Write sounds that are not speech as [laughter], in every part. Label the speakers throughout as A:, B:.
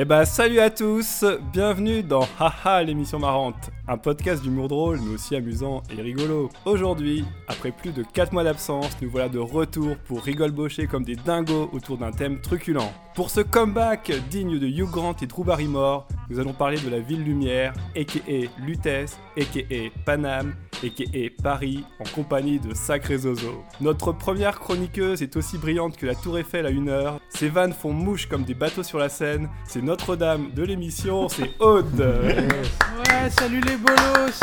A: Eh bah salut à tous, bienvenue dans Haha l'émission marrante, un podcast d'humour drôle mais aussi amusant et rigolo. Aujourd'hui, après plus de 4 mois d'absence, nous voilà de retour pour rigolebocher comme des dingos autour d'un thème truculent. Pour ce comeback digne de Hugh Grant et Drew Barrymore, nous allons parler de la ville lumière, a.k.a. Lutèce, a.k.a. Paname, a.k.a. Paris, en compagnie de Sacré Zozo. Notre première chroniqueuse est aussi brillante que la Tour Eiffel à une heure. Ses vannes font mouche comme des bateaux sur la Seine. C'est Notre-Dame de l'émission, c'est Aude.
B: Ouais, salut les bolos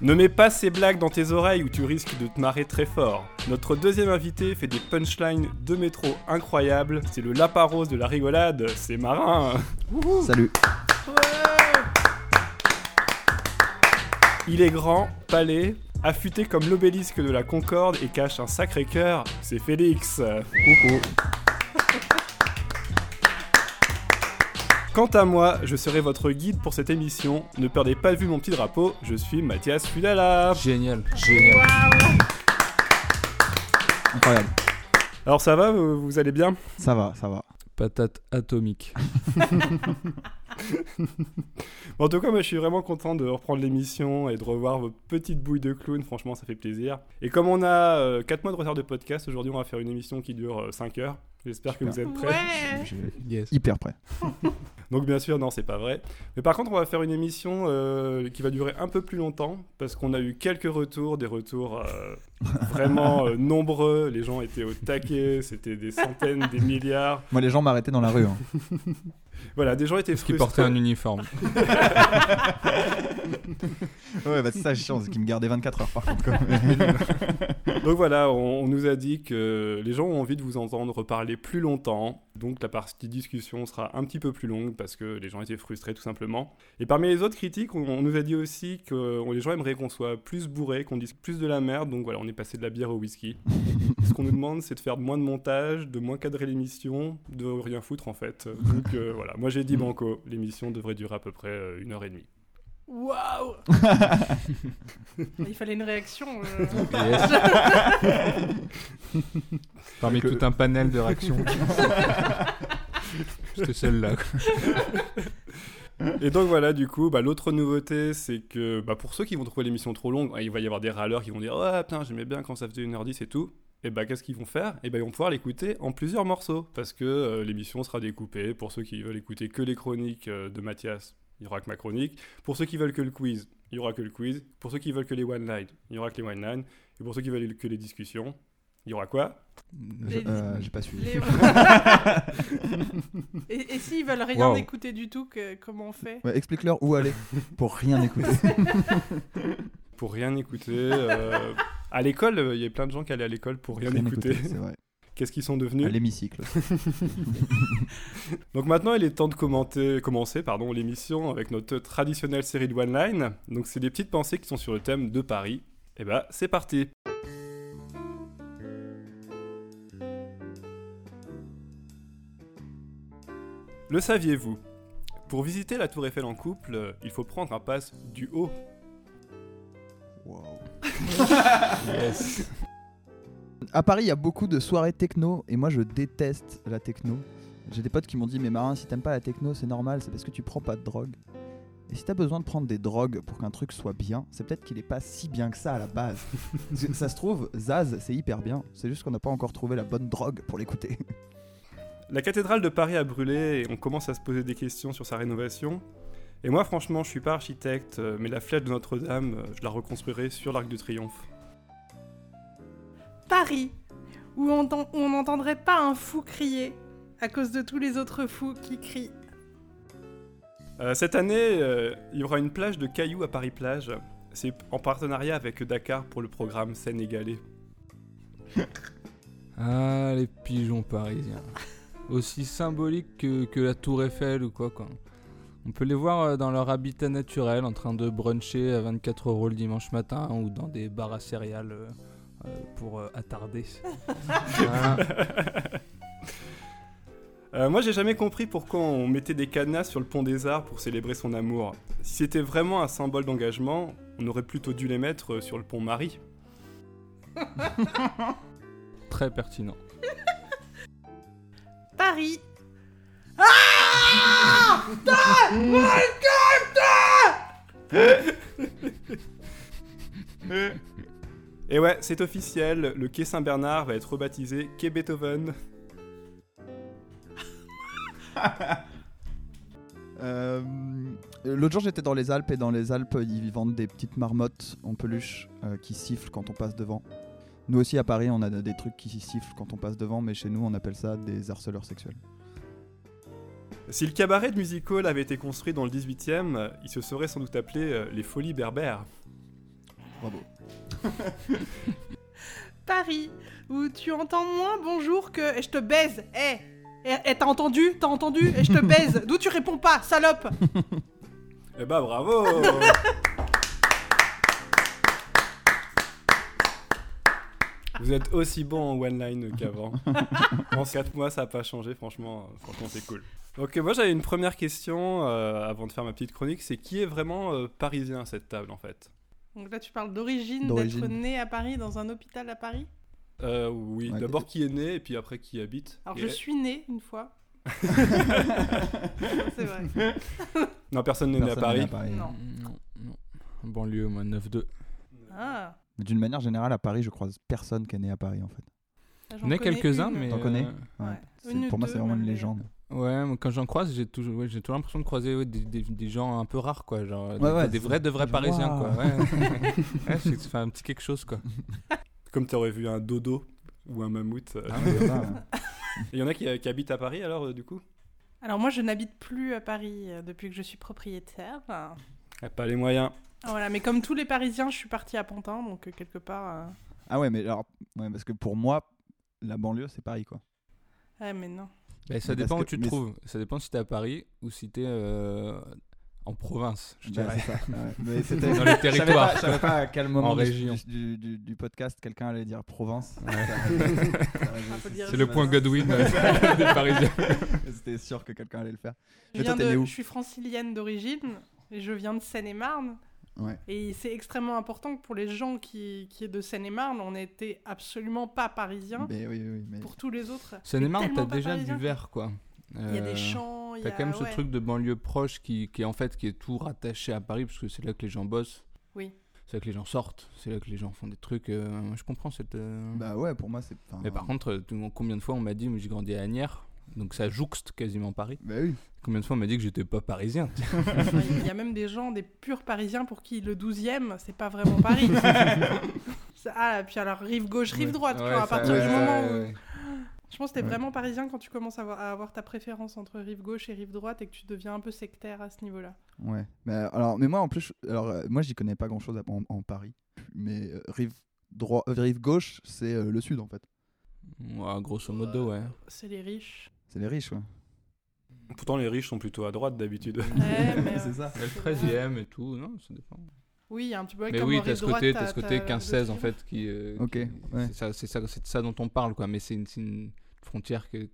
A: Ne mets pas ces blagues dans tes oreilles ou tu risques de te marrer très fort. Notre deuxième invité fait des punchlines de métro incroyables. C'est le Laparose de la rigolade, c'est marin.
C: Salut.
A: Il est grand, palais, affûté comme l'obélisque de la Concorde et cache un sacré cœur, c'est Félix.
C: Coucou.
A: Quant à moi, je serai votre guide pour cette émission. Ne perdez pas de vue mon petit drapeau, je suis Mathias Fudala.
D: Génial, génial.
C: Incroyable.
A: Alors ça va, vous vous allez bien?
C: Ça va, ça va.
D: Patate atomique. [laughs]
A: Bon, En tout cas, moi je suis vraiment content de reprendre l'émission et de revoir vos petites bouilles de clown, franchement ça fait plaisir. Et comme on a 4 mois de retard de podcast, aujourd'hui on va faire une émission qui dure 5 heures. J'espère que vous êtes prêts.
B: Ouais
C: Je suis
D: Yes.
C: hyper prêt. [laughs]
A: Donc bien sûr, non, c'est pas vrai. Mais par contre, on va faire une émission euh, qui va durer un peu plus longtemps parce qu'on a eu quelques retours, des retours euh, [laughs] vraiment euh, nombreux. Les gens étaient au taquet, c'était des centaines, des milliards.
C: Moi, les gens m'arrêtaient dans la rue. hein. [laughs]
A: Voilà, des gens étaient frustrés.
D: portait un uniforme [laughs]
C: Ouais, bah c'est ça, chiant, c'est qu'ils me gardaient 24 heures par contre. [laughs]
A: Donc voilà, on, on nous a dit que les gens ont envie de vous entendre reparler plus longtemps. Donc la partie discussion sera un petit peu plus longue parce que les gens étaient frustrés tout simplement. Et parmi les autres critiques, on, on nous a dit aussi que on- les gens aimeraient qu'on soit plus bourré, qu'on dise plus de la merde. Donc voilà, on est passé de la bière au whisky. [laughs] Ce qu'on nous demande, c'est de faire moins de montage, de moins cadrer l'émission, de rien foutre en fait. Donc euh, voilà, moi j'ai dit banco, l'émission devrait durer à peu près euh, une heure et demie.
B: Waouh [laughs] Il fallait une réaction. euh.
D: Yes. [laughs] Parmi tout un panel de réactions. [laughs] C'était celle-là.
A: Et donc voilà, du coup, bah, l'autre nouveauté, c'est que bah, pour ceux qui vont trouver l'émission trop longue, il va y avoir des râleurs qui vont dire Ouais, putain, j'aimais bien quand ça faisait 1h10 et tout. Et bah, qu'est-ce qu'ils vont faire? Et bah, ils vont pouvoir l'écouter en plusieurs morceaux parce que euh, l'émission sera découpée. Pour ceux qui veulent écouter que les chroniques euh, de Mathias, il y aura que ma chronique. Pour ceux qui veulent que le quiz, il y aura que le quiz. Pour ceux qui veulent que les one-line, il y aura que les one-line. Et pour ceux qui veulent que les discussions, il y aura quoi?
C: Euh, J'ai pas suivi.
B: Les- [laughs] [laughs] et et s'ils veulent rien écouter du tout, que- comment on fait?
C: Ouais, Explique-leur où aller pour rien écouter. [laughs]
A: Pour rien écouter. À l'école, euh, il y a plein de gens qui allaient à l'école pour rien, écouter.
C: C'est vrai.
A: Qu'est-ce qu'ils sont
C: À
A: devenus
C: l'hémicycle. [laughs]
A: Donc maintenant, il est temps de commenter, commencer pardon, l'émission avec notre traditionnelle série de One Line. Donc c'est des petites pensées qui sont sur le thème de Paris. Et bah, c'est parti Le saviez-vous? Pour visiter la Tour Eiffel en couple, il faut prendre un pass du haut.
C: Wow. [laughs]
D: Yes.
C: À Paris, il y a beaucoup de soirées techno et moi je déteste la techno. J'ai des potes qui m'ont dit Mais Marin, si t'aimes pas la techno, c'est normal, c'est parce que tu prends pas de drogue. Et si t'as besoin de prendre des drogues pour qu'un truc soit bien, c'est peut-être qu'il est pas si bien que ça à la base. [laughs] Ça se trouve, Zaz, c'est hyper bien. C'est juste qu'on n'a pas encore trouvé la bonne drogue pour l'écouter.
A: La cathédrale de Paris a brûlé et on commence à se poser des questions sur sa rénovation. Et moi, franchement, je suis pas architecte, euh, mais la flèche de Notre-Dame, euh, je la reconstruirai sur l'Arc de Triomphe.
B: Paris, où on n'entend- on n'entendrait pas un fou crier à cause de tous les autres fous qui crient.
A: Euh, cette année, euh, il y aura une plage de cailloux à Paris-Plage. C'est en partenariat avec Dakar pour le programme Sénégalais. [laughs]
D: Ah, les pigeons parisiens. Aussi symboliques que, que la Tour Eiffel ou quoi, quoi. On peut les voir euh, dans leur habitat naturel, en train de bruncher à 24 euros le dimanche matin ou dans des bars à céréales euh, euh, pour euh, attarder. [laughs] Voilà.
A: Euh, moi, j'ai jamais compris pourquoi on mettait des cadenas sur le pont des Arts pour célébrer son amour. Si c'était vraiment un symbole d'engagement, on aurait plutôt dû les mettre sur le pont Marie. [laughs]
D: Très pertinent.
B: Paris,
A: Et ouais, c'est officiel, le quai Saint-Bernard va être rebaptisé quai Beethoven. [laughs]
C: Euh, L'autre jour, j'étais dans les Alpes et dans les Alpes, ils vendent des petites marmottes en peluche euh, qui sifflent quand on passe devant. Nous aussi à Paris, on a des trucs qui sifflent quand on passe devant, mais chez nous, on appelle ça des harceleurs sexuels.
A: Si le cabaret de music hall avait été construit dans le 18ème, il se serait sans doute appelé euh, les Folies Berbères.
C: Bravo. [laughs]
B: Paris, où tu entends moins bonjour que et je te baise. Eh, eh, eh, t'as entendu T'as entendu? Et je te baise. [laughs] D'où tu réponds pas, salope?
A: Eh bah bravo [laughs] Vous êtes aussi bon en one-line qu'avant. [laughs] en 4 mois, ça n'a pas changé, franchement, euh, franchement c'est cool. Donc moi j'avais une première question euh, avant de faire ma petite chronique, c'est qui est vraiment euh, parisien à cette table en fait?
B: Donc là, tu parles d'origine, d'être né à Paris, dans un hôpital à Paris?
A: Euh, Oui,
C: Ouais,
A: d'abord qui est né et puis après qui habite.
B: Alors,
A: Et-
B: je suis né une fois. [laughs] c'est vrai.
A: Non, personne n'est né à Paris.
B: Non.
D: Non, non. Banlieue, moi, 9-2.
B: Ah,
C: Mais D'une manière générale, à Paris, je croise personne qui est né à Paris en fait.
B: j'en
D: J'en ai
B: connais
D: quelques-uns, mais.
C: T'en connais
D: euh,
B: Ouais.
C: Pour moi, c'est vraiment une légende.
D: Ouais, moi, quand j'en croise, j'ai toujours, ouais, j'ai toujours l'impression de croiser ouais, des, des- des gens un peu rares, quoi. Genre, des,
C: ouais,
D: des
C: c'est-
D: vrais, de vrais parisiens, quoi. Ouais, [laughs] ouais c'est- un petit quelque chose, quoi. [laughs]
A: Comme tu aurais vu un dodo ou un mammouth. euh.
C: Ah.
A: Il [laughs] y en a qui, qui habitent à Paris alors euh, du coup?
B: Alors, moi, je n'habite plus à Paris euh, depuis que je suis propriétaire. Ah,
A: Ah, Pas les moyens.
B: Voilà, mais comme tous les Parisiens, je suis partie à Pantin, donc euh, quelque part. euh,
C: Ah ouais, mais alors, ouais, parce que pour moi, la banlieue, c'est Paris quoi.
B: Ouais, mais non.
D: Bah, ça
C: Mais
D: dépend où
C: que-
D: tu te
C: mais
D: trouves. Ça dépend si t'es à Paris ou si t'es euh, en province, je
C: Bah,
D: dirais.
C: c'est ça. ouais. [laughs] Mais c'était-
D: Dans les
C: Je savais
D: territoires.
C: Je savais pas à quel moment
D: En
C: du-
D: région.
C: Du, du- du podcast quelqu'un allait dire Provence. [laughs]
B: Ah,
D: C'est le point Godwin euh, [laughs] des Parisiens.
C: C'était sûr que quelqu'un allait le faire.
B: Je,
C: Mais toi,
B: viens
C: t'es né
B: de,
C: où
B: je suis francilienne d'origine et je viens de Seine-et-Marne.
C: Ouais.
B: Et c'est extrêmement important que pour les gens qui, qui est de Seine-et-Marne, on n'était absolument pas parisiens.
C: Mais oui, oui, mais
B: Pour tous les autres.
D: Seine-et-Marne, t'as déjà
B: parisien.
D: du vert, quoi.
B: Il y a
D: Euh,
B: des champs, il y
D: T'as
B: a...
D: quand même ce
B: ouais.
D: truc de banlieue proche qui, qui est en fait qui est tout rattaché à Paris parce que c'est là que les gens bossent.
B: Oui.
D: C'est là que les gens sortent, c'est là que les gens font des trucs. euh, je comprends cette. euh,
C: bah ouais, pour moi c'est. enfin,
D: Mais par contre, euh, combien de fois on m'a dit, mais j'ai grandi à Agnières, donc ça jouxte quasiment Paris.
C: Bah oui.
D: Combien de fois on m'a dit que j'étais pas parisien [laughs]
B: Il y a même des gens, des purs parisiens pour qui le 12e, c'est pas vraiment Paris. [laughs] Ah, puis alors rive gauche, rive droite, tu vois, à partir du moment où... Je pense que t'es
C: Ouais.
B: vraiment parisien quand tu commences à avoir, à avoir ta préférence entre rive gauche et rive droite et que tu deviens un peu sectaire à ce niveau-là.
C: Ouais. Mais alors, mais moi en plus, je- alors euh, moi j'y connais pas grand chose en, en Paris. Mais euh, rive droit, euh, rive gauche, c'est euh, le sud en fait.
D: Ouais, grosso modo, ouais.
B: C'est les riches.
C: C'est les riches, ouais.
A: Pourtant les riches sont plutôt à droite d'habitude.
B: Ouais, [laughs] mais, [laughs]
C: c'est
B: euh,
C: ça.
D: Le 13ème et tout, non, ça dépend.
B: Oui, il y a un petit peu
D: Mais
B: comme
D: oui, t'as ce côté, t'as ce côté
B: t'as
D: 15-16 en fait qui. euh,
C: Ok, ouais.
D: C'est ça, c'est ça, c'est dont on parle, quoi. Mais c'est une, c'est une frontière que,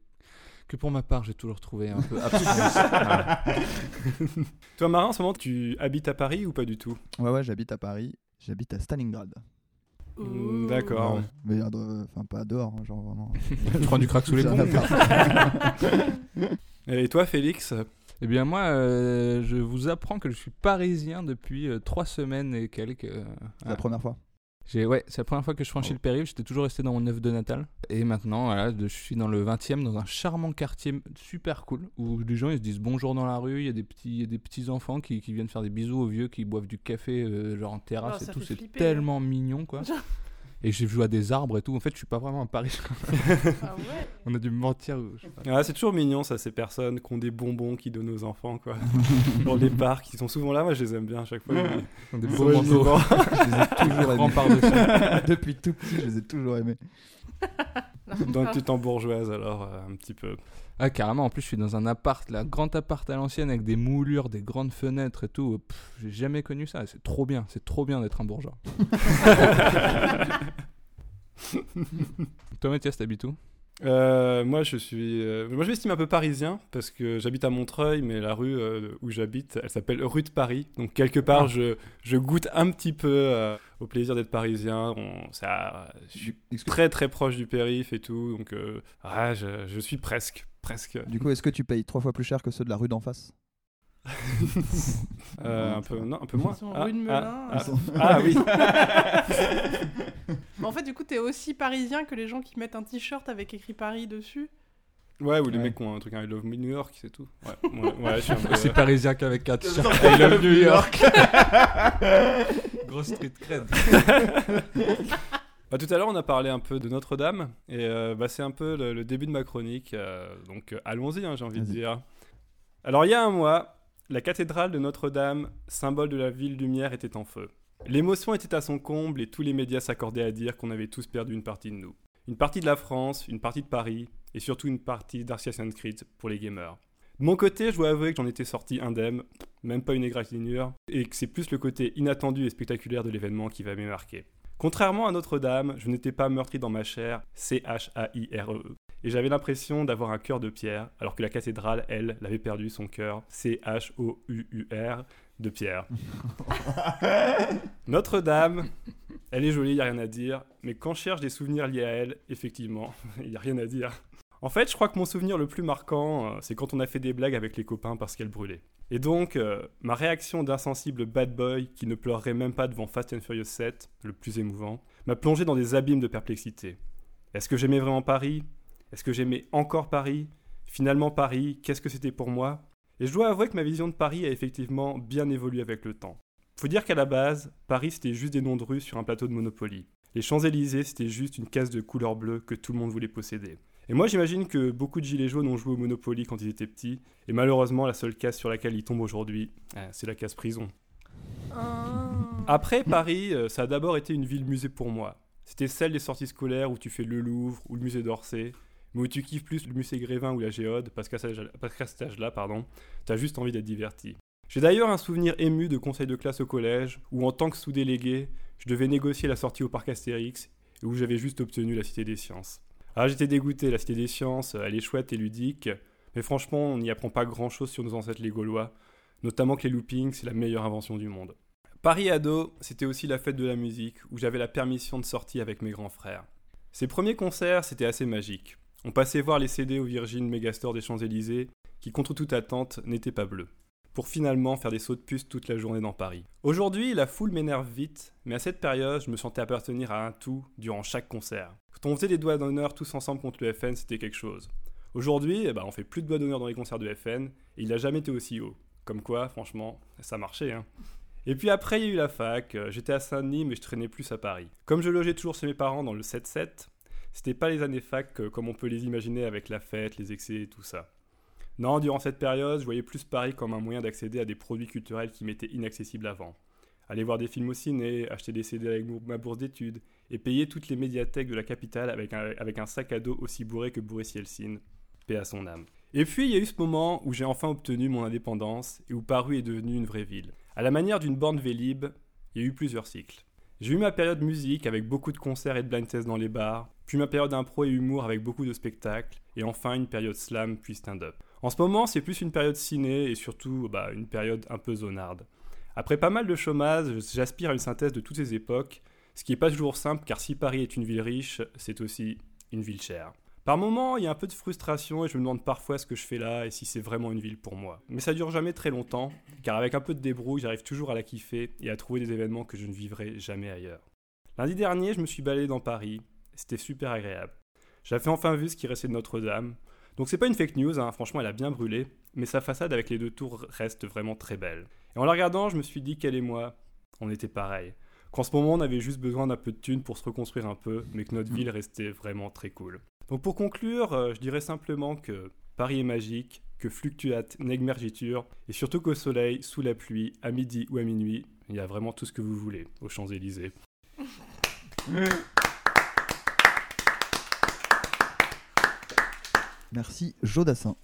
D: que pour ma part, j'ai toujours trouvé un peu absurde. [laughs]
A: Toi Marin, en ce moment tu habites à Paris ou pas du tout?
C: Ouais, ouais, j'habite à Paris. J'habite à Stalingrad.
A: Mm, d'accord.
C: Ouais. Mais euh, enfin pas dehors, hein, genre vraiment.
D: Tu prends du crack sous les ponts.
A: Et toi Félix
D: Eh bien, moi, euh, je vous apprends que je suis parisien depuis euh, trois semaines et quelques. euh,
C: C'est la
D: ah.
C: première fois.
D: J'ai, ouais, c'est la première fois que je franchis
C: Oh.
D: le périph'. J'étais toujours resté dans mon 9 de Natal. Et maintenant, voilà, de- je suis dans le 20e, dans un charmant quartier super cool, où les gens ils se disent bonjour dans la rue. Il y a des petits, il y a des petits enfants qui, qui viennent faire des bisous aux vieux, qui boivent du café, euh, genre en terrasse
B: Oh,
D: et
B: ça
D: tout.
B: fait
D: C'est
B: flipper,
D: tellement mignon, quoi. Et j'ai joué à des arbres et tout. En fait, je suis pas vraiment à Paris.
B: Ah ouais [laughs]
D: On a dû me mentir.
A: Ah, C'est toujours mignon ça, ces personnes qui ont des bonbons qui donnent aux enfants quoi. [laughs] Dans les parcs, ils sont souvent là, moi je les aime bien à chaque fois.
D: Ils ont des
A: Ils
D: beaux manteaux. [laughs]
C: Je les ai toujours aimés. Depuis tout petit, je les ai toujours aimés.
A: Donc tu t'en bourgeoise alors euh, un petit peu.
D: Ah, carrément, en plus, je suis dans un appart, là, grand appart à l'ancienne avec des moulures, des grandes fenêtres et tout. J'ai jamais connu ça. C'est trop bien, c'est trop bien d'être un bourgeois. [laughs] Toi, Mathias, t'habites où?
A: Euh, moi, je suis, euh, moi, je m'estime un peu parisien parce que j'habite à Montreuil, mais la rue euh, où j'habite, elle s'appelle rue de Paris. Donc quelque part,
D: Ah.
A: je, je goûte un petit peu euh, au plaisir d'être parisien. On, ça, je suis très très proche du périph et tout, donc euh, ah, je, je suis presque presque.
C: Du coup, est-ce que tu payes trois fois plus cher que ceux de la rue d'en face?
A: Euh, un peu non, un peu moins.
B: Ils sont rue de Melun.
A: Ah, ah oui. [laughs]
B: en fait, du coup, t'es aussi parisien que les gens qui mettent un t-shirt avec écrit Paris dessus.
A: Ouais, ou les mecs qui ont un truc, un I love New York, c'est tout. Ouais, ouais, ouais je suis un peu... [laughs]
D: C'est parisien qu'avec 4 t-shirts [laughs] I love New York. Grosse street cred.
A: Bah, tout à l'heure, on a parlé un peu de Notre-Dame, et euh, bah, c'est un peu le, début de ma chronique, euh, donc euh, allons-y, hein, j'ai envie de dire. Alors, il y a un mois, la cathédrale de Notre-Dame, symbole de la ville lumière, était en feu. L'émotion était à son comble et tous les médias s'accordaient à dire qu'on avait tous perdu une partie de nous. Une partie de la France, une partie de Paris, et surtout une partie d'Assassin's Creed pour les gamers. De mon côté, je dois avouer que j'en étais sorti indemne, même pas une égratignure, et que c'est plus le côté inattendu et spectaculaire de l'événement qui va me marquer. Contrairement à Notre-Dame, je n'étais pas meurtri dans ma chair, C-H-A-I-R-E. -E, et j'avais l'impression d'avoir un cœur de pierre, alors que la cathédrale, elle, l'avait perdu son cœur, C-H-O-U-U-R, de pierre. [laughs] Notre-Dame, elle est jolie, il n'y a rien à dire, mais quand je cherche des souvenirs liés à elle, effectivement, [laughs] il n'y a rien à dire. En fait, je crois que mon souvenir le plus marquant, euh, c'est quand on a fait des blagues avec les copains parce qu'elle brûlait. Et donc, euh, ma réaction d'insensible bad boy qui ne pleurerait même pas devant Fast and Furious 7, le plus émouvant, m'a plongé dans des abîmes de perplexité. Est-ce que j'aimais vraiment Paris? Est-ce que j'aimais encore Paris? Finalement, Paris, qu'est-ce que c'était pour moi? Et je dois avouer que ma vision de Paris a effectivement bien évolué avec le temps. Faut dire qu'à la base, Paris c'était juste des noms de rues sur un plateau de Monopoly. Les Champs-Élysées c'était juste une case de couleur bleue que tout le monde voulait posséder. Et moi, j'imagine que beaucoup de gilets jaunes ont joué au Monopoly quand ils étaient petits, et malheureusement, la seule case sur laquelle ils tombent aujourd'hui, eh, c'est la case prison.
B: Ah.
A: Après, Paris, euh, ça a d'abord été une ville musée pour moi. C'était celle des sorties scolaires où tu fais le Louvre ou le musée d'Orsay, mais où tu kiffes plus le musée Grévin ou la Géode, parce qu'à cet âge-là, pardon, t'as juste envie d'être diverti. J'ai d'ailleurs un souvenir ému de conseil de classe au collège, où en tant que sous-délégué, je devais négocier la sortie au parc Astérix, et où j'avais juste obtenu la Cité des Sciences. Ah, j'étais dégoûté, la Cité des Sciences, elle est chouette et ludique, mais franchement, on n'y apprend pas grand-chose sur nos ancêtres les Gaulois, notamment que les loopings, c'est la meilleure invention du monde. Paris ado, c'était aussi la fête de la musique, où j'avais la permission de sortir avec mes grands frères. Ces premiers concerts, c'était assez magique. On passait voir les CD au Virgin Megastore des Champs-Élysées, qui contre toute attente n'étaient pas bleus, pour finalement faire des sauts de puce toute la journée dans Paris. Aujourd'hui, la foule m'énerve vite, mais à cette période, je me sentais appartenir à un tout durant chaque concert. Quand on faisait des doigts d'honneur tous ensemble contre le FN, c'était quelque chose. Aujourd'hui, eh ben, on fait plus de doigts d'honneur dans les concerts de FN, et il n'a jamais été aussi haut. Comme quoi, franchement, ça marchait. Hein. Et puis après, il y a eu la fac. euh, J'étais à Saint-Denis, mais je traînais plus à Paris. Comme je logeais toujours chez mes parents dans le 7-7, c'était pas les années fac euh, comme on peut les imaginer avec la fête, les excès et tout ça. Non, durant cette période, je voyais plus Paris comme un moyen d'accéder à des produits culturels qui m'étaient inaccessibles avant. Aller voir des films au ciné, acheter des CD avec ma bourse d'études, et payer toutes les médiathèques de la capitale avec un, sac à dos aussi bourré que Boris Yeltsin. Paix à son âme. Et puis il y a eu ce moment où j'ai enfin obtenu mon indépendance et où Paris est devenu une vraie ville. À la manière d'une borne Vélib, il y a eu plusieurs cycles. J'ai eu ma période musique avec beaucoup de concerts et de blind tests dans les bars, puis ma période impro et humour avec beaucoup de spectacles, et enfin une période slam puis stand-up. En ce moment, c'est plus une période ciné et surtout bah, une période un peu zonarde. Après pas mal de chômage, j'aspire à une synthèse de toutes ces époques, ce qui n'est pas toujours simple car si Paris est une ville riche, c'est aussi une ville chère. Par moments, il y a un peu de frustration et je me demande parfois ce que je fais là et si c'est vraiment une ville pour moi. Mais ça dure jamais très longtemps, car avec un peu de débrouille, j'arrive toujours à la kiffer et à trouver des événements que je ne vivrai jamais ailleurs. Lundi dernier, je me suis baladé dans Paris, c'était super agréable. J'avais enfin vu ce qui restait de Notre-Dame. Donc c'est pas une fake news, hein, franchement elle a bien brûlé, mais sa façade avec les deux tours reste vraiment très belle. Et en la regardant, je me suis dit qu'elle et moi, on était pareil. Qu'en ce moment, on avait juste besoin d'un peu de thunes pour se reconstruire un peu, mais que notre ville restait vraiment très cool. Donc pour conclure, euh, je dirais simplement que Paris est magique, que fluctuat neg mergitur, et surtout qu'au soleil, sous la pluie, à midi ou à minuit, il y a vraiment tout ce que vous voulez aux Champs-Élysées. [laughs]
C: Merci, Jodassin.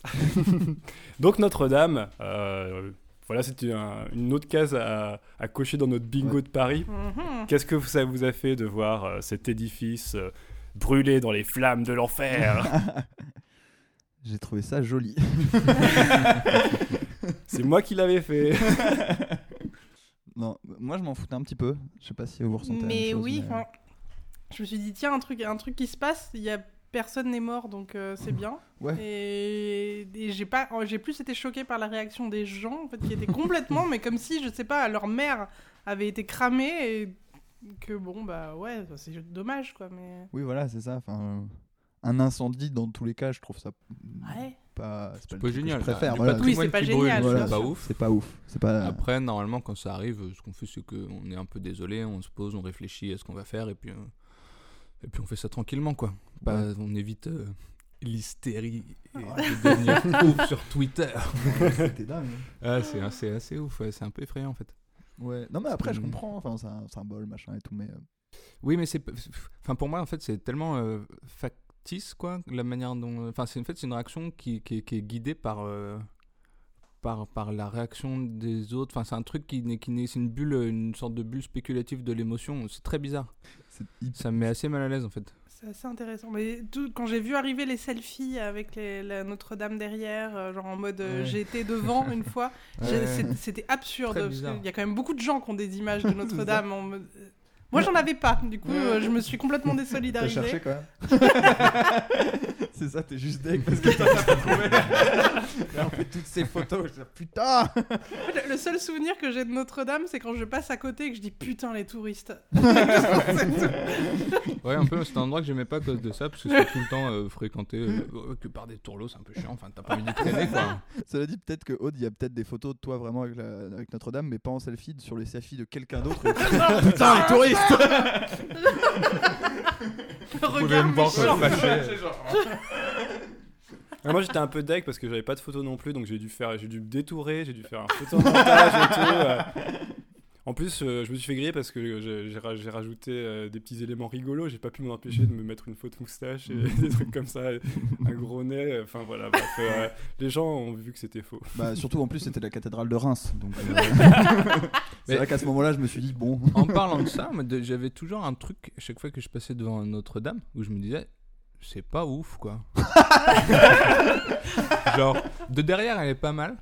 C: [laughs]
A: Donc Notre-Dame, euh, voilà, c'était un- une autre case à, à cocher dans notre bingo de Paris.
B: Mhm.
A: Qu'est-ce que ça vous a fait de voir euh, cet édifice euh, brûler dans les flammes de l'enfer? [laughs]
C: J'ai trouvé ça joli. [laughs]
A: C'est moi qui l'avais fait.
C: non, moi je m'en foutais un petit peu. Je sais pas si vous ressentez la même
B: Mais
C: chose,
B: oui,
C: mais-
B: enfin, je me suis dit, tiens, un truc, un truc qui se passe, il y a personne n'est mort, donc euh, c'est bien.
C: Ouais.
B: Et, et j'ai pas, j'ai plus été choquée par la réaction des gens, en fait, qui étaient complètement, [laughs] mais comme si, je sais pas, leur mère avait été cramée et que bon, bah ouais, c'est dommage, quoi. Mais
C: Oui, voilà, c'est ça. Enfin, un incendie, dans tous les cas, je trouve ça
B: ouais.
C: pas. C'est pas,
D: pas
C: que
D: génial.
C: Je préfère. Voilà.
B: Oui, c'est pas génial,
D: c'est pas ouf.
C: C'est pas ouf. C'est pas.
D: Après, normalement, quand ça arrive, ce qu'on fait, c'est qu'on est un peu désolé, on se pose, on réfléchit à ce qu'on va faire, et puis, euh, et puis on fait ça tranquillement, quoi. Bah,
C: Ouais.
D: On évite euh, l'hystérie et de devenir [laughs] ouf sur Twitter.
C: C'était dingue.
D: Ah, c'est assez, assez ouf, ouais, c'est un peu effrayant en fait.
C: Ouais. Non, mais après, je comprends. Enfin, c'est un symbole, machin et tout, mais. euh,
D: Oui, mais c'est. Enfin, pour moi, en fait, c'est tellement euh, factice, quoi, la manière dont. Enfin, c'est en fait, c'est une réaction qui, qui, est- qui est guidée par. euh, Par, par la réaction des autres, enfin c'est un truc qui n'est qui n'est c'est une bulle, une sorte de bulle spéculative de l'émotion. C'est très bizarre. Ça me met assez mal à l'aise en fait.
B: C'est assez intéressant. Mais tout- quand j'ai vu arriver les selfies avec les, la Notre-Dame derrière, euh, genre en mode euh,
D: Ouais.
B: été devant une fois, [laughs]
D: Ouais.
B: c'était absurde. Parce qu'il y a quand même beaucoup de gens qui ont des images de [laughs] Notre-Dame. en mode- euh, Moi, j'en avais pas. Du coup, je me suis complètement [laughs]
C: T'as
B: désolidarisée.
C: cherché quand même. C'est ça, t'es juste deg parce que t'as pas trouvé. [laughs] Là, on fait toutes ces photos. Je dis, putain
B: Le, le seul souvenir que j'ai de Notre-Dame, c'est quand je passe à côté et que je dis putain, les touristes. [laughs]
D: Ouais, un peu, c'est un endroit que j'aimais pas à cause de ça, parce que c'est tout le temps euh, fréquenté euh, que par des tourlots, c'est un peu chiant. Enfin, t'as pas envie d'y traîner quoi.
C: Cela dit, peut-être que Aude, il y a peut-être des photos de toi vraiment avec, la- avec Notre-Dame, mais pas en selfie, sur les selfies de quelqu'un d'autre. [laughs] putain, les touristes
B: Le regard
D: me voir
B: méchant.
D: comme fâché.
A: Ah, moi j'étais un peu deck parce que j'avais pas de photos non plus, donc j'ai dû faire, j'ai dû me détourer, j'ai dû faire un photomontage et tout. euh. En plus, euh, je me suis fait griller parce que j'ai- j'ai ra- j'ai rajouté euh, des petits éléments rigolos. J'ai pas pu m'en empêcher de me mettre une faute moustache et [laughs] des trucs comme ça, un gros nez. Enfin voilà, bref, euh, les gens ont vu que c'était faux.
C: Bah, surtout en plus, c'était la cathédrale de Reims. Donc, euh, [laughs] [laughs] c'est
D: Mais-
C: vrai qu'à ce moment-là, je me suis dit, bon.
D: En parlant de ça, j'avais toujours un truc, à chaque fois que je passais devant Notre-Dame, où je me disais, c'est pas ouf, quoi. Genre, de derrière, elle est pas mal,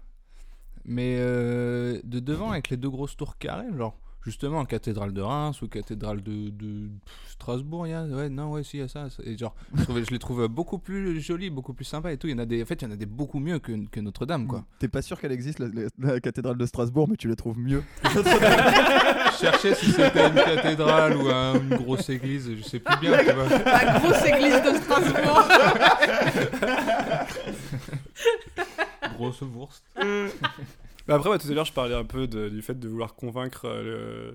D: mais euh, de devant, avec les deux grosses tours carrées, genre, justement, cathédrale de Reims ou cathédrale de, de Strasbourg, il y a, ouais, non, ouais, si, il y a ça. Et genre, je, trouvais- je les trouve beaucoup plus jolies, beaucoup plus sympas et tout. Il y en a des, en fait, il y en a des beaucoup mieux que, que Notre-Dame, quoi.
C: T'es pas sûr qu'elle existe, la, la- la cathédrale de Strasbourg, mais tu la trouves mieux. [laughs]
D: Je cherchais si c'était une cathédrale ou un- une grosse église, je sais plus bien, tu vois.
B: La grosse église de Strasbourg. [laughs]
D: Grosse Wurst. [laughs]
A: Bah après, ouais, tout à l'heure, je parlais un peu de- du fait de vouloir convaincre euh,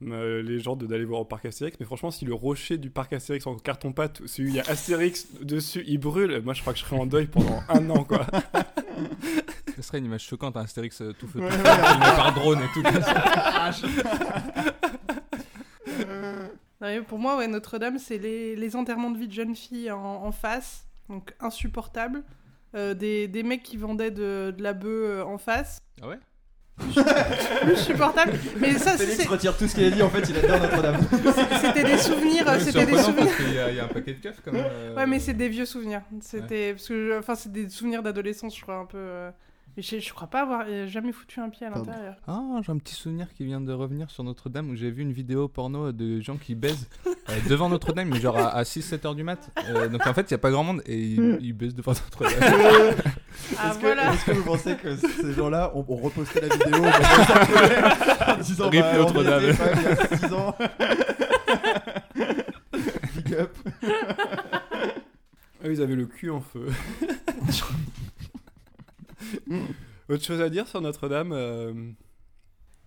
A: le- m- les gens de- d'aller voir au parc Astérix. Mais franchement, si le rocher du parc Astérix en carton-pâte, celui où il y a Astérix dessus, il brûle, moi je crois que je serais en deuil pendant un an, quoi. [laughs]
D: Ce serait une image choquante, un Astérix euh, tout feu,
C: Ouais,
D: tout
C: ouais,
D: feu, filmé par drone et tout. [laughs]
B: Ouais, pour moi, ouais, Notre-Dame, c'est les, les enterrements de vie de jeunes filles en, en face, donc insupportable. Euh, des, des mecs qui vendaient de, de la bœuf euh, en face,
D: Ah ouais
B: plus [laughs] supportable. Mais ça,
C: Félix
B: c'est-
C: retire tout ce qu'il a dit, en fait, il adore Notre-Dame.
B: c'était des souvenirs,
D: Ouais,
B: c'était des souvenirs.
D: parce qu'il y, a- il y a un paquet de keufs quand même. euh,
B: Ouais, mais c'est des vieux souvenirs. C'était parce que, enfin, c'est des souvenirs d'adolescence, je crois un peu. Mais je, je crois pas avoir euh, jamais foutu un pied à l'intérieur.
D: Ah, j'ai un petit souvenir qui vient de revenir sur Notre-Dame où j'ai vu une vidéo porno de gens qui baisent [laughs] euh, devant Notre-Dame, mais genre à, 6-7 heures du mat. Euh, donc en fait, il n'y a pas grand monde et ils, ils baisent devant Notre-Ame. [laughs]
B: Ah
C: Est-ce que,
B: voilà.
C: est-ce que vous pensez que ces gens-là ont, ont reposté la vidéo [laughs] en disant
D: Rip
C: bah,
D: Notre-Dame.
C: il y a 6 ans Big up
A: Eux, ils avaient le cul en feu. [laughs] Autre chose à dire sur Notre-Dame euh,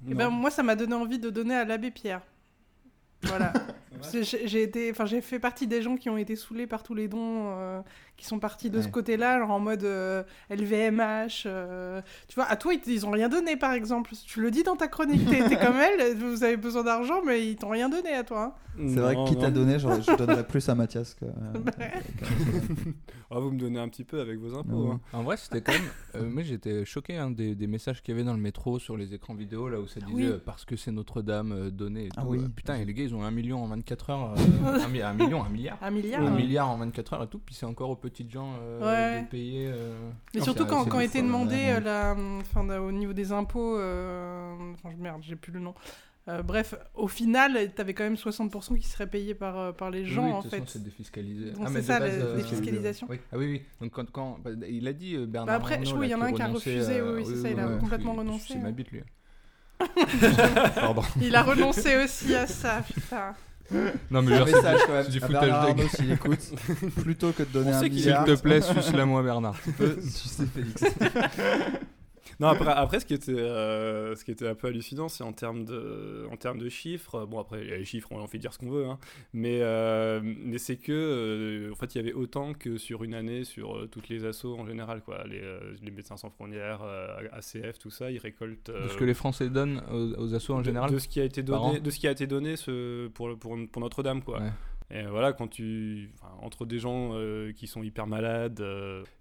B: Eh ben, moi, ça m'a donné envie de donner à l'abbé Pierre. Voilà. [laughs] J'ai j'ai été, enfin, j'ai fait partie des gens qui ont été saoulés par tous les dons euh, qui sont partis de ce côté-là, genre en mode euh, LVMH. euh, tu vois, à toi, ils, ils ont rien donné, par exemple. Tu le dis dans ta chronique, t'es t'es comme elle, [laughs] vous avez besoin d'argent, mais ils t'ont rien donné à toi. hein.
C: C'est vrai que qui t'a donné, genre, je donnerais [laughs] plus à Mathias que.
A: Ah, [laughs] vous me donnez un petit peu avec vos impôts. Hein.
D: En vrai, c'était quand même. euh, moi, j'étais choqué hein, des, des messages qu'il y avait dans le métro sur les écrans vidéo là où ça disait
B: Oui.
D: euh, parce que c'est Notre-Dame euh, donné. Et
C: Ah
D: tout.
C: oui.
D: Euh, putain, et les gars, ils ont un million en 24 heures. euh, un, un million, un milliard.
B: Un milliard.
D: Un
B: ouais.
D: milliard en 24 heures et tout, puis c'est encore aux petites gens euh,
B: Ouais.
D: de payer. euh,
B: Mais
D: non,
B: surtout quand, quand était demandé euh, la, enfin, au niveau des impôts, euh, enfin je- merde, j'ai plus le nom. Euh, bref, au final, t'avais quand même 60% qui seraient payés par, par les gens,
D: Oui,
B: en fait.
D: c'est défiscalisé.
B: Donc
D: Ah,
B: c'est ça,
D: base,
B: la
D: euh,
B: défiscalisation.
D: Oui. Ah oui, oui. Donc quand, quand bah, il a dit euh, Bernard.
B: Bah après,
D: Arnault,
B: je- il y en a un qui a refusé,
D: euh,
B: oui, oui, c'est ça, il a complètement renoncé,
D: C'est ma bite lui. [laughs]
A: Pardon.
B: Il a renoncé aussi à ça, putain.
D: Non mais genre,
C: message quand même
D: c'est du
C: à
D: foutage
C: Bernard
D: de
C: Arnault
D: gueule.
C: s'il écoute. [laughs] Plutôt que de donner
A: On
C: un
A: sait qu'il
D: S'il
C: milliard,
D: te plaît, suce-la moi Bernard.
C: tu peux sucer Félix. [laughs]
A: Non, après, après ce, qui était, euh, ce qui était un peu hallucinant, c'est en termes de, en termes de chiffres. Bon, après, les chiffres, on en fait dire ce qu'on veut, hein. mais, euh, mais c'est que, euh, en fait, il y avait autant que sur une année sur toutes les assos en général, quoi. Les, les Médecins Sans Frontières, ACF, tout ça, ils récoltent.
D: De ce que les Français donnent aux, aux assos en
A: de-
D: général.
A: de, ce qui a été donné, de ce qui a été donné ce, pour, pour, pour Notre-Dame, quoi.
D: Ouais.
A: Et voilà, quand tu. enfin, entre des gens qui sont hyper malades,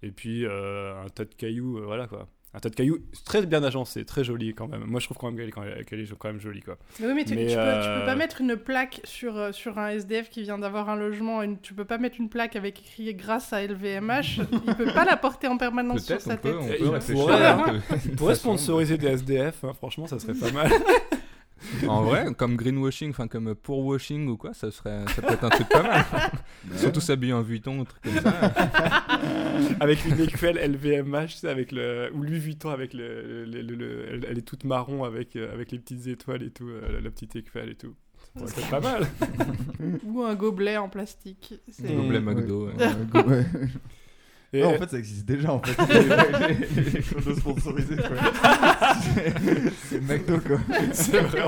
A: et puis un tas de cailloux, voilà quoi. Un tas de cailloux, très bien agencé, très joli quand même. Moi je trouve quand même qu'elle est, quand même- qu'elle est quand même jolie quoi.
B: Mais oui, mais tu,
A: Mais,
B: tu peux, tu
A: euh,
B: peux pas mettre une plaque sur, euh, sur un SDF qui vient d'avoir un logement. Une, tu peux pas mettre une plaque avec écrit grâce à LVMH. Il peut pas la porter en permanence sur sa
D: on peut,
B: tête.
D: on peut
A: pourrait, hein.
D: une
A: On pourrait [laughs] sponsoriser des SDF, hein, franchement ça serait pas [laughs] mal. [laughs]
D: En vrai, comme greenwashing, enfin comme pour washing ou quoi, ça serait, ça peut être un truc pas mal. [laughs] Surtout s'habiller en Vuitton ou truc comme ça. [laughs]
A: avec une écuelle LVMH, tu sais, avec le, ou Louis Vuitton avec le, le- le- le- elle, elle est toute marron avec, euh, avec les petites étoiles et tout, euh, la petite écuelle et tout. Ça pourrait être pas mal.
B: Ou un gobelet en plastique. C'est-
A: Mm.
D: Gobelet McDo. ouais.
C: Ouais, ouais.
A: Et,
C: Non, en fait, ça existe déjà en fait. [laughs] les, les- les choses sponsorisées quoi. [laughs] C'est- McDo quoi.
A: C'est vrai.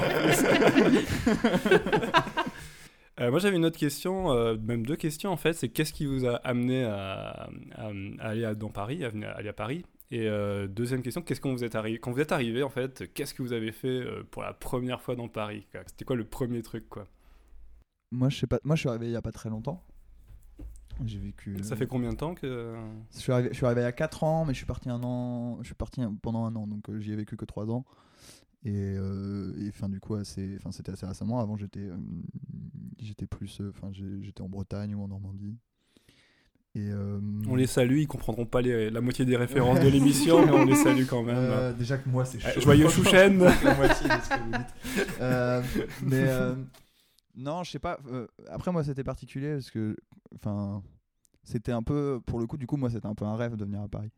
A: Euh, moi j'avais une autre question, euh, même deux questions en fait. C'est qu'est-ce qui vous a amené à, à- à aller à, dans Paris, à venir aller à Paris? Et euh, deuxième question, qu'est-ce qu'on vous êtes arrivé quand vous êtes arrivé en fait Qu'est-ce que vous avez fait pour la première fois dans Paris C'était quoi le premier truc quoi?
C: Moi, je sais pas. Moi, je suis arrivé il y a pas très longtemps. J'ai vécu.
A: Ça
C: euh,
A: fait combien de temps que
C: Je suis arrivé, je suis arrivé il y a 4 ans, mais je suis parti un an. Je suis parti pendant un an, donc euh, j'y ai vécu que 3 ans. Et, euh, et fin, du coup, c'était assez récemment. Avant, j'étais, euh, j'étais plus, enfin, j'étais en Bretagne ou en Normandie. Et
A: On les salue, ils comprendront pas les- la moitié des références de [laughs] l'émission, mais on les salue quand même.
C: Déjà que moi, c'est chaud.
A: joyeux Chouchen [laughs]
C: la moitié de ce que vous dites. Mais non, je sais pas. euh, après, moi, c'était particulier parce que, enfin, c'était un peu, pour le coup, du coup, moi, c'était un peu un rêve de venir à Paris.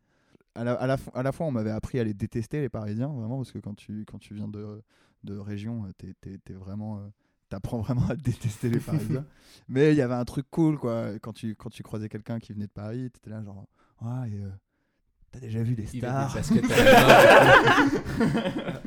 C: À la, à la, fo- à la fois, on m'avait appris à les détester, les Parisiens, vraiment, parce que quand tu, quand tu viens de, de région, euh, t'es, t'es- t'es vraiment. euh, T'apprends [laughs] vraiment à détester les Parisiens. [laughs] Mais il y avait un truc cool, quoi. Quand tu, quand tu croisais quelqu'un qui venait de Paris, t'étais là, genre, ah, et, euh, t'as déjà vu
D: a
C: stars
D: des. [laughs]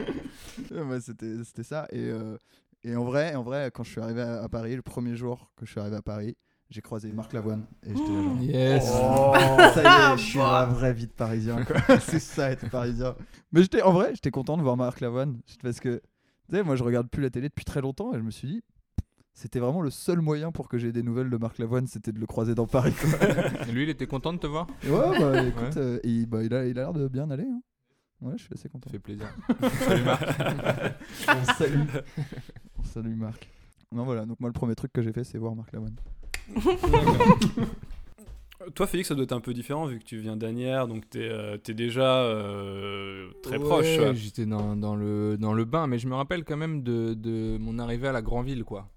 C: Ouais, c'était c'était ça et, euh, et en vrai en vrai quand je suis arrivé à, Paris le premier jour que je suis arrivé à Paris j'ai croisé Marc Lavoine et j'étais là genre
D: Yes. [laughs]
C: ça y est je suis un vrai vite parisien quoi. [laughs] c'est ça être parisien mais j'étais en vrai j'étais content de voir Marc Lavoine parce que tu sais moi je regarde plus la télé depuis très longtemps et je me suis dit c'était vraiment le seul moyen pour que j'ai des nouvelles de Marc Lavoine c'était de le croiser dans Paris quoi.
D: Lui, il était content de te voir?
C: Et ouais bah écoute
D: Ouais.
C: euh, et, bah, il a il a l'air de bien aller hein. ouais je suis assez content
D: Ça fait plaisir. [laughs] Salut Marc.
C: on salue on salue Marc non voilà donc moi le premier truc que j'ai fait c'est voir Marc Lavoine [laughs]
A: Toi, Félix, ça doit être un peu différent vu que tu viens d'Anières, donc t'es euh, t'es déjà euh, très
D: Ouais,
A: proche. ouais.
D: J'étais dans, dans le, dans le bain, mais je me rappelle quand même de, de mon arrivée à la Grand Ville, quoi.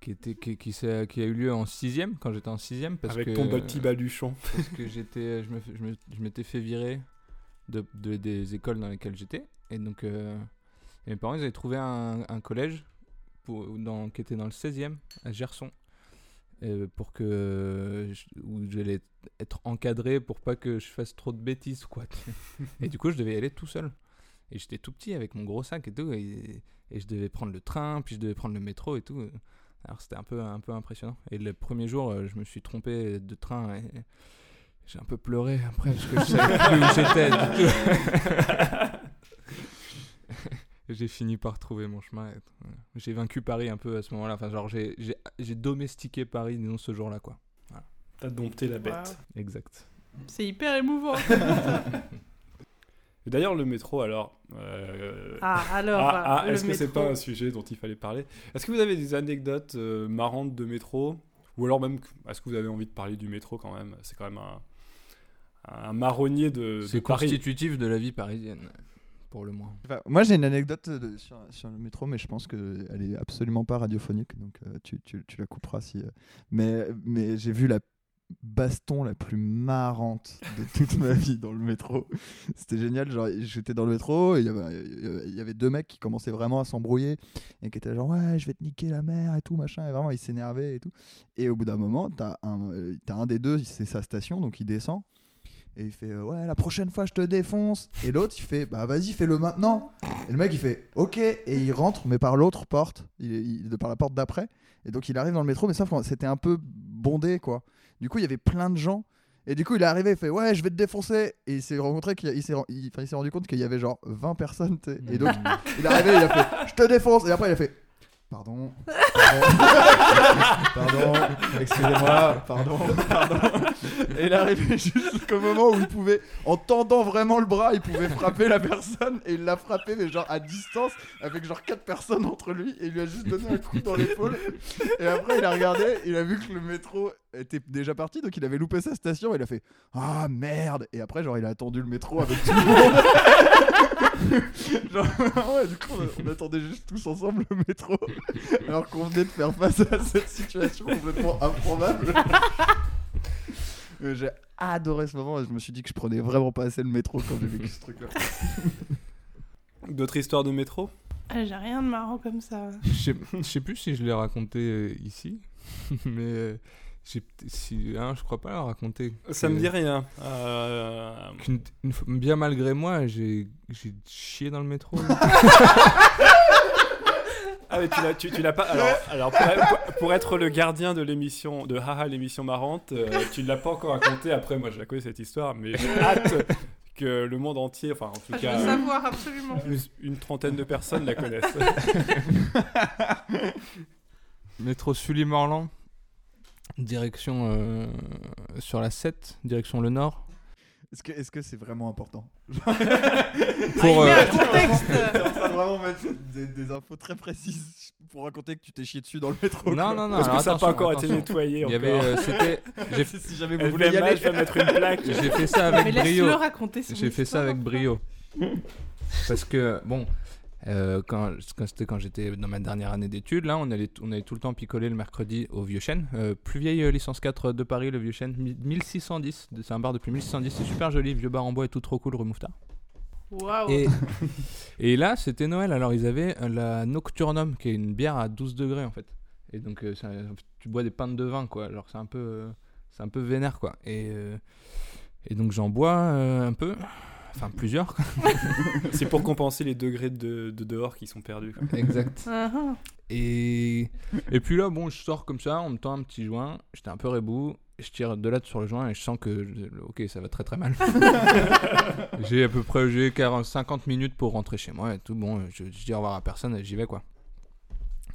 D: Qui, était, qui, qui, qui a eu lieu en 6ème, quand j'étais en 6ème. Parce
A: Avec
D: que,
A: ton petit baluchon. [laughs]
D: Parce que j'étais, je me fais- je me- je m'étais fait virer de, de- des écoles dans lesquelles j'étais. Et donc, euh, et mes parents, ils avaient trouvé un, un collège pour, dans, qui était dans le 16e, à Gerson. euh, pour que je- où j'allais être encadré pour pas que je fasse trop de bêtises quoi [laughs] et du coup je devais y aller tout seul et j'étais tout petit avec mon gros sac et tout et, et je devais prendre le train puis je devais prendre le métro et tout alors c'était un peu un peu impressionnant et le premier jour euh, je me suis trompé de train et j'ai un peu pleuré après parce que je savais plus où j'étais du tout. [laughs] j'ai fini par trouver mon chemin. Voilà. j'ai vaincu Paris un peu à ce moment-là enfin genre j'ai j'ai- j'ai domestiqué Paris disons ce jour-là quoi
A: T'as dompté la bête.
D: Exact
B: C'est hyper émouvant. [laughs]
A: Et D'ailleurs, le métro, alors. euh,
B: ah, alors.
A: ah, ah,
B: le
A: est-ce que c'est pas un sujet dont il fallait parler? Est-ce que vous avez des anecdotes euh, marrantes de métro? Ou alors même, est-ce que vous avez envie de parler du métro quand même? C'est quand même un, un marronnier de, de
D: c'est
A: Paris.
D: constitutif de la vie parisienne pour le moins.
C: Moi j'ai une anecdote de- sur, le métro, mais je pense qu'elle est absolument pas radiophonique, donc euh, tu, la couperas si. euh, Mais, j'ai vu la baston la plus marrante de [laughs] toute ma vie dans le métro. C'était génial. Genre, j'étais dans le métro il y avait- il y avait- deux mecs qui commençaient vraiment à s'embrouiller et qui étaient genre ouais, je vais te niquer la mère et tout machin. Et vraiment, ils s'énervaient et tout. Et au bout d'un moment, euh, t'as un des deux, c'est sa station, donc il descend. Et il fait euh, ouais la prochaine fois je te défonce. Et l'autre il fait bah vas-y fais-le maintenant. Et le mec il fait ok. Et il rentre mais par l'autre porte. Il, il- de par la porte d'après. Et donc il arrive dans le métro mais ça fran- c'était un peu bondé quoi. Du coup il y avait plein de gens. Et du coup il est arrivé il fait ouais je vais te défoncer. Et il s'est rencontré qu'il il s'est il- enfin, il s'est rendu compte qu'il y avait genre 20 personnes et donc [laughs] il est arrivé il a fait je te défonce. Et après il a fait pardon. Pardon, excusez-moi. Pardon. Pardon. Et il arrivé jusqu'au moment où il pouvait, en tendant vraiment le bras, il pouvait frapper la personne et il l'a frappé, mais genre à distance, avec genre quatre personnes entre lui, et il lui a juste donné un coup dans l'épaule. Et après, il a regardé, il a vu que le métro était déjà parti, donc il avait loupé sa station, et il a fait Ah merde Et après, genre, il a attendu le métro avec tout le monde. [laughs] genre, [laughs] ouais, du coup, on, on attendait juste tous ensemble le métro, alors qu'on venait de faire face à cette situation complètement improbable. J'ai adoré ce moment et je me suis dit que je prenais vraiment pas assez le métro quand j'ai vécu ce truc-là. [laughs]
A: D'autres histoires de métro?
B: Ah, J'ai rien de marrant comme ça.
D: Je sais- plus si je l'ai raconté euh, ici, mais euh, si, hein, je crois pas l'avoir raconté.
A: Ça me dit rien. Euh,
D: une bien malgré moi, j'ai j'ai chié dans le métro. [laughs]
A: Ah mais tu l'as, tu, tu l'as pas. Alors, alors pour, pour- pour être le gardien de l'émission, de Haha l'émission marrante, euh, tu ne l'as pas encore raconté. Après, moi, je la connais cette histoire, mais j'ai [laughs] hâte que le monde entier, enfin en tout
B: Ah, je veux
A: cas
B: savoir absolument.
A: une, une trentaine de personnes la connaissent. [laughs]
D: métro Sully-Morland, direction euh, sur la 7, direction le nord.
C: Est-ce que c'est vraiment important
D: Pour, [laughs]
B: Ah, il met un contexte. [laughs]
C: T'es en train de vraiment mettre des, des infos très précises pour raconter que tu t'es chié dessus dans le métro.
D: Non,
C: quoi.
D: non, non.
A: Parce que ça n'a pas
D: attention,
A: encore été nettoyé.
D: Il y avait, euh, c'était, [laughs]
C: si jamais vous voulez y aller.
A: va mettre une plaque.
D: j'ai fait ça
B: Mais
D: avec
B: laisse-le
D: brio. J'ai fait ça avec brio. Parce que, bon, euh, quand, c'était quand j'étais dans ma dernière année d'études, là, on allait, on allait tout le temps picoler le mercredi au Vieux Chêne. Euh, plus vieille euh, licence 4 de Paris, le Vieux Chêne, mi- 1610. de- C'est un bar depuis 1610, c'est super joli, vieux bar en bois et tout trop cool, rue Mouffetard.
B: Waouh.
D: Et, [laughs] et là, c'était Noël, alors ils avaient la Nocturnum, qui est une bière à 12 degrés en fait. Et donc, euh, ça- tu bois des pintes de vin, quoi. Alors, c'est un peu, c'est un peu vénère, quoi. Et, et donc, j'en bois un peu. Enfin, plusieurs. [laughs]
A: C'est pour compenser les degrés de, de dehors qui sont perdus. quoi.
D: Exact.
B: Ah.
D: Et, et puis là, bon, je sors comme ça, on me tend un petit joint. J'étais un peu rebou. Je tire de là sur le joint et je sens que, ok, ça va très très mal. [laughs] j'ai à peu près j'ai 40, 50 minutes pour rentrer chez moi et tout. Bon, je, je dis au revoir à personne et j'y vais quoi.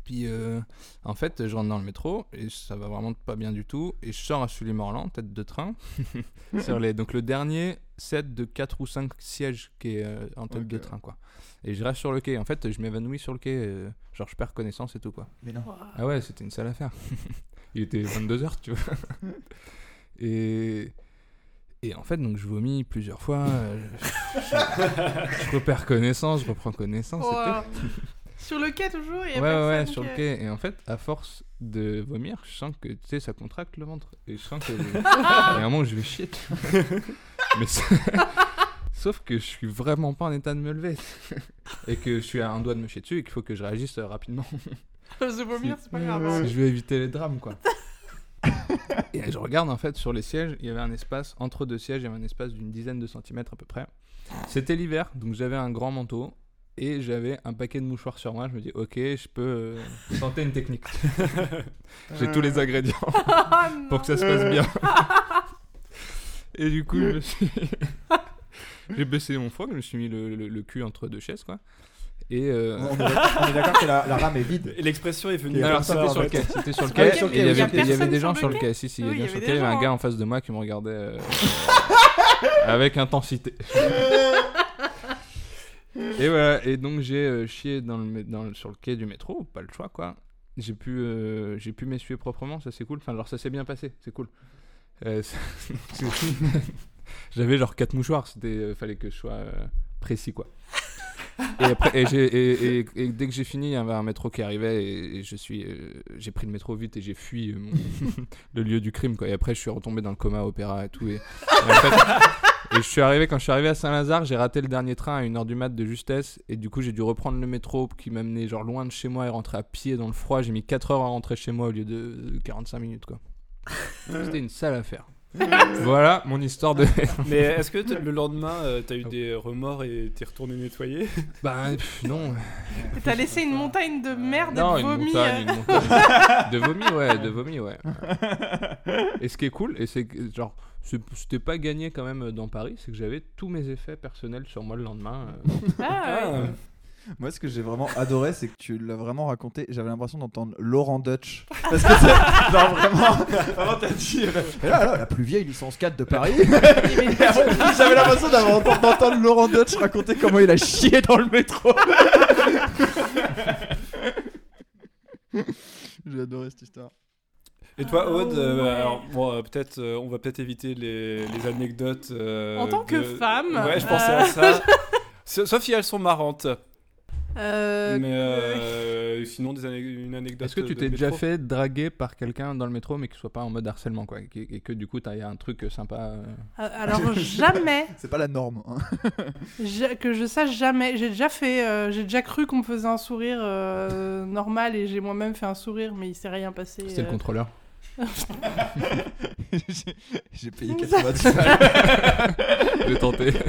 D: Puis euh, en fait, je rentre dans le métro et ça va vraiment pas bien du tout. Et je sors à Sully-Morland, tête de train. [laughs] sur les, donc le dernier set de 4 ou 5 sièges qui est euh, en tête de train quoi. Et je reste sur le quai. En fait, je m'évanouis sur le quai. euh, genre, je perds connaissance et tout quoi.
C: Mais non.
D: Ah ouais, c'était une sale affaire. [laughs] Il était 22h, tu vois. [laughs] Et, et en fait, donc je vomis plusieurs fois. euh, Je, je- je repère connaissance, je reprends connaissance. et tout.
B: Waouh. Sur le quai toujours, a
D: Ouais, ouais, sur le quai. Et en fait, à force de vomir, je sens que, tu sais, ça contracte le ventre. Et je sens que. Il y a un moment où je vais chier. [laughs] Mais Sauf que je suis vraiment pas en état de me lever. [laughs] et que je suis à un doigt de me chier dessus et qu'il faut que je réagisse euh, rapidement. [laughs]
B: Se vomir, c'est pas grave.
D: Si je veux éviter les drames, quoi. Et je regarde en fait sur les sièges, il y avait un espace, entre deux sièges, il y avait un espace d'une dizaine de centimètres à peu près. C'était l'hiver, donc j'avais un grand manteau et j'avais un paquet de mouchoirs sur moi. Je me dis, ok, je peux euh, tenter une technique. [laughs] J'ai tous les ingrédients [laughs]
B: non.
D: pour que ça se passe bien. [laughs] et du coup, je me suis. J'ai baissé mon froc, je me suis mis le, le- le cul entre deux chaises, quoi. Et. euh,
C: On est d'accord que la, la rame est vide.
A: L'expression est venue
D: Alors c'était sur le c'était sur le il y avait, il y avait
B: personne
D: des
B: sur
D: gens sur le
B: quai
D: quai, si si, il y
B: Oui,
D: avait
B: il y
D: des gens sur
B: avait
D: le quai, il y
B: des
D: avait un gars
B: hein.
D: en face de moi qui me regardait euh, avec intensité. Et voilà, et donc j'ai euh, chié dans le, sur le quai du métro, pas le choix quoi. J'ai pu, euh, pu m'essuyer proprement, ça c'est cool. Enfin, genre ça s'est bien passé, c'est cool. Euh, [laughs] [laughs] J'avais genre quatre mouchoirs, c'était, fallait que je sois précis quoi. Et, après, et, dès que j'ai fini, il y avait un métro qui arrivait et, je j'ai pris le métro vite et j'ai fui [laughs] le lieu du crime. Quoi. Et après, je suis retombé dans le coma opéra et tout. Et, et je suis arrivé, quand je suis arrivé à Saint-Lazare, j'ai raté le dernier train à 1h du mat de justesse. Et du coup, j'ai dû reprendre le métro qui m'amenait genre loin de chez moi et rentrer à pied dans le froid. J'ai mis 4 heures à rentrer chez moi au lieu de 45 minutes. quoi. C'était une sale affaire. voilà mon histoire de.
A: Mais est-ce que le lendemain, euh, t'as eu des remords et t'es retourné nettoyer?
D: Bah pff, non.
B: T'as laissé une montagne de merde
D: Non,
B: et de
D: une
B: vomi.
D: montagne, une montagne. De vomi, ouais, de vomi, ouais. [laughs] Et ce qui est cool, et c'est que, genre, c'était pas gagné quand même dans Paris, c'est que j'avais tous mes effets personnels sur moi le lendemain. euh. [laughs]
B: Ah, ouais.
C: Moi, ce que j'ai vraiment adoré, c'est que tu l'as vraiment raconté. J'avais l'impression d'entendre Laurent Dutch. [laughs] Parce que c'est. Non, vraiment. [laughs] Vraiment, t'as dit. Et là, là, la plus vieille licence 4 de Paris. J'avais l'impression d'avoir entendu- d'entendre Laurent Dutch raconter comment il a chié dans le métro. J'ai adoré cette histoire.
A: Et toi,
B: Ah,
A: Aude, euh,
B: ouais.
A: alors, bon, euh, peut-être, euh, on va peut-être éviter les, les anecdotes. euh,
B: En tant que femme,
A: Ouais, je pensais
B: euh,
A: à ça. Sa- Sauf si elles sont marrantes.
B: Euh,
A: mais euh, sinon, des ane- une anecdote.
D: Est-ce que tu t'es déjà fait draguer par quelqu'un dans le métro, mais qui soit pas en mode harcèlement, quoi, et que, et que du coup, t'as y a un truc sympa euh,
B: Alors jamais, [laughs]
C: C'est pas la norme. hein. [laughs]
B: que je sache jamais. J'ai déjà fait, euh, j'ai déjà cru qu'on me faisait un sourire euh, normal et j'ai moi-même fait un sourire, mais il s'est rien passé.
D: C'était le contrôleur. [laughs]
C: J'ai- payé 90 balles.
D: J'ai tenté. [laughs]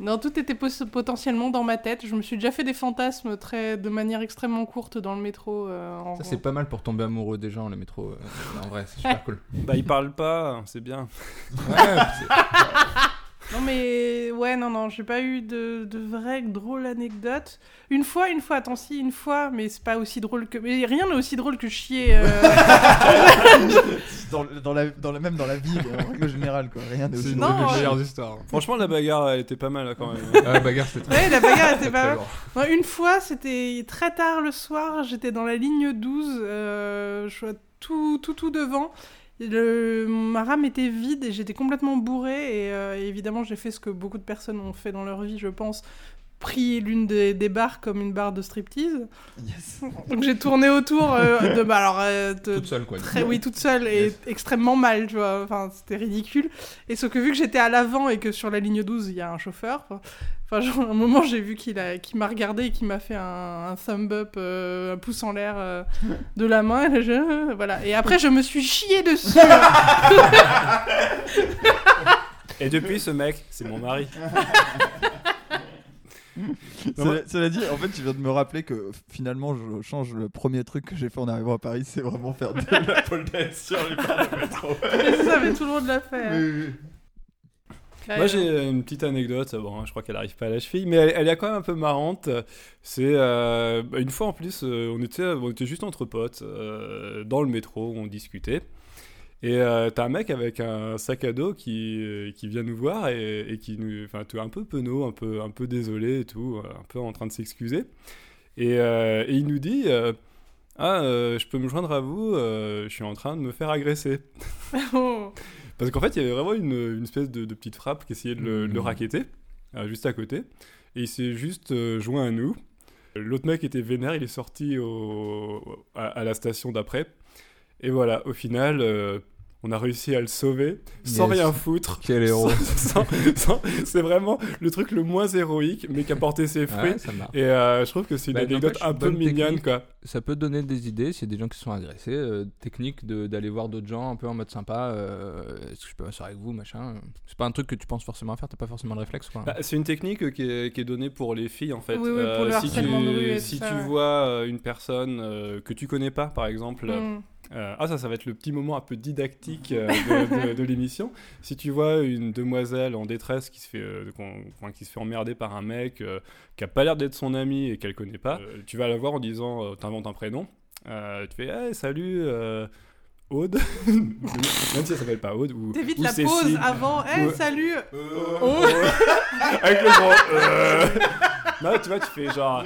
B: Non, tout était potentiellement dans ma tête. Je me suis déjà fait des fantasmes très, de manière extrêmement courte dans le métro. euh, en-
D: Ça, c'est pas mal pour tomber amoureux des gens, le métro. euh, en vrai, c'est super [laughs] cool.
A: Bah, ils parlent pas, c'est bien.
D: Ouais, c'est-
B: Non mais ouais non non j'ai pas eu de, de vraies drôles anecdotes. Une fois une fois attends si une fois mais c'est pas aussi drôle que mais rien n'est aussi drôle que chier. euh.
C: dans, dans la, dans la, même dans la vie, en règle générale, quoi. Rien n'est aussi
B: Non,
C: drôle que chier.
D: meilleures histoires.
A: Franchement, la bagarre, elle était pas mal quand même.
D: Ah, la bagarre, c'était très
B: ouais la bagarre était pas mal. Non, une fois c'était très tard le soir j'étais dans la ligne 12 euh, je suis tout tout tout devant. Ma rame était vide et j'étais complètement bourrée et euh, évidemment j'ai fait ce que beaucoup de personnes ont fait dans leur vie je pense pris l'une des, des barres comme une barre de striptease
C: Yes.
B: donc j'ai tourné autour euh, de bah alors euh, de-
D: Toute seule, quoi.
B: très oui toute seule et
D: Yes.
B: extrêmement mal tu vois enfin c'était ridicule et sauf que vu que j'étais à l'avant et que sur la ligne 12 il y a un chauffeur enfin genre, à un moment j'ai vu qu'il a qu'il m'a regardé et qu'il m'a fait un, un thumb up euh, un pouce en l'air euh, de la main et, là, je- voilà et après je me suis chié dessus
A: Et depuis, ce mec, c'est mon mari. [laughs] [laughs]
C: Cela, cela dit, en fait, tu viens de me rappeler que finalement, je change le premier truc que j'ai fait en arrivant à Paris, c'est vraiment faire de la [laughs] pole dance sur les barres de [laughs] métro.
B: ça mais tout le monde l'a fait hein.
C: Oui, oui.
B: Ouais,
A: Moi j'ai une petite anecdote, bon je crois qu'elle arrive pas à la cheville, mais elle, elle est quand même un peu marrante. C'est euh, bah, une fois en plus, euh, on, était, on était juste entre potes euh, dans le métro, on discutait. Et euh, t'as un mec avec un sac à dos qui, euh, qui vient nous voir et, et qui nous. Enfin, un peu penaud, un peu, un peu désolé et tout, euh, un peu en train de s'excuser. Et, euh, et il nous dit euh, Ah, je peux me joindre à vous, je suis en train de me faire agresser. [laughs] Parce qu'en fait, il y avait vraiment une, une espèce de, de petite frappe qui essayait de le, de le racketter, euh, juste à côté. Et il s'est juste joint à nous. L'autre mec était vénère, il est sorti au, à, à la station d'après. Et voilà, au final, euh, on a réussi à le sauver sans
D: Yes.
A: rien foutre.
D: Quel [laughs] héros.
A: Sans- sans- c'est vraiment le truc le moins héroïque, mais qui a porté ses fruits. Et euh, je trouve que c'est une
D: Bah,
A: anecdote un peu mignonne, quoi.
D: Ça peut donner des idées s'il y a des gens qui se sont agressés. euh, technique de- d'aller voir d'autres gens un peu en mode sympa. euh, Est-ce que je peux m'asseoir avec vous, machin. C'est pas un truc que tu penses forcément à faire, t'as pas forcément le réflexe, quoi.
A: Bah, c'est une technique qui est, qui est donnée pour les filles en fait.
B: Oui, oui, pour le
A: si tu,
B: harcèlement de rue et
A: si
B: tout ça,
A: tu
B: ouais.
A: vois euh, une personne euh, que tu connais pas, par exemple,
B: Mm.
A: Euh, ah ça, ça va être le petit moment un peu didactique euh, de, de- de l'émission. [laughs] Si tu vois une demoiselle en détresse qui se fait, euh, qui se fait emmerder par un mec qui a pas l'air d'être son ami et qu'elle connaît pas, tu vas la voir en disant, t'inventes un prénom, tu fais, hey, salut. Euh, Aude, [laughs] même si elle s'appelle pas Aude ou,
B: T'évites la
A: Cécile.
B: pause avant. Eh,
A: Ouais.
B: salut
A: Oh. [laughs] Avec le gros. euh. Non, tu vois, tu fais genre.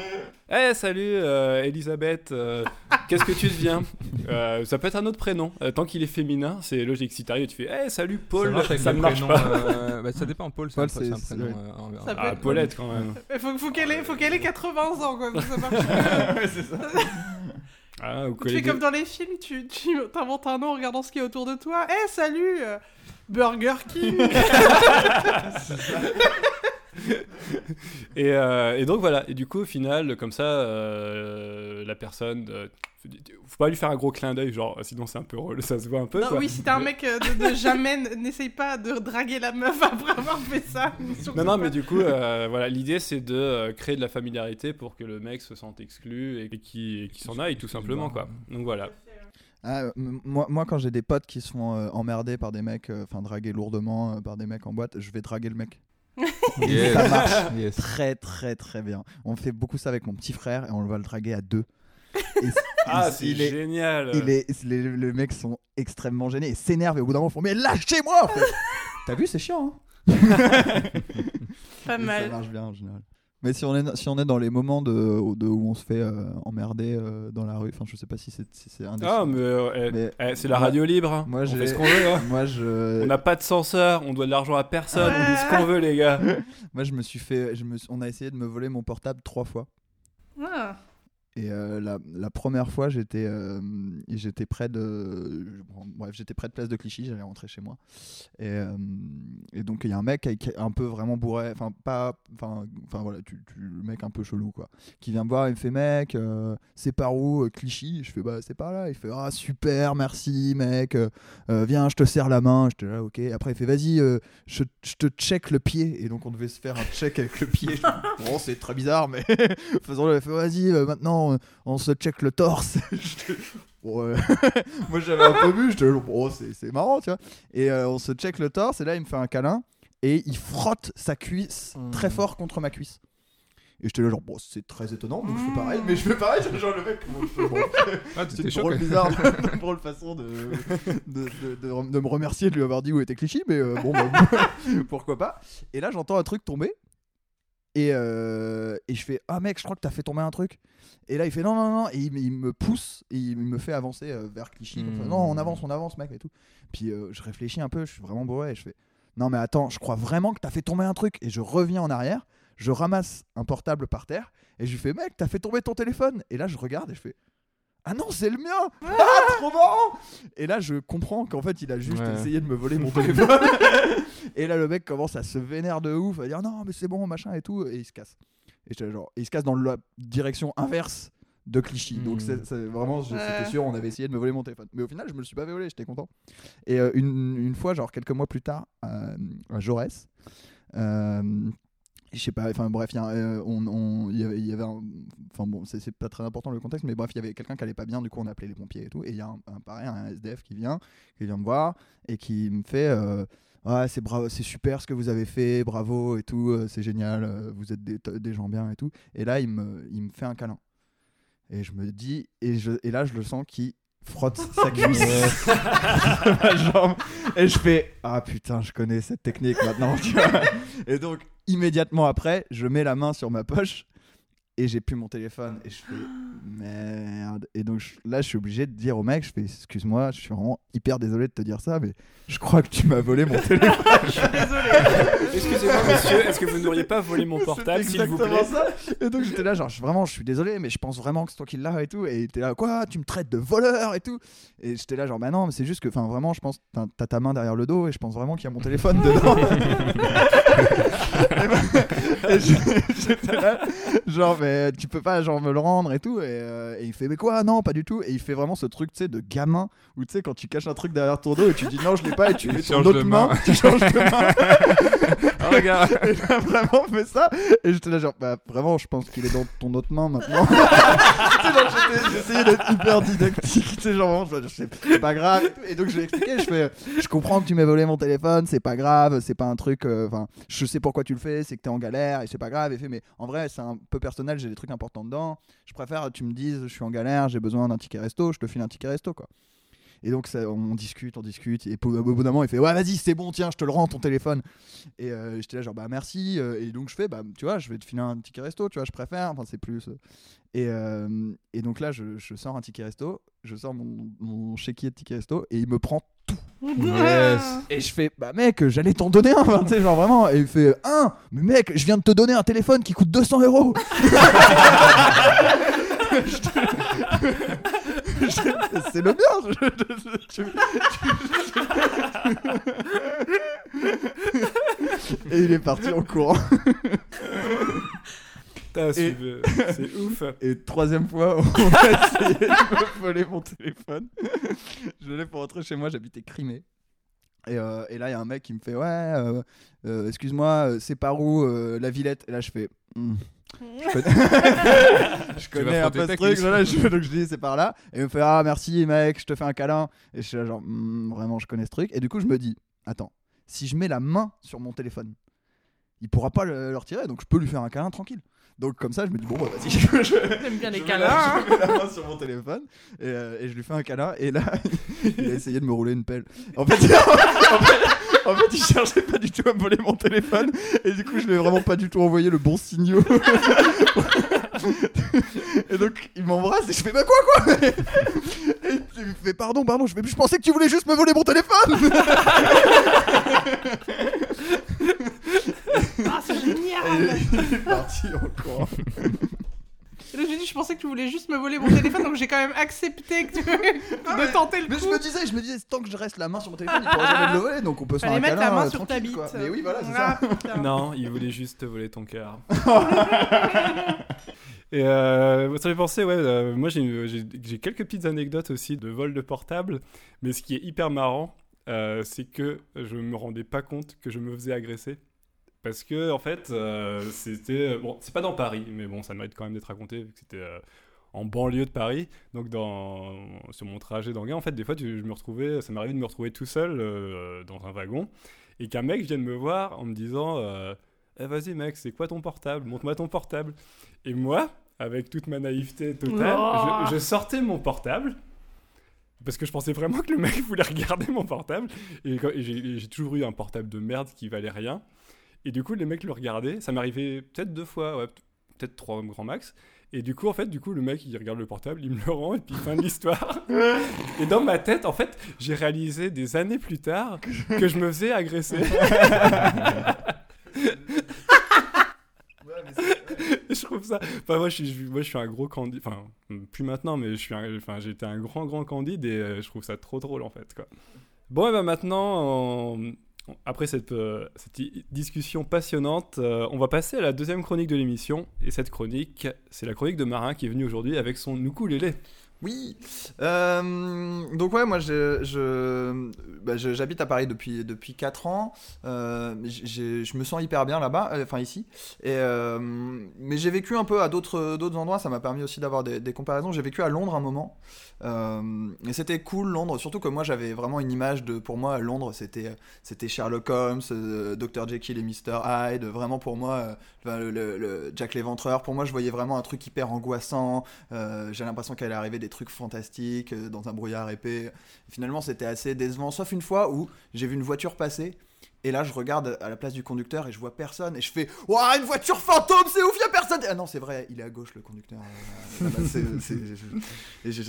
A: Eh, salut, euh, Elisabeth. euh, Qu'est-ce que tu deviens Euh, Ça peut être un autre prénom. Euh, tant qu'il est féminin, c'est logique. Si t'arrives tu fais Hey, salut Paul,
D: ça, marche avec
A: ça
D: les
A: ne marche
D: prénoms,
A: pas.
D: euh, bah, ça dépend, Paul, c'est un,
C: Paul,
D: c'est un
C: c'est-
D: prénom.
C: ouais.
D: euh, en-
B: Ça
A: Ah,
B: être-
A: Paulette quand même.
B: Il faut, faut qu'elle ait, faut qu'elle ait 80 ans, quoi. ça marche. [laughs]
A: Ah,
B: tu fais
A: des-
B: comme dans les films, tu, tu t'inventes un nom en regardant ce qui est autour de toi. Eh, salut euh, Burger King [laughs] [laughs] [laughs]
A: Et, euh, et donc voilà, et du coup au final, comme ça, euh, la personne, euh, faut pas lui faire un gros clin d'œil, genre sinon c'est un peu relou, ça se voit un peu.
B: Non,
A: quoi.
B: oui, si t'es un mec euh, de, de jamais, n'essaye pas de draguer la meuf après avoir fait ça.
A: Non, non,
B: pas.
A: mais du coup, euh, voilà, l'idée c'est de euh, créer de la familiarité pour que le mec se sente exclu et qu'il s'en aille tout simplement, quoi. Donc voilà.
C: Ah, moi, moi, quand j'ai des potes qui se font euh, emmerder par des mecs, euh, enfin draguer lourdement euh, par des mecs en boîte, je vais draguer le mec. [laughs]
D: Yes.
C: Ça marche.
D: Yes.
C: Très, très, très bien. On fait beaucoup ça avec mon petit frère et on va le draguer à deux. Et [laughs]
A: Ah, c'est
C: est-
A: génial.
C: il est- les, les mecs sont extrêmement gênés et s'énervent et au bout d'un moment ils font Mais lâchez-moi. T'as vu, c'est chiant. Hein [laughs]
B: Pas
C: Et Ça
B: mal.
C: marche bien en général. Mais si on est, si on est dans les moments de, de- où on se fait euh, emmerder euh, dans la rue, enfin je sais pas si c'est si c'est un des.
A: Ah, mais, euh, eh,
C: Mais
A: eh, c'est la radio libre. hein.
C: moi,
A: on fait ce qu'on veut. hein.
C: Moi je.
A: On n'a pas de censeur, on doit de l'argent à personne, on dit ce qu'on veut, les gars. [laughs]
C: Moi, je me suis fait. Je me On a essayé de me voler mon portable trois fois.
B: Ah.
C: Et euh, la, la première fois, j'étais euh, j'étais près de. bref, j'étais près de Place de Clichy, j'allais rentrer chez moi. Et, euh, et donc, il y a un mec un peu vraiment bourré. Enfin, pas. Enfin, enfin voilà, tu, tu- le mec un peu chelou, quoi. Qui vient me voir, il me fait Mec, c'est par où Clichy? Je fais Bah, c'est par là. Il fait Ah, super, merci, mec. viens, je te serre la main. J'étais là, ok. Après, il fait Vas-y, je, je te check le pied. Et donc, on devait se faire un check avec le pied. [laughs] Bon, c'est très bizarre, mais [laughs] faisons-le. Il fait Vas-y, maintenant, on se check le torse. [laughs] Bon, euh, [laughs] Moi, j'avais un peu vu. J'étais là, bon, c'est c'est marrant, tu vois. Et euh, on se check le torse. Et là, il me fait un câlin. Et il frotte sa cuisse très fort contre ma cuisse. Et j'étais là, genre, bon, c'est très étonnant. Donc, je fais pareil. Mais je fais pareil. Genre, le mec, bon, je [laughs]
D: Ah,
C: c'est drôle bizarre, une drôle façon de, de, de, de- de me remercier de lui avoir dit où était Clichy, mais euh, bon, bah, pourquoi pas. Et là, j'entends un truc tomber. Et, euh, et je fais Ah mec, je crois que t'as fait tomber un truc. Et là, il fait Non, non, non. Et il, il me pousse et il me fait avancer euh, vers Clichy. comme ça.
D: Hmm.
C: non, on avance, on avance, mec, et tout. Puis euh, je réfléchis un peu, je suis vraiment bourré. Et je fais Non, mais attends, je crois vraiment que t'as fait tomber un truc. Et je reviens en arrière, je ramasse un portable par terre. Et je lui fais Mec, t'as fait tomber ton téléphone. Et là, je regarde et je fais Ah non, c'est le mien Ah, trop marrant Et là, je comprends qu'en fait, il a juste
D: Ouais.
C: essayé de me voler mon [laughs] téléphone. et là, le mec commence à se vénère de ouf, à dire Non, mais c'est bon, machin et tout. Et il se casse. Et j'étais genre, et il se casse dans la direction inverse de Clichy. Donc,
D: Hmm.
C: c'est c'est vraiment, je-
B: Ouais.
C: c'était sûr, on avait essayé de me voler mon téléphone. Mais au final, je me le suis pas volé, j'étais content. Et euh, une, une fois, genre quelques mois plus tard, euh, à Jaurès, euh, je sais pas, enfin bref, il euh, on- on- y avait, y avait enfin bon, c'est pas très important le contexte, mais bref, il y avait quelqu'un qui allait pas bien, du coup on a appelé les pompiers et tout, et il y a un, pareil, un SDF qui vient, qui vient me voir et qui me fait, euh, c'est bravo, c'est super ce que vous avez fait, bravo et tout, euh, c'est génial, euh, vous êtes des, des gens bien et tout, et là il me, il me fait un câlin, et je me dis, et, je, et là je le sens qui frotte sa cuisse [laughs] ma jambe et je fais ah putain je connais cette technique maintenant tu vois. et donc immédiatement après je mets la main sur ma poche et j'ai plus mon téléphone et je fais [gasps] merde et donc je- là je suis obligé de dire au mec je fais excuse-moi je suis vraiment hyper désolé de te dire ça mais je crois que tu m'as volé mon [laughs] téléphone
B: Je suis désolé.
A: Excusez-moi, [laughs] monsieur, est-ce que vous n'auriez pas volé mon portable, s'il vous plaît
C: ça. Et donc j'étais là, genre, je- vraiment, je suis désolé, mais je pense vraiment que c'est toi qui l'as et tout. Et il était là, quoi, tu me traites de voleur et tout. Et j'étais là, genre, bah non, mais c'est juste que, enfin, vraiment, je pense, t'as t'as ta main derrière le dos et je pense vraiment qu'il y a mon téléphone dedans. [laughs] et bah- et j'étais là, genre, mais tu peux pas, genre, me le rendre et tout. Et, euh, et il fait, mais quoi, non, pas du tout. Et il fait vraiment ce truc, tu sais, de gamin où, tu sais, quand tu caches un truc derrière ton dos et tu dis non, je l'ai pas et tu mets ton autre main,
D: main.
C: tu changes de main. [laughs]
D: Ah, regarde. [laughs]
C: Et il a vraiment fait ça. Et j'étais là, genre, bah vraiment, je pense qu'il est dans ton autre main maintenant. [laughs] J'essayais d'être hyper didactique. Tu sais, genre, c'est pas grave. Et, donc, je lui ai expliqué, je fais, je comprends que tu m'aies volé mon téléphone, c'est pas grave, c'est pas un truc. euh, Enfin, je sais pourquoi tu le fais, c'est que t'es en galère et c'est pas grave. Et fait, mais en vrai, c'est un peu personnel, j'ai des trucs importants dedans. Je préfère, tu me dises, je suis en galère, j'ai besoin d'un ticket resto, je te file un ticket resto, quoi. Et donc on discute, on discute. Et au bout d'un moment, il fait ouais vas-y c'est bon tiens je te le rends ton téléphone. Et euh, j'étais là genre bah merci. euh, et donc je fais bah tu vois je vais te filer un ticket resto tu vois je préfère. Enfin c'est plus. euh. Et, euh, et donc là je, je sors un ticket resto, je sors mon, mon chéquier de ticket resto et il me prend Et je fais, bah mec, j'allais t'en donner un, [laughs] genre vraiment. Et il fait, un, mais mec, je viens de te donner un téléphone qui coûte 200 euros. [laughs] C'est le bien. Et il est parti en courant. [laughs]
A: Putain, c'est [laughs] ouf.
C: Et troisième fois, on a essayé de me voler mon téléphone. [laughs] Je l'ai pour rentrer chez moi, j'habitais Crimée. Et, euh, et là, il y a un mec qui me fait Ouais, euh, euh, excuse-moi, c'est par où euh, la Villette? Et là, je fais Hmm, [laughs] Je connais, je connais un peu ce truc.
D: cuisse.
C: voilà, je- donc je dis C'est par là. Et il me fait Ah, merci, mec, je te fais un câlin. Et je suis là, genre Hmm, Vraiment, je connais ce truc. Et du coup, je me dis Attends, si je mets la main sur mon téléphone, il pourra pas le, le retirer, donc je peux lui faire un câlin tranquille. Donc comme ça, je me dis bon bah vas-y, [laughs] je,
B: J'aime bien les
C: je mets
B: câlins. hein.
C: Je mets la main sur mon téléphone et, euh, et je lui fais un câlin et là [laughs] il a essayé de me rouler une pelle. En fait, [laughs] en fait, en fait, il cherchait pas du tout à me voler mon téléphone et du coup je lui ai vraiment pas du tout envoyé le bon signal. et donc il m'embrasse et je fais bah quoi quoi? Et il me fait pardon pardon je, fais, je pensais que tu voulais juste me voler mon téléphone.
B: Ah, c'est
C: Et
B: génial.
C: Il est parti en courant.
B: Et là, je lui ai dit, je pensais que tu voulais juste me voler mon téléphone, donc j'ai quand même accepté que tu... de tenter le
C: Mais je
B: coup.
C: me disais, je me disais, tant que je reste la main sur mon téléphone, il pourra jamais le voler, donc on peut se faire un
B: mettre
C: câlin
B: la main
C: euh,
B: sur ta bite.
C: quoi. Mais oui, voilà, c'est
B: Ah,
C: ça.
B: putain.
A: Non, il voulait juste te voler ton cœur. [laughs] Et euh, ça fait penser, ouais, euh, moi j'ai une- j'ai j'ai quelques petites anecdotes aussi de vol de portable, mais ce qui est hyper marrant, euh, c'est que je me rendais pas compte que je me faisais agresser. Parce que, en fait, euh, c'était. Bon, c'est pas dans Paris, mais bon, ça mérite quand même d'être raconté, vu que c'était euh, en banlieue de Paris. Donc, dans, sur mon trajet d'Anguin, en fait, des fois, tu- je me retrouvais, ça m'arrivait de me retrouver tout seul euh, dans un wagon, et qu'un mec vienne me voir en me disant euh, Eh, Vas-y, mec, c'est quoi ton portable? Montre-moi ton portable. Et moi, avec toute ma naïveté totale,
B: Oh.
A: je, je sortais mon portable. Parce que je pensais vraiment que le mec [laughs] voulait regarder mon portable. Et, et j'ai toujours eu un portable de merde qui valait rien. Et du coup, les mecs le regardaient. Ça m'arrivait peut-être deux fois, ouais, peut-être trois grand max. Et du coup, en fait, du coup, le mec, il regarde le portable, il me le rend, et puis fin de l'histoire. [laughs] et dans ma tête, en fait, j'ai réalisé des années plus tard que je me faisais agresser. [laughs] Je trouve ça. Enfin, moi, je suis, moi, je suis un gros candide. Enfin, plus maintenant, mais je suis un- enfin, été un grand, grand candide et euh, je trouve ça trop drôle, en fait. Quoi. Bon, et ben maintenant, on- après cette, euh, discussion passionnante, euh, on va passer à la deuxième chronique de l'émission. Et cette chronique, c'est la chronique de Marin qui est venu aujourd'hui avec son ukulélé.
C: Oui. Euh, donc ouais, moi je, je, bah, je- j'habite à Paris depuis depuis 4 ans. Euh, je me sens hyper bien là-bas, enfin ici. Et mais j'ai vécu un peu à d'autres d'autres endroits. Ça m'a permis aussi d'avoir des comparaisons. J'ai vécu à Londres un moment. Euh, et c'était cool Londres, surtout que moi j'avais vraiment une image de, pour moi Londres c'était c'était Sherlock Holmes, euh, Dr Jekyll et Mr Hyde. Vraiment pour moi, euh, le, Jack l'Éventreur. Pour moi je voyais vraiment un truc hyper angoissant. Euh, j'ai l'impression qu'elle arriver des trucs fantastiques dans un brouillard épais. Finalement, c'était assez décevant, sauf une fois où j'ai vu une voiture passer. Et là, je regarde à la place du conducteur et je vois personne. Et je fais Waouh, une voiture fantôme, c'est ouf, y a personne Ah non, c'est vrai, il est à gauche le conducteur. Euh,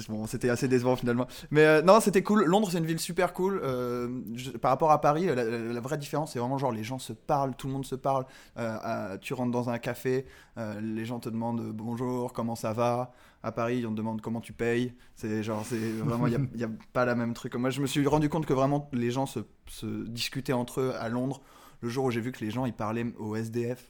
C: [laughs] bon, c'était assez décevant finalement. Mais euh, non, c'était cool. Londres, c'est une ville super cool. Euh, je- par rapport à Paris, la, la- la vraie différence, c'est vraiment genre les gens se parlent, tout le monde se parle. Euh, à- tu rentres dans un café, les gens te demandent bonjour, comment ça va? À Paris, on te demande comment tu payes. C'est genre, c'est vraiment, il n'y a, pas la même truc. Moi, je me suis rendu compte que vraiment les gens se, se discutaient entre eux à Londres le jour où j'ai vu que les gens ils parlaient aux SDF.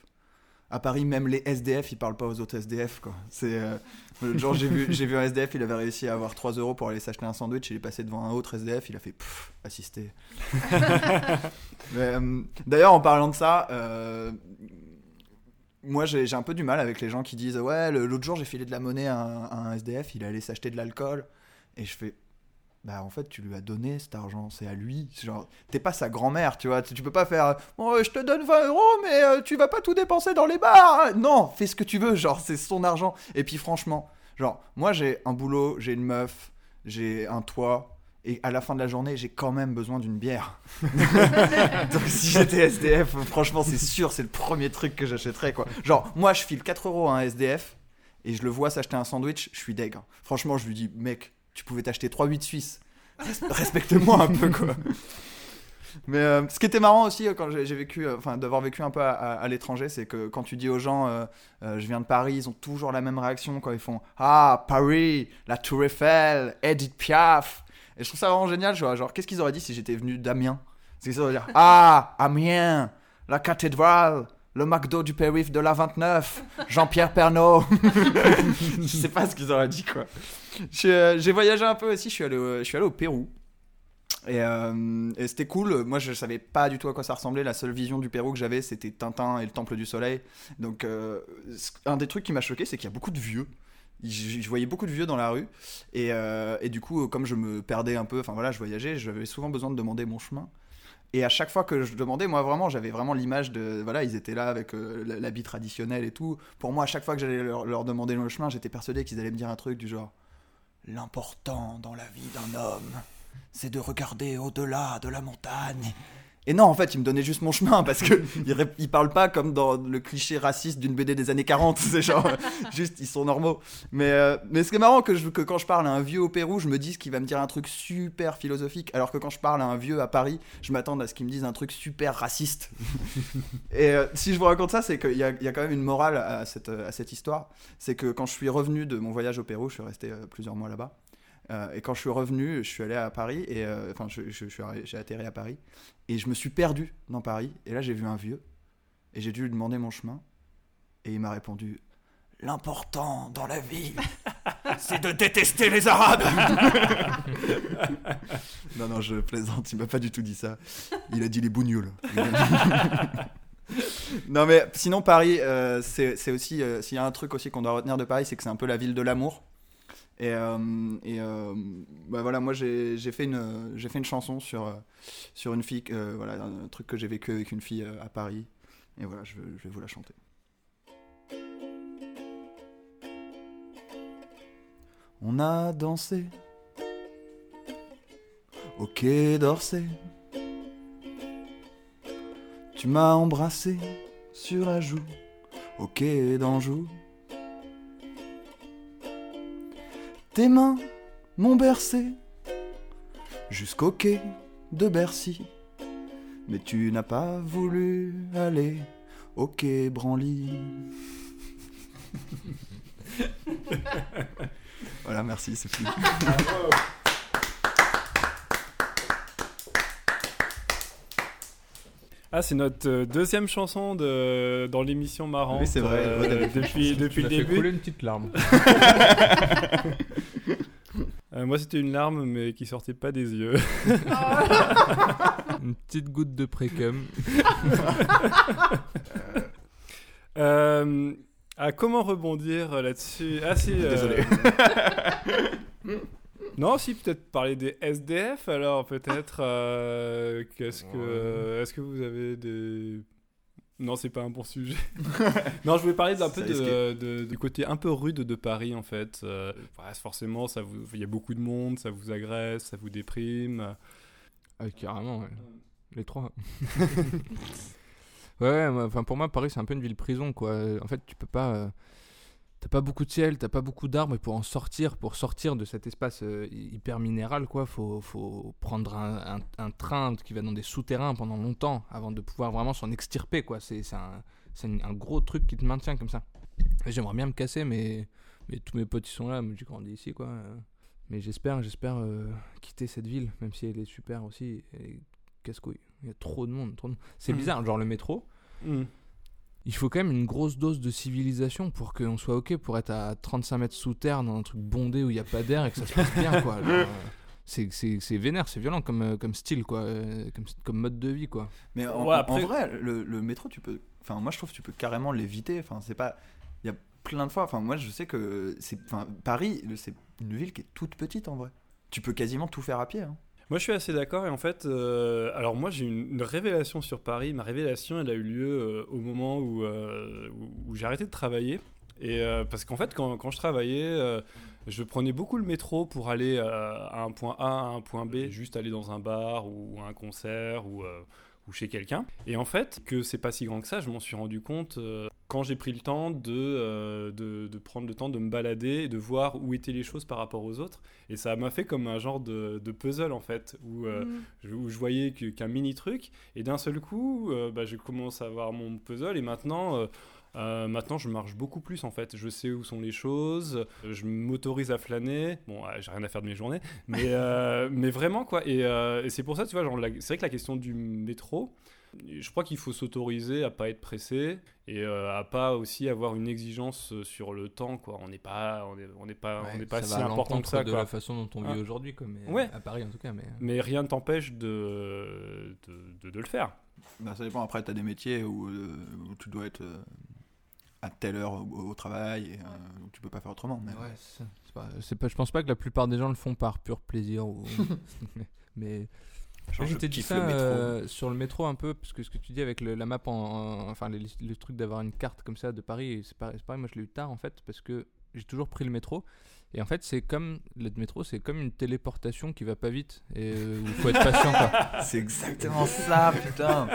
C: À Paris, même les SDF, ils parlent pas aux autres SDF. Quoi. C'est, euh, le jour j'ai vu, j'ai vu un SDF, il avait réussi à avoir 3 euros pour aller s'acheter un sandwich. Il est passé devant un autre SDF, il a fait pfff, assister. [laughs] Euh, D'ailleurs, en parlant de ça, euh, moi j'ai un peu du mal avec les gens qui disent Ouais, l'autre jour j'ai filé de la monnaie à un, SDF, il allé s'acheter de l'alcool. Et je fais Bah en fait, tu lui as donné cet argent, c'est à lui. Genre, t'es pas sa grand-mère, tu vois. Tu tu peux pas faire Bon, euh, je te donne 20 euros, mais euh, tu vas pas tout dépenser dans les bars. Non, fais ce que tu veux, genre, c'est son argent. Et puis franchement, genre, moi j'ai un boulot, j'ai une meuf, j'ai un toit. Et à la fin de la journée, j'ai quand même besoin d'une bière. [laughs] Donc si j'étais SDF, franchement, c'est sûr, c'est le premier truc que j'achèterais. Genre, moi, je file 4 euros à un SDF et je le vois s'acheter un sandwich, je suis deg. hein. Franchement, je lui dis, mec, tu pouvais t'acheter 3,8 suisses. Res- Respecte-moi un peu, quoi. Mais euh, ce qui était marrant aussi euh, quand j'ai vécu, euh, enfin d'avoir vécu un peu à, à- l'étranger, c'est que quand tu dis aux gens, je viens de Paris, ils ont toujours la même réaction quand ils font Ah Paris, la Tour Eiffel, Edith Piaf. Et je trouve ça vraiment génial. Genre, genre, qu'est-ce qu'ils auraient dit si j'étais venu d'Amiens? C'est auraient dire Ah Amiens, la cathédrale, le McDo du périph' de la 29, Jean-Pierre Pernaut. [laughs] je sais pas ce qu'ils auraient dit quoi. Euh, J'ai voyagé un peu aussi. Je suis allé, je suis allé au Pérou. Et, euh, et c'était cool. Moi, je savais pas du tout à quoi ça ressemblait. La seule vision du Pérou que j'avais, c'était Tintin et le Temple du Soleil. Donc, euh, un des trucs qui m'a choqué, c'est qu'il y a beaucoup de vieux. Je, voyais beaucoup de vieux dans la rue. Et, euh, et du coup, comme je me perdais un peu, enfin voilà, je voyageais, j'avais souvent besoin de demander mon chemin. Et à chaque fois que je demandais, moi vraiment, j'avais vraiment l'image de. Voilà, ils étaient là avec euh, l'habit traditionnel et tout. Pour moi, à chaque fois que j'allais leur, leur demander le chemin, j'étais persuadé qu'ils allaient me dire un truc du genre L'important dans la vie d'un homme, c'est de regarder au-delà de la montagne. Et non, en fait, ils me donnaient juste mon chemin parce que [laughs] ils, ré- ils parlent pas comme dans le cliché raciste d'une BD des années 40. C'est genre, juste, ils sont normaux. Mais, euh, mais ce qui est marrant, que, je- que quand je parle à un vieux au Pérou, je me dis qu'il va me dire un truc super philosophique, alors que quand je parle à un vieux à Paris, je m'attends à ce qu'il me dise un truc super raciste. [laughs] Et euh, si je vous raconte ça, c'est qu'il y a, il y a quand même une morale à cette, à cette histoire. C'est que quand je suis revenu de mon voyage au Pérou, je suis resté euh, plusieurs mois là-bas. Euh, et quand je suis revenu, je suis allé à Paris, et euh, enfin, je, je- je j'ai atterri à Paris, et je me suis perdu dans Paris. Et là, j'ai vu un vieux, et j'ai dû lui demander mon chemin, et il m'a répondu L'important dans la vie, [laughs] c'est de détester les Arabes. [laughs] non, non, je plaisante, il m'a pas du tout dit ça. Il a dit les bougnoules. [laughs] non, mais sinon, Paris, euh, c'est aussi. S'il y a un truc aussi qu'on doit retenir de Paris, c'est que c'est un peu la ville de l'amour. Et, euh, euh, bah voilà, moi j'ai fait, une- fait une chanson sur, euh, sur une fille, euh, voilà, un truc que j'ai vécu avec une fille à Paris. Et voilà, je, je vais vous la chanter. On a dansé au quai d'Orsay. Tu m'as embrassé sur la joue au quai d'Anjou. Tes mains m'ont bercé jusqu'au quai de Bercy. Mais tu n'as pas voulu aller au quai Branly. [laughs] voilà, merci, c'est fini.
A: Ah, c'est notre euh, deuxième chanson de, dans l'émission marrante.
C: Oui, c'est vrai.
A: euh, depuis depuis le
D: m'as fait
A: début.
D: couler une petite larme. [laughs]
A: Moi, c'était une larme, mais qui sortait pas des yeux.
D: une petite goutte de précum. [laughs]
A: Euh, ah, comment rebondir là-dessus? Ah, si. euh,
C: Désolé. [laughs]
A: non, si, peut-être parler des SDF, alors, peut-être. euh, Qu'est-ce que. Est-ce que vous avez des. Non, c'est pas un bon sujet. [laughs] non, je voulais parler d'un peu de, du côté un peu rude de Paris, en fait. Euh, ouais, forcément, ça vous, il y a beaucoup de monde, ça vous agresse, ça vous déprime.
D: Ah, carrément, ouais. Les trois. [laughs] ouais, enfin, pour moi, Paris, c'est un peu une ville prison, quoi. En fait, tu peux pas. T'as pas beaucoup de ciel, t'as pas beaucoup d'arbres, et pour en sortir, pour sortir de cet espace euh, hy- hyper minéral, quoi, faut, faut prendre un, un- un train qui va dans des souterrains pendant longtemps avant de pouvoir vraiment s'en extirper, quoi. C'est un, un gros truc qui te maintient comme ça. J'aimerais bien me casser, mais, mais tous mes potes ils sont là, mais j'ai grandi ici, quoi. Mais j'espère, j'espère euh, quitter cette ville, même si elle est super aussi. Casse-couille. Il y a trop de monde, trop de. C'est
A: Mhm.
D: bizarre, genre le métro.
A: Hmm.
D: Il faut quand même une grosse dose de civilisation pour qu'on soit ok pour être à 35 mètres sous terre dans un truc bondé où il n'y a pas d'air et que ça se passe bien quoi. Genre, [laughs] euh, c'est, c'est, c'est vénère, c'est violent comme, euh, comme style quoi, euh, comme, comme mode de vie quoi.
C: Mais en,
A: Ouais,
C: en-
A: après-
C: en vrai, le, le métro, tu peux. Enfin, moi, je trouve que tu peux carrément l'éviter. Enfin, c'est pas. Il y a plein de fois. Enfin, moi, je sais que c'est. Enfin, Paris, c'est une ville qui est toute petite en vrai. Tu peux quasiment tout faire à pied. hein.
A: Moi, je suis assez d'accord. Et en fait, euh, alors moi, j'ai une, une révélation sur Paris. Ma révélation, elle a eu lieu euh, au moment où, euh, où, où j'ai arrêté de travailler. Et euh, parce qu'en fait, quand, quand je travaillais, je prenais beaucoup le métro pour aller à un point A, à un point B, juste aller dans un bar ou un concert ou, ou chez quelqu'un. Et en fait, que c'est pas si grand que ça, je m'en suis rendu compte quand j'ai pris le temps de, euh, de, de prendre le temps de me balader et de voir où étaient les choses par rapport aux autres. Et ça m'a fait comme un genre de, de puzzle en fait, où, euh,
B: Mm.
A: je, où je voyais qu'un mini truc. Et d'un seul coup, euh, bah, je commence à voir mon puzzle et maintenant. euh, maintenant, je marche beaucoup plus en fait. Je sais où sont les choses. Je m'autorise à flâner. Bon, euh, j'ai rien à faire de mes journées, mais, [laughs] euh, mais vraiment quoi. Et, et c'est pour ça, tu vois, c'est vrai que la question du métro, je crois qu'il faut s'autoriser à pas être pressé et euh, à pas aussi avoir une exigence euh, sur le temps quoi. On n'est pas, on est, on n'est pas, on n'est pas si important que ça
D: de
A: quoi.
D: la façon dont on vit
A: Ah.
D: aujourd'hui, quoi, mais
A: Ouais.
D: à Paris en tout cas. Mais...
A: Mais rien ne t'empêche de, de, de- de le faire.
C: Bah, ça dépend. Après, tu as des métiers où, euh, où tu dois être euh, à telle heure au, au travail et euh, où tu peux pas faire autrement. Mais
D: Ouais, c'est pas, c'est pas- je pense pas que la plupart des gens le font par pur plaisir. Ou... [laughs] mais
C: Genre,
D: je t'ai dit ça
C: le métro.
D: euh, sur le métro un peu, parce que ce que tu dis avec le- la map, en, en- enfin le truc d'avoir une carte comme ça de Paris, c'est pareil, moi je l'ai eu tard en fait, parce que j'ai toujours pris le métro. Et en fait, c'est comme le métro, c'est comme une téléportation qui va pas vite et euh, où il faut être patient. Quoi. [laughs]
C: C'est exactement ça, putain.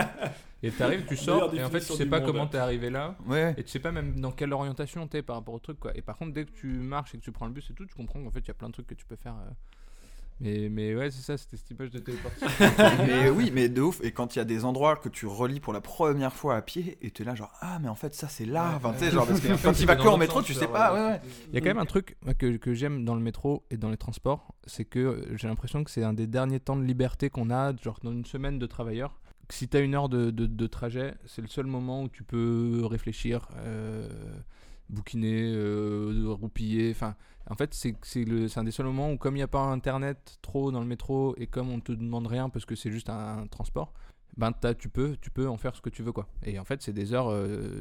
D: Et t'arrives, tu sors, et en fait, tu sais pas
A: monde.
D: comment t'es arrivé là.
C: Ouais.
D: Et tu sais pas même dans quelle orientation t'es par rapport au truc quoi. Et par contre dès que tu marches et que tu prends le bus et tout, tu comprends qu'en fait il y a plein de trucs que tu peux faire. euh. Mais, mais ouais c'est ça, c'était cette image de téléportation. [laughs]
C: mais oui, mais de ouf. Et quand il y a des endroits que tu relis pour la première fois à pied, et tu es là, genre, ah, mais en fait, ça c'est là. Enfin, tu sais, genre, parce que quand tu vas que en métro, tu sais pas. Ouais, ouais.
D: Il y a quand même un truc que, que j'aime dans le métro et dans les transports, c'est que euh, j'ai l'impression que c'est un des derniers temps de liberté qu'on a, genre dans une semaine de travailleur. Si t'as une heure de, de- de trajet, c'est le seul moment où tu peux réfléchir, euh, bouquiner, euh, roupiller. Enfin, en fait, c'est un des seuls moments où, comme il n'y a pas internet trop dans le métro et comme on te demande rien parce que c'est juste un, un transport, ben tu peux, tu peux en faire ce que tu veux quoi. Et en fait, c'est des heures, euh,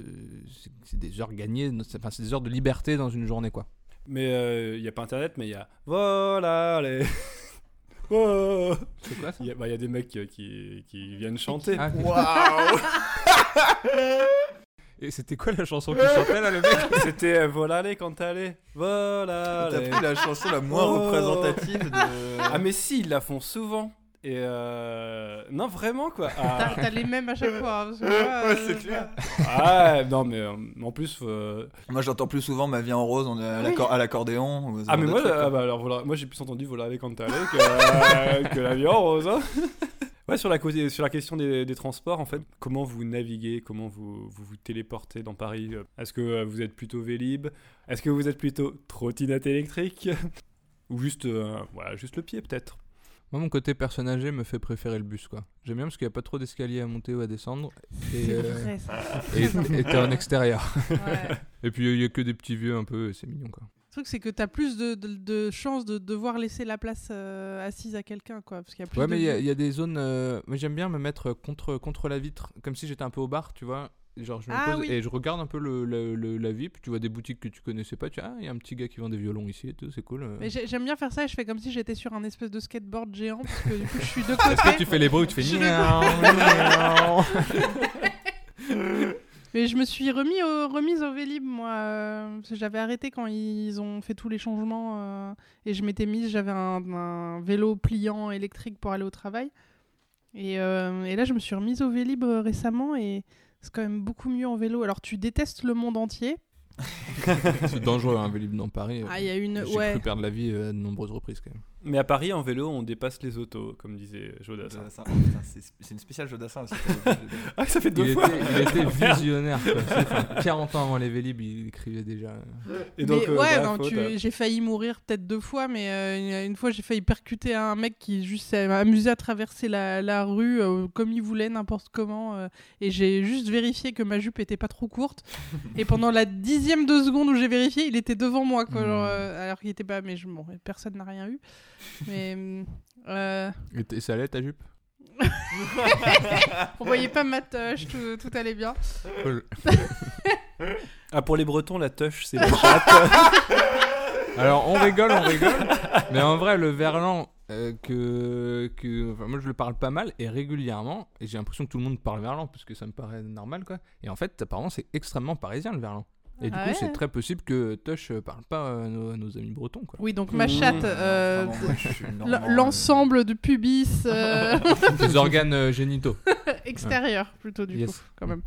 D: c'est- des heures gagnées, enfin c'est des heures de liberté dans une journée quoi.
A: Mais il n'y a pas internet, mais il y a. Voilà les. [laughs] Oh.
D: C'est quoi ça?
A: Il y, a- bah, y a des mecs euh, qui, qui viennent chanter.
D: Ah.
C: Waouh [laughs] [laughs]
D: Et c'était quoi la chanson qu'il [laughs] chantait là le mec [laughs]
A: C'était euh, Voilà les quand t'allais. Voilà
C: T'as pris la chanson la moins
A: Oh.
C: représentative de.
A: Ah, mais si, ils la font souvent. Et euh... Non, vraiment quoi. Ah,
B: T'as t'as les mêmes à chaque fois. hein, parce que moi,
C: Ouais,
B: euh,
C: c'est clair.
A: ah, non, mais euh, en plus. euh,
C: Moi, j'entends plus souvent ma vie en rose on est à l'accor- à l'accordéon. ou ce
A: Ah,
C: genre
A: mais
C: de
A: moi,
C: trucs,
A: euh,
C: quoi.
A: bah, alors, voilà, moi j'ai plus entendu Voilà les quand t'allais que, euh, que la vie en rose. hein. Ouais, sur la, côté- sur la question des, des transports, en fait, comment vous naviguez, comment vous vous, vous téléportez dans Paris euh, Est-ce que euh, vous êtes plutôt Vélib Est-ce que vous êtes plutôt trottinette électrique [laughs] Ou juste, euh, voilà, juste le pied peut-être?
D: Moi mon côté personne âgée me fait préférer le bus quoi. J'aime bien parce qu'il n'y a pas trop d'escaliers à monter ou à descendre. [laughs] Et
B: C'est
D: euh, t'es en extérieur.
B: Ouais.
D: Et puis il y a que des petits vieux un peu, et c'est mignon quoi.
B: Le truc, c'est que t'as plus de, de, de chances de devoir laisser la place euh, assise à quelqu'un, quoi. Parce qu'il y a plus
D: Ouais,
B: de
D: mais il y, a- y des zones. euh, Moi, j'aime bien me mettre contre, contre la vitre, comme si j'étais un peu au bar, tu vois. Genre, je me
B: Ah
D: pose
B: oui.
D: et je regarde un peu le, le- le- la vie, puis tu vois des boutiques que tu connaissais pas. Tu vois, ah, il y a un petit gars qui vend des violons ici et tout, c'est cool. euh.
B: J'aime bien faire ça et je fais comme si j'étais sur un espèce de skateboard géant parce que du coup je suis de [laughs]
D: Est-ce que
B: côté.
D: tu fais les bruits où tu fais [laughs] [laughs]
B: Mais je me suis remis au, remise au Vélib moi. euh, j'avais arrêté quand ils ont fait tous les changements euh, et je m'étais mise, j'avais un, un vélo pliant électrique pour aller au travail. Et, euh, et là je me suis remise au Vélib euh, récemment et c'est quand même beaucoup mieux en vélo. Alors tu détestes le monde entier. [laughs]
D: C'est dangereux, un Vélib dans Paris.
B: Ah, il y a une.
D: J'ai
B: Ouais.
D: perdre la vie à de nombreuses reprises quand même.
A: Mais à Paris, en vélo, on dépasse les autos, comme disait Jodassin.
C: Jodassin. Putain, c'est une spéciale jeu d'assin aussi. [laughs]
A: Ah, ça fait
D: Il
A: deux
D: était,
A: fois
D: il était [laughs] visionnaire. Quoi. Enfin, 40 ans avant les Vélib, il écrivait déjà.
A: Et donc,
B: Mais
A: euh,
B: ouais,
A: bah,
B: tu- j'ai failli mourir peut-être deux fois, mais euh, une, une fois j'ai failli percuter un mec qui juste s'est amusé à traverser la, la rue euh, comme il voulait, n'importe comment, euh, et j'ai juste vérifié que ma jupe était pas trop courte. [laughs] et pendant la dixième de seconde où j'ai vérifié, il était devant moi, quoi,
D: Hmm.
B: genre, euh, alors qu'il était pas. Mais je, bon, personne n'a rien eu. Mais euh,
D: Et, ça allait ta jupe? [laughs]
B: On voyait pas ma touche, tout, tout allait bien. [laughs]
A: Ah, pour les Bretons, la touche, c'est [laughs] la chatte.
D: Alors on rigole, on rigole. Mais en vrai, le verlan, euh, que, que enfin, moi je le parle pas mal et régulièrement. Et j'ai l'impression que tout le monde parle verlan parce que ça me paraît normal quoi. Et en fait, apparemment, c'est extrêmement parisien le verlan. Et du
B: Ah
D: coup,
B: ouais
D: c'est très possible que Tush euh, parle pas à nos, à nos amis bretons. Quoi.
B: Oui, donc ma
A: Mmh.
B: chatte, euh, l- [laughs]
C: normand,
B: l'ensemble du pubis euh, [laughs]
D: Les organes euh, génitaux. [laughs]
B: extérieur plutôt du
D: Yes.
B: coup, quand même.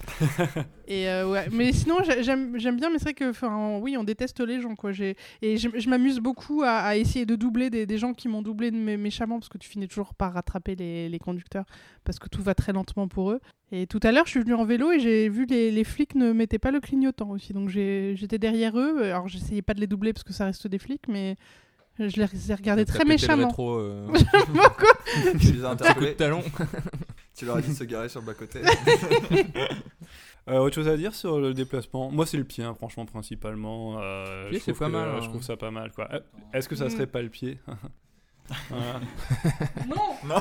B: Et euh, ouais, mais sinon j'ai- j'aime j'aime bien, mais c'est vrai que, enfin, oui, on déteste les gens quoi. J'ai et je, je m'amuse beaucoup à, à essayer de doubler des, des gens qui m'ont doublé de mé- méchamment parce que tu finis toujours par rattraper les, les conducteurs parce que tout va très lentement pour eux. Et tout à l'heure, je suis venu en vélo et j'ai vu les, les flics ne mettaient pas le clignotant aussi, donc j'étais derrière eux. Alors j'essayais pas de les doubler parce que ça reste des flics, mais je les ai regardés très méchamment.
D: rétro, euh, [laughs]
C: euh, [laughs] Tu les
D: coup de
C: interpellés
D: talon. [laughs]
C: Tu leur as dit de se garer sur le bas-côté [laughs]
A: Euh, autre chose à dire sur le déplacement? Moi, c'est le pied, hein, franchement, principalement. Euh,
D: Pied,
A: je
D: c'est
A: trouve
D: pas
A: que-
D: mal, hein.
A: Je trouve ça pas mal, quoi. Euh, Est-ce que ça
B: Mm.
A: serait pas le pied? [laughs]
B: Non [laughs]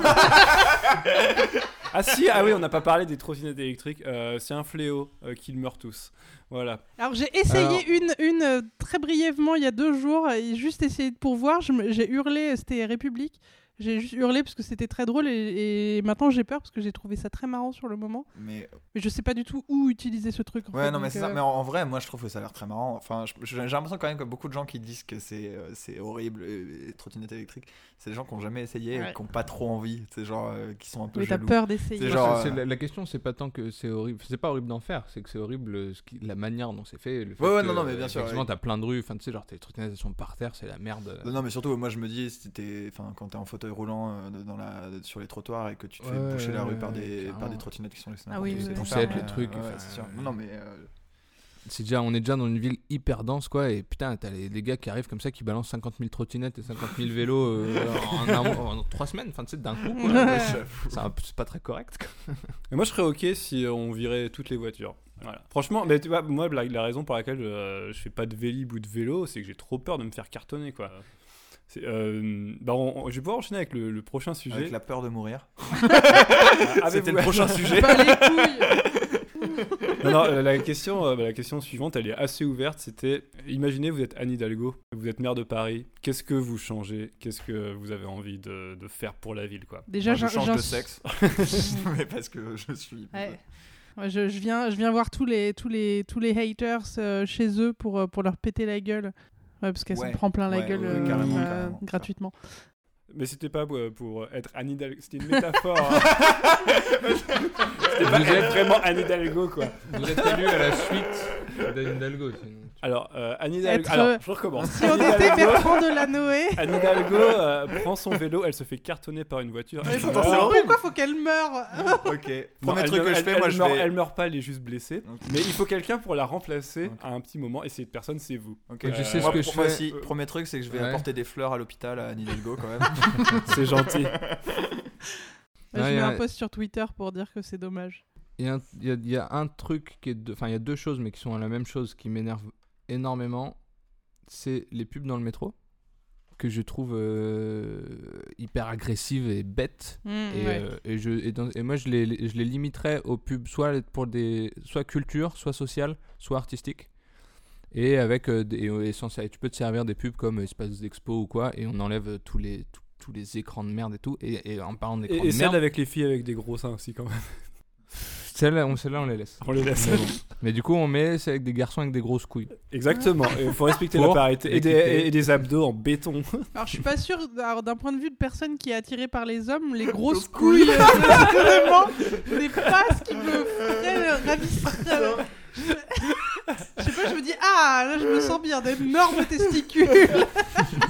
A: Ah si, ah oui, on n'a pas parlé des trottinettes électriques. Euh, c'est un fléau euh, qu'ils meurent tous. Voilà.
B: Alors j'ai essayé
D: Alors-
B: une, une euh, très brièvement il y a deux jours, et juste essayé pour voir, je me- j'ai hurlé, c'était République, j'ai juste hurlé parce que c'était très drôle et, et maintenant j'ai peur parce que j'ai trouvé ça très marrant sur le moment,
C: Mais
B: mais je sais pas du tout où utiliser ce truc. en
C: ouais,
B: fait,
C: non, mais c'est ça.
B: euh,
C: Mais en, en vrai, moi, je trouve que ça a l'air très marrant. Enfin, j'ai l'impression quand même que beaucoup de gens qui disent que c'est euh, c'est horrible les, les trottinettes électriques, c'est des gens qui ont jamais essayé
B: Ouais.
C: et qui ont pas trop envie. C'est genre euh, qui sont un peu
B: Oui, t'as peur d'essayer.
C: Genre, euh,
D: la, la question, c'est pas tant que c'est horrible. C'est pas horrible d'en faire, c'est que c'est horrible euh, ce qui- la manière dont c'est fait. Le fait
C: Ouais, ouais,
D: que,
C: non, non, mais
D: euh,
C: bien sûr,
D: Effectivement,
C: ouais.
D: t'as plein de rues. Enfin, tu sais, genre tes trottinettes sont par terre, c'est la merde.
C: Non, non, mais surtout, moi je me dis, si t'es, enfin, quand t'es en fauteuil roulant euh, dans la, sur les trottoirs et que tu te fais
D: Ouais,
C: boucher la rue par des, par des trottinettes qui sont laissées
B: Ah oui,
C: n'importe où,
B: oui,
C: c'est
B: oui.
C: pour
D: Poussette,
C: ça,
D: les trucs,
C: sûr.
D: euh,
C: Non, mais euh,
D: C'est déjà, on est déjà dans une ville hyper dense, quoi. Et putain, t'as les, les gars qui arrivent comme ça, qui balancent 50 000 trottinettes et 50 000 vélos euh, en, un mois- en trois semaines. Enfin, tu sais, d'un coup, c'est pas très correct. quoi. [laughs]
A: Et moi, je serais ok si on virait toutes les voitures. Voilà. Franchement, mais tu vois, moi, la, la raison pour laquelle je, je fais pas de vélib ou de vélo, c'est que j'ai trop peur de me faire cartonner, quoi. Euh, bah, on- on- je vais pouvoir enchaîner avec le, le prochain sujet.
C: avec la peur de mourir.
A: Avez-vous- [laughs]
C: C'était le prochain sujet.
B: Pas les couilles.
A: non, non, euh, la question, euh, bah, la question suivante, elle est assez ouverte. C'était, imaginez, vous êtes Anne Hidalgo, vous êtes maire de Paris. Qu'est-ce que vous changez? Qu'est-ce que vous avez envie de, de faire pour la ville, quoi?
B: Déjà,
C: Moi, je change de sexe. [laughs] [laughs] mais parce que je suis.
B: Ouais. Je, je viens, je viens voir tous les, tous les, tous les haters euh, chez eux pour, pour leur péter la gueule. Ouais, parce qu'elle
C: Ouais.
B: se prend plein la
C: Ouais,
B: gueule
C: ouais,
B: euh,
C: carrément,
B: euh,
C: carrément,
B: gratuitement.
A: Mais c'était pas pour, pour être Anne Hidalgo, c'était une [laughs] métaphore. hein. c'était pas
D: Vous
A: être
D: êtes-
A: vraiment Anne Hidalgo, quoi.
D: Vous êtes élu à la suite d'Anne Hidalgo. sinon.
A: Alors, euh, Anne Hidalgo.
B: Être,
A: Alors,
B: euh,
A: je recommence.
B: Si on était Bertrand Delanoë, [laughs]
A: Anne Hidalgo euh, prend son vélo, elle se fait cartonner par une voiture.
B: mais
A: Elle
B: pourquoi,
A: meurt.
C: horrible.
B: pourquoi faut qu'elle meure [laughs]
C: Ok. Premier truc que je fais,
A: elle
C: moi je
A: meurt-
C: vais.
A: Elle meurt pas, elle est juste blessée. Mais il faut quelqu'un pour la remplacer à un petit moment, et cette personne, c'est vous.
C: Ok.
D: Je sais
C: Moi,
D: ce que je fais.
C: si, premier truc, c'est que je vais
D: Ouais.
C: apporter des fleurs à l'hôpital à Anne Hidalgo quand même. [laughs]
A: C'est gentil.
B: je mets un post sur Twitter pour dire que c'est dommage.
D: Il y, a il y a- il y a un truc qui est. de- Enfin, il y a deux choses, mais qui sont la même chose, qui m'énerve énormément. C'est les pubs dans le métro. Que je trouve euh, hyper agressives et bêtes.
B: Mm,
D: Et,
B: ouais.
D: euh, et je, et, dans- et moi, je les, je les limiterais aux pubs soit pour des. soit culture, soit sociale, soit artistique. Et avec. euh, des, et sans- et tu peux te servir des pubs comme Espace d'Expo ou quoi, et on enlève tous les, tous, tous les écrans de merde et tout. Et, et en parlant d'écrans
A: Et, et
D: de
A: celle
D: merde,
A: avec les filles avec des gros seins aussi, quand même.
D: Celles-là, on, celles-là, on les laisse.
A: On les laisse.
D: Mais, bon. Mais du coup, on met c'est avec des garçons avec des grosses couilles.
A: Exactement. Il faut respecter la parité. Et des,
D: équiper.
A: et des abdos en béton.
B: Alors, je suis pas sûre, alors, d'un point de vue de personne qui est attirée par les hommes, les grosses
C: couilles.
B: euh, vraiment, c'est pas ce qui me ferait ravir. [laughs] Je sais pas, je me dis, ah, là, je me sens bien, d'énormes testicules.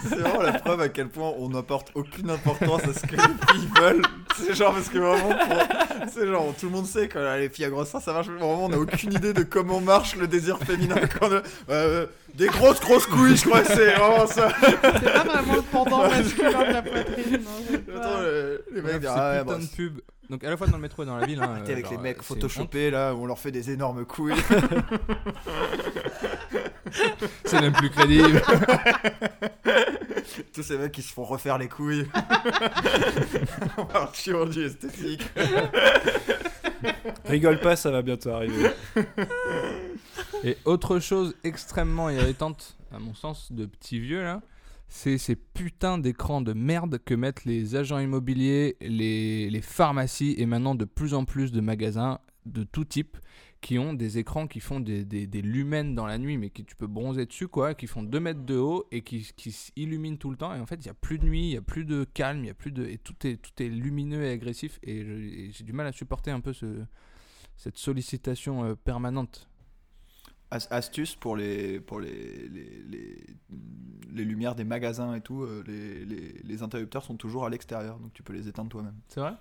C: C'est vraiment la preuve à quel point on n'apporte aucune importance à ce que les filles veulent. C'est genre parce que vraiment, pour- c'est genre tout le monde sait que euh, les filles à gros seins ça marche. mais Vraiment, on n'a aucune idée de comment marche le désir féminin. [laughs] Quand euh, des grosses grosses couilles, je crois que c'est vraiment ça.
B: C'est pas vraiment le pendant masculin de la poitrine. non,
C: Attends, les, les mecs disent, ah ouais,
D: putain
C: bah,
D: de pubs. Donc à la fois dans le métro et dans la ville. Hein,
C: T'es avec les mecs
D: euh,
C: photoshopés là, où on leur fait des énormes couilles. [laughs]
D: C'est même plus crédible. [laughs] [laughs]
C: Tous ces mecs qui se font refaire les couilles. [laughs] Par chirurgie esthétique. [laughs]
A: Rigole pas, ça va bientôt arriver.
D: Et autre chose extrêmement irritante, à mon sens, de petits vieux là, c'est ces putains d'écrans de merde que mettent les agents immobiliers, les, les pharmacies et maintenant de plus en plus de magasins. de tout type qui ont des écrans qui font des, des, lumens dans la nuit, mais qui tu peux bronzer dessus, quoi, qui font 2 mètres de haut et qui, qui s'illuminent tout le temps. Et en fait, il n'y a plus de nuit, il n'y a plus de calme, y a plus de. Et tout est, tout est lumineux et agressif. Et j'ai du mal à supporter un peu ce, cette sollicitation euh, permanente.
C: As- Astuce pour les, pour les, les, les, les lumières des magasins et tout, euh, les, les, les interrupteurs sont toujours à l'extérieur, donc tu peux les éteindre toi-même.
D: C'est vrai?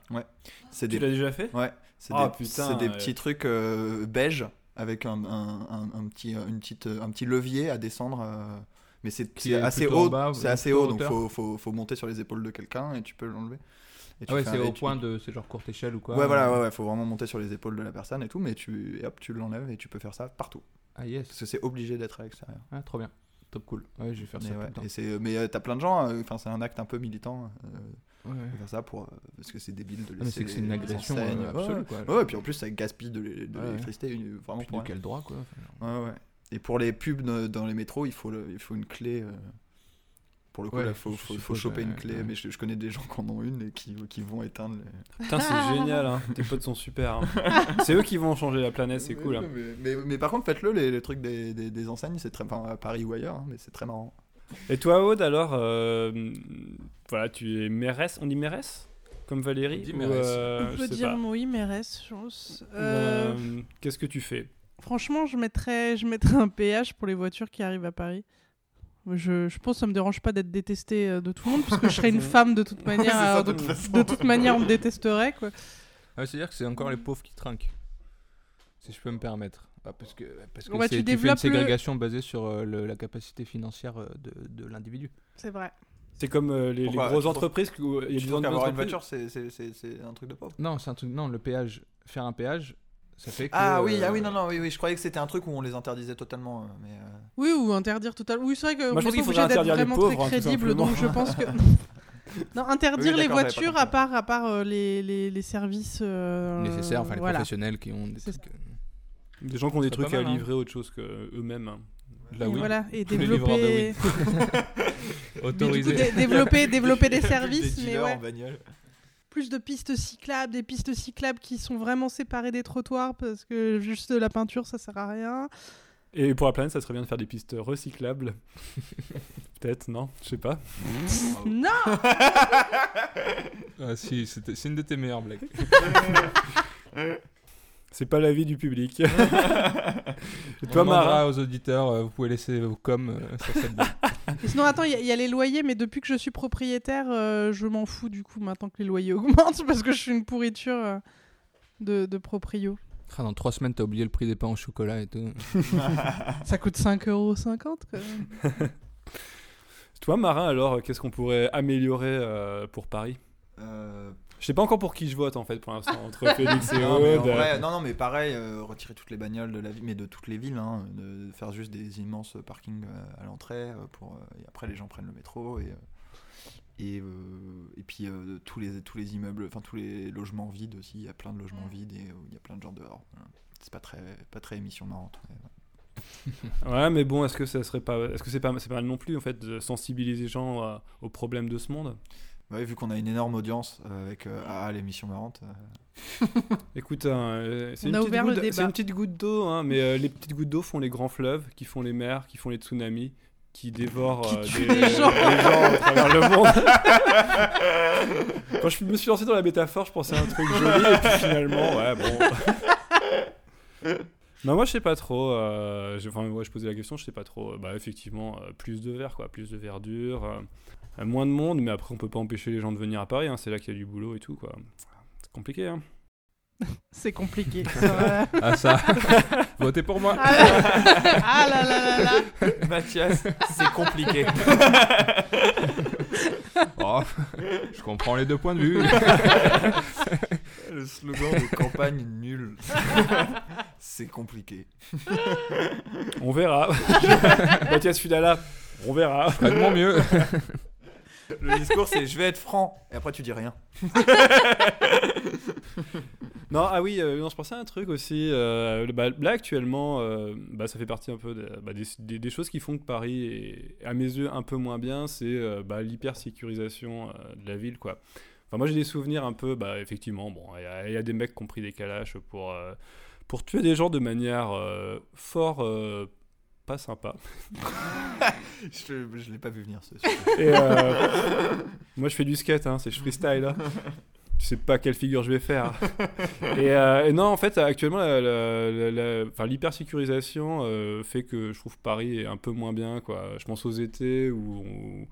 C: C'est
A: Tu
C: des,
A: l'as déjà fait?
C: Ouais, c'est
A: Ah,
C: des,
A: putain,
C: c'est des
A: ouais.
C: petits trucs euh, beige avec un, un, un, un petit, une petite, un petit levier à descendre. euh, mais c'est assez haut,
D: bas,
C: c'est assez haut, donc faut, faut, faut monter sur les épaules de quelqu'un et tu peux l'enlever. Et tu
D: Ah ouais, c'est
C: un-
D: au
C: tu-
D: point de. C'est genre courte échelle ou quoi
C: Ouais, voilà,
D: euh,
C: ouais, ouais, faut vraiment monter sur les épaules de la personne et tout, mais tu, et hop, tu l'enlèves et tu peux faire ça partout.
D: Ah yes.
C: Parce que c'est obligé d'être à l'extérieur.
D: Ah, trop bien. Top cool. Ouais, je vais faire
C: Mais
D: ça
C: ouais,
D: tout le temps.
C: et c'est- mais euh, t'as plein de gens, euh, enfin c'est un acte un peu militant euh,
D: Ouais,
C: de faire ça pour, euh, parce que c'est débile de
D: Ah,
C: laisser
D: c'est que c'est une agression euh, absolue, quoi.
C: Ouais, ouais, puis en plus ça gaspille de l'électricité euh, vraiment
D: Puis
C: pour
D: quel droit, quoi enfin, genre.
C: Ouais, ouais. Et pour les pubs dans les métros, il faut, le- il faut une clé. Pour le coup,
D: Ouais,
C: il faut, choper une clé.
D: ouais.
C: Mais je, je connais des gens qui en ont une et qui, qui vont éteindre les. [laughs]
A: Putain, c'est [laughs] génial, hein. tes potes sont super. hein. [laughs] c'est eux qui vont changer la planète, c'est cool. hein.
C: Mais, mais, mais par contre, faites-le, les, les trucs des, des, des enseignes, c'est très. Enfin, à Paris ou ailleurs, hein, mais c'est très marrant.
A: Et toi, Aude, alors, euh, voilà, tu es mairesse, on dit mairesse? Comme Valérie?
D: On dit
A: ou,
D: mairesse.
A: euh,
B: On peut dire
A: pas.
B: oui, mais reste, je pense. Euh,
A: Euh, Qu'est-ce que tu fais?
B: Franchement, je mettrais, je mettrais un péage pour les voitures qui arrivent à Paris. Je, je pense que ça me dérange pas d'être détestée euh, de tout le monde, puisque je serais [laughs] une femme de toute manière.
C: ça,
B: alors
C: de
B: de,
C: toute façon.
B: de toute manière, on me détesterait, quoi.
D: Ah, C'est-à-dire que c'est encore les pauvres qui trinquent. Si je peux me permettre. Ah, parce que, parce que
B: Ouais,
D: c'est-
B: tu
D: tu, fais une
B: le-
D: ségrégation basée sur euh, le- la capacité financière euh, de, de l'individu.
B: C'est vrai.
A: C'est comme euh, les, grosses entreprises où il y a des
C: qu'avoir une voiture, c'est- c'est c'est- c'est un truc de pauvre?
D: Non, c'est un truc. Non, le péage. Faire un péage, ça fait que.
C: Ah oui,
D: euh,
C: ah oui, non, non, oui, oui, je croyais que c'était un truc où on les interdisait totalement. euh, Mais, euh,
B: Oui, ou interdire totalement. Oui, c'est vrai que
A: Moi, je
B: on
A: pense qu'il
B: pas
A: faudrait
B: obligé d'être
A: interdire les
B: vraiment
A: pauvres,
B: très
A: hein,
B: crédible,
A: simplement.
B: donc je pense que. [laughs] Non, interdire
C: Oui,
B: les voitures à part, à part euh, les, les, les services euh,
D: nécessaires, enfin les
B: voilà.
D: professionnels qui ont des trucs. euh,
A: Des gens qui ont des trucs à
D: hein.
A: livrer autre chose qu'eux-mêmes. hein.
D: Là,
B: Et
D: oui.
B: voilà, et [laughs]
D: de
B: développer, [laughs] dé- développer, développer des services, mais ouais. Plus de pistes cyclables, des pistes cyclables qui sont vraiment séparées des trottoirs parce que juste de la peinture ça sert à rien.
A: Et pour la planète, ça serait bien de faire des pistes recyclables. [laughs] Peut-être, non? Je sais pas. [laughs]
B: Non
D: Ah si, c'est une de tes meilleures blagues. [laughs]
A: C'est pas l'avis du public. Et toi, Mara?
D: aux auditeurs, euh, vous pouvez laisser vos coms euh, sur cette blague.
B: Et Sinon attends, il y, a- il y a les loyers, mais depuis que je suis propriétaire, euh, je m'en fous du coup maintenant que les loyers [laughs] augmentent parce que je suis une pourriture euh, de, de proprio.
D: Ah, dans trois semaines, t'as oublié le prix des pains au chocolat et tout. [laughs]
B: Ça coûte 5,50€ quand même.
A: Toi, Marin, alors, qu'est-ce qu'on pourrait améliorer euh, pour Paris?
C: Euh,
A: Je sais pas encore pour qui je vote en fait pour l'instant, entre [laughs] Félix et
C: non,
A: Aude.
C: vrai, non, non, mais pareil, euh, retirer toutes les bagnoles de la ville, mais de toutes les villes, hein, de faire juste des immenses parkings euh, à l'entrée, euh, pour, euh, et après les gens prennent le métro, et, et, euh, et puis euh, tous, les, tous les immeubles, enfin tous les logements vides aussi, il y a plein de logements vides, et euh, il y a plein de gens dehors. Voilà. C'est pas très, pas très émission marrante. mais, ouais. [laughs]
A: Ouais, mais bon, est-ce que ça serait pas, est-ce que c'est pas, c'est pas mal non plus en fait de sensibiliser les gens aux problèmes de ce monde?
C: Ouais, vu qu'on a une énorme audience euh, avec euh, ah, l'émission marrante. euh, [laughs]
A: Écoute, hein, c'est une, une petite goutte d'eau, hein, mais euh, les petites gouttes d'eau font les grands fleuves, qui font les mers, qui font les tsunamis, qui dévorent
B: Qui
A: euh, des,
B: des gens.
A: à travers le monde. [laughs] [laughs] Quand je me suis lancé dans la métaphore, je pensais à un truc joli, et puis finalement, ouais, bon. Non, moi je sais pas trop. euh, enfin, ouais, je posais la question, je sais pas trop. Bah, effectivement, euh, plus de verre, quoi, plus de verdure, moins de monde, mais après on peut pas empêcher les gens de venir à Paris. hein, c'est là qu'il y a du boulot et tout, quoi. C'est compliqué, hein. [laughs]
B: C'est compliqué. [laughs] ça.
D: Ah ça [laughs] Votez pour moi
B: ah, là, ah là là là là.
C: Mathias, c'est compliqué.
D: Oh, Je comprends les deux points de vue.
C: Le slogan de campagne nul. c'est compliqué.
A: On verra. Mathias Fudala, on verra.
D: De mon mieux.
C: Le discours, c'est je vais être franc. Et après, tu dis rien. [laughs]
A: Non, ah oui, euh, non, je pensais à un truc aussi. euh, bah, là, actuellement, euh, bah, ça fait partie un peu bah, des, choses qui font que Paris est, à mes yeux, un peu moins bien. C'est euh, l'hyper-sécurisation de la ville, quoi. Enfin, moi j'ai des souvenirs un peu, effectivement, bon, il y a- des mecs qui ont pris des calaches pour, pour tuer des gens de manière fort pas sympa. [laughs]
C: je je l'ai pas vu venir ce
A: Et euh, [laughs] moi je fais du skate, hein, c'est je freestyle. Hein. Je sais pas quelle figure je vais faire. Et, euh, et non, en fait, actuellement, l'hypersécurisation euh, fait que je trouve Paris est un peu moins bien. Quoi. Je pense aux étés où, où-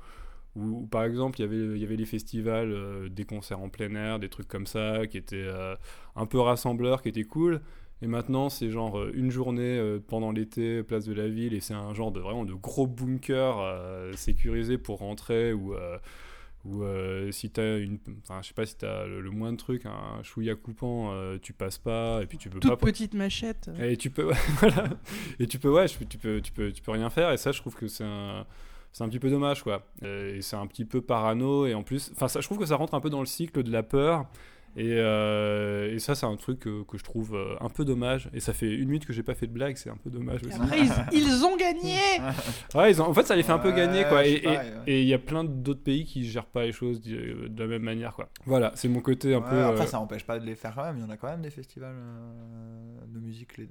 A: où, par exemple, il y avait- il y avait les festivals, euh, des concerts en plein air, des trucs comme ça, qui étaient euh, un peu rassembleurs, qui étaient cool. Et maintenant, c'est genre euh, une journée euh, pendant l'été, place de la ville, et c'est un genre de vraiment de gros bunker euh, sécurisé pour rentrer ou ou euh, si t'as une, enfin je sais pas si t'as le, le moins de trucs, un chouïa coupant, tu passes pas et puis tu peux
B: Toute
A: pas.
B: petite machette.
A: Et tu peux, [laughs] voilà. Et tu peux, ouais, tu peux, tu peux, tu peux rien faire. Et ça, je trouve que c'est un, c'est un petit peu dommage, quoi. Et c'est un petit peu parano. Et en plus, enfin, ça, je trouve que ça rentre un peu dans le cycle de la peur. Et, euh, et ça, c'est un truc que, que je trouve euh, un peu dommage. Et ça fait une minute que j'ai pas fait de blague, c'est un peu dommage aussi.
B: Après, ils, ils ont gagné [laughs]
A: Ouais, ils ont- en fait, ça les fait un peu gagner, quoi. Et
C: ouais.
A: il y a plein d'autres pays qui gèrent pas les choses de, de la même manière, quoi. Voilà, c'est mon côté un
C: Ouais,
A: peu.
C: Après,
A: euh,
C: ça n'empêche pas de les faire quand même. Il y en a quand même des festivals euh, de musique les-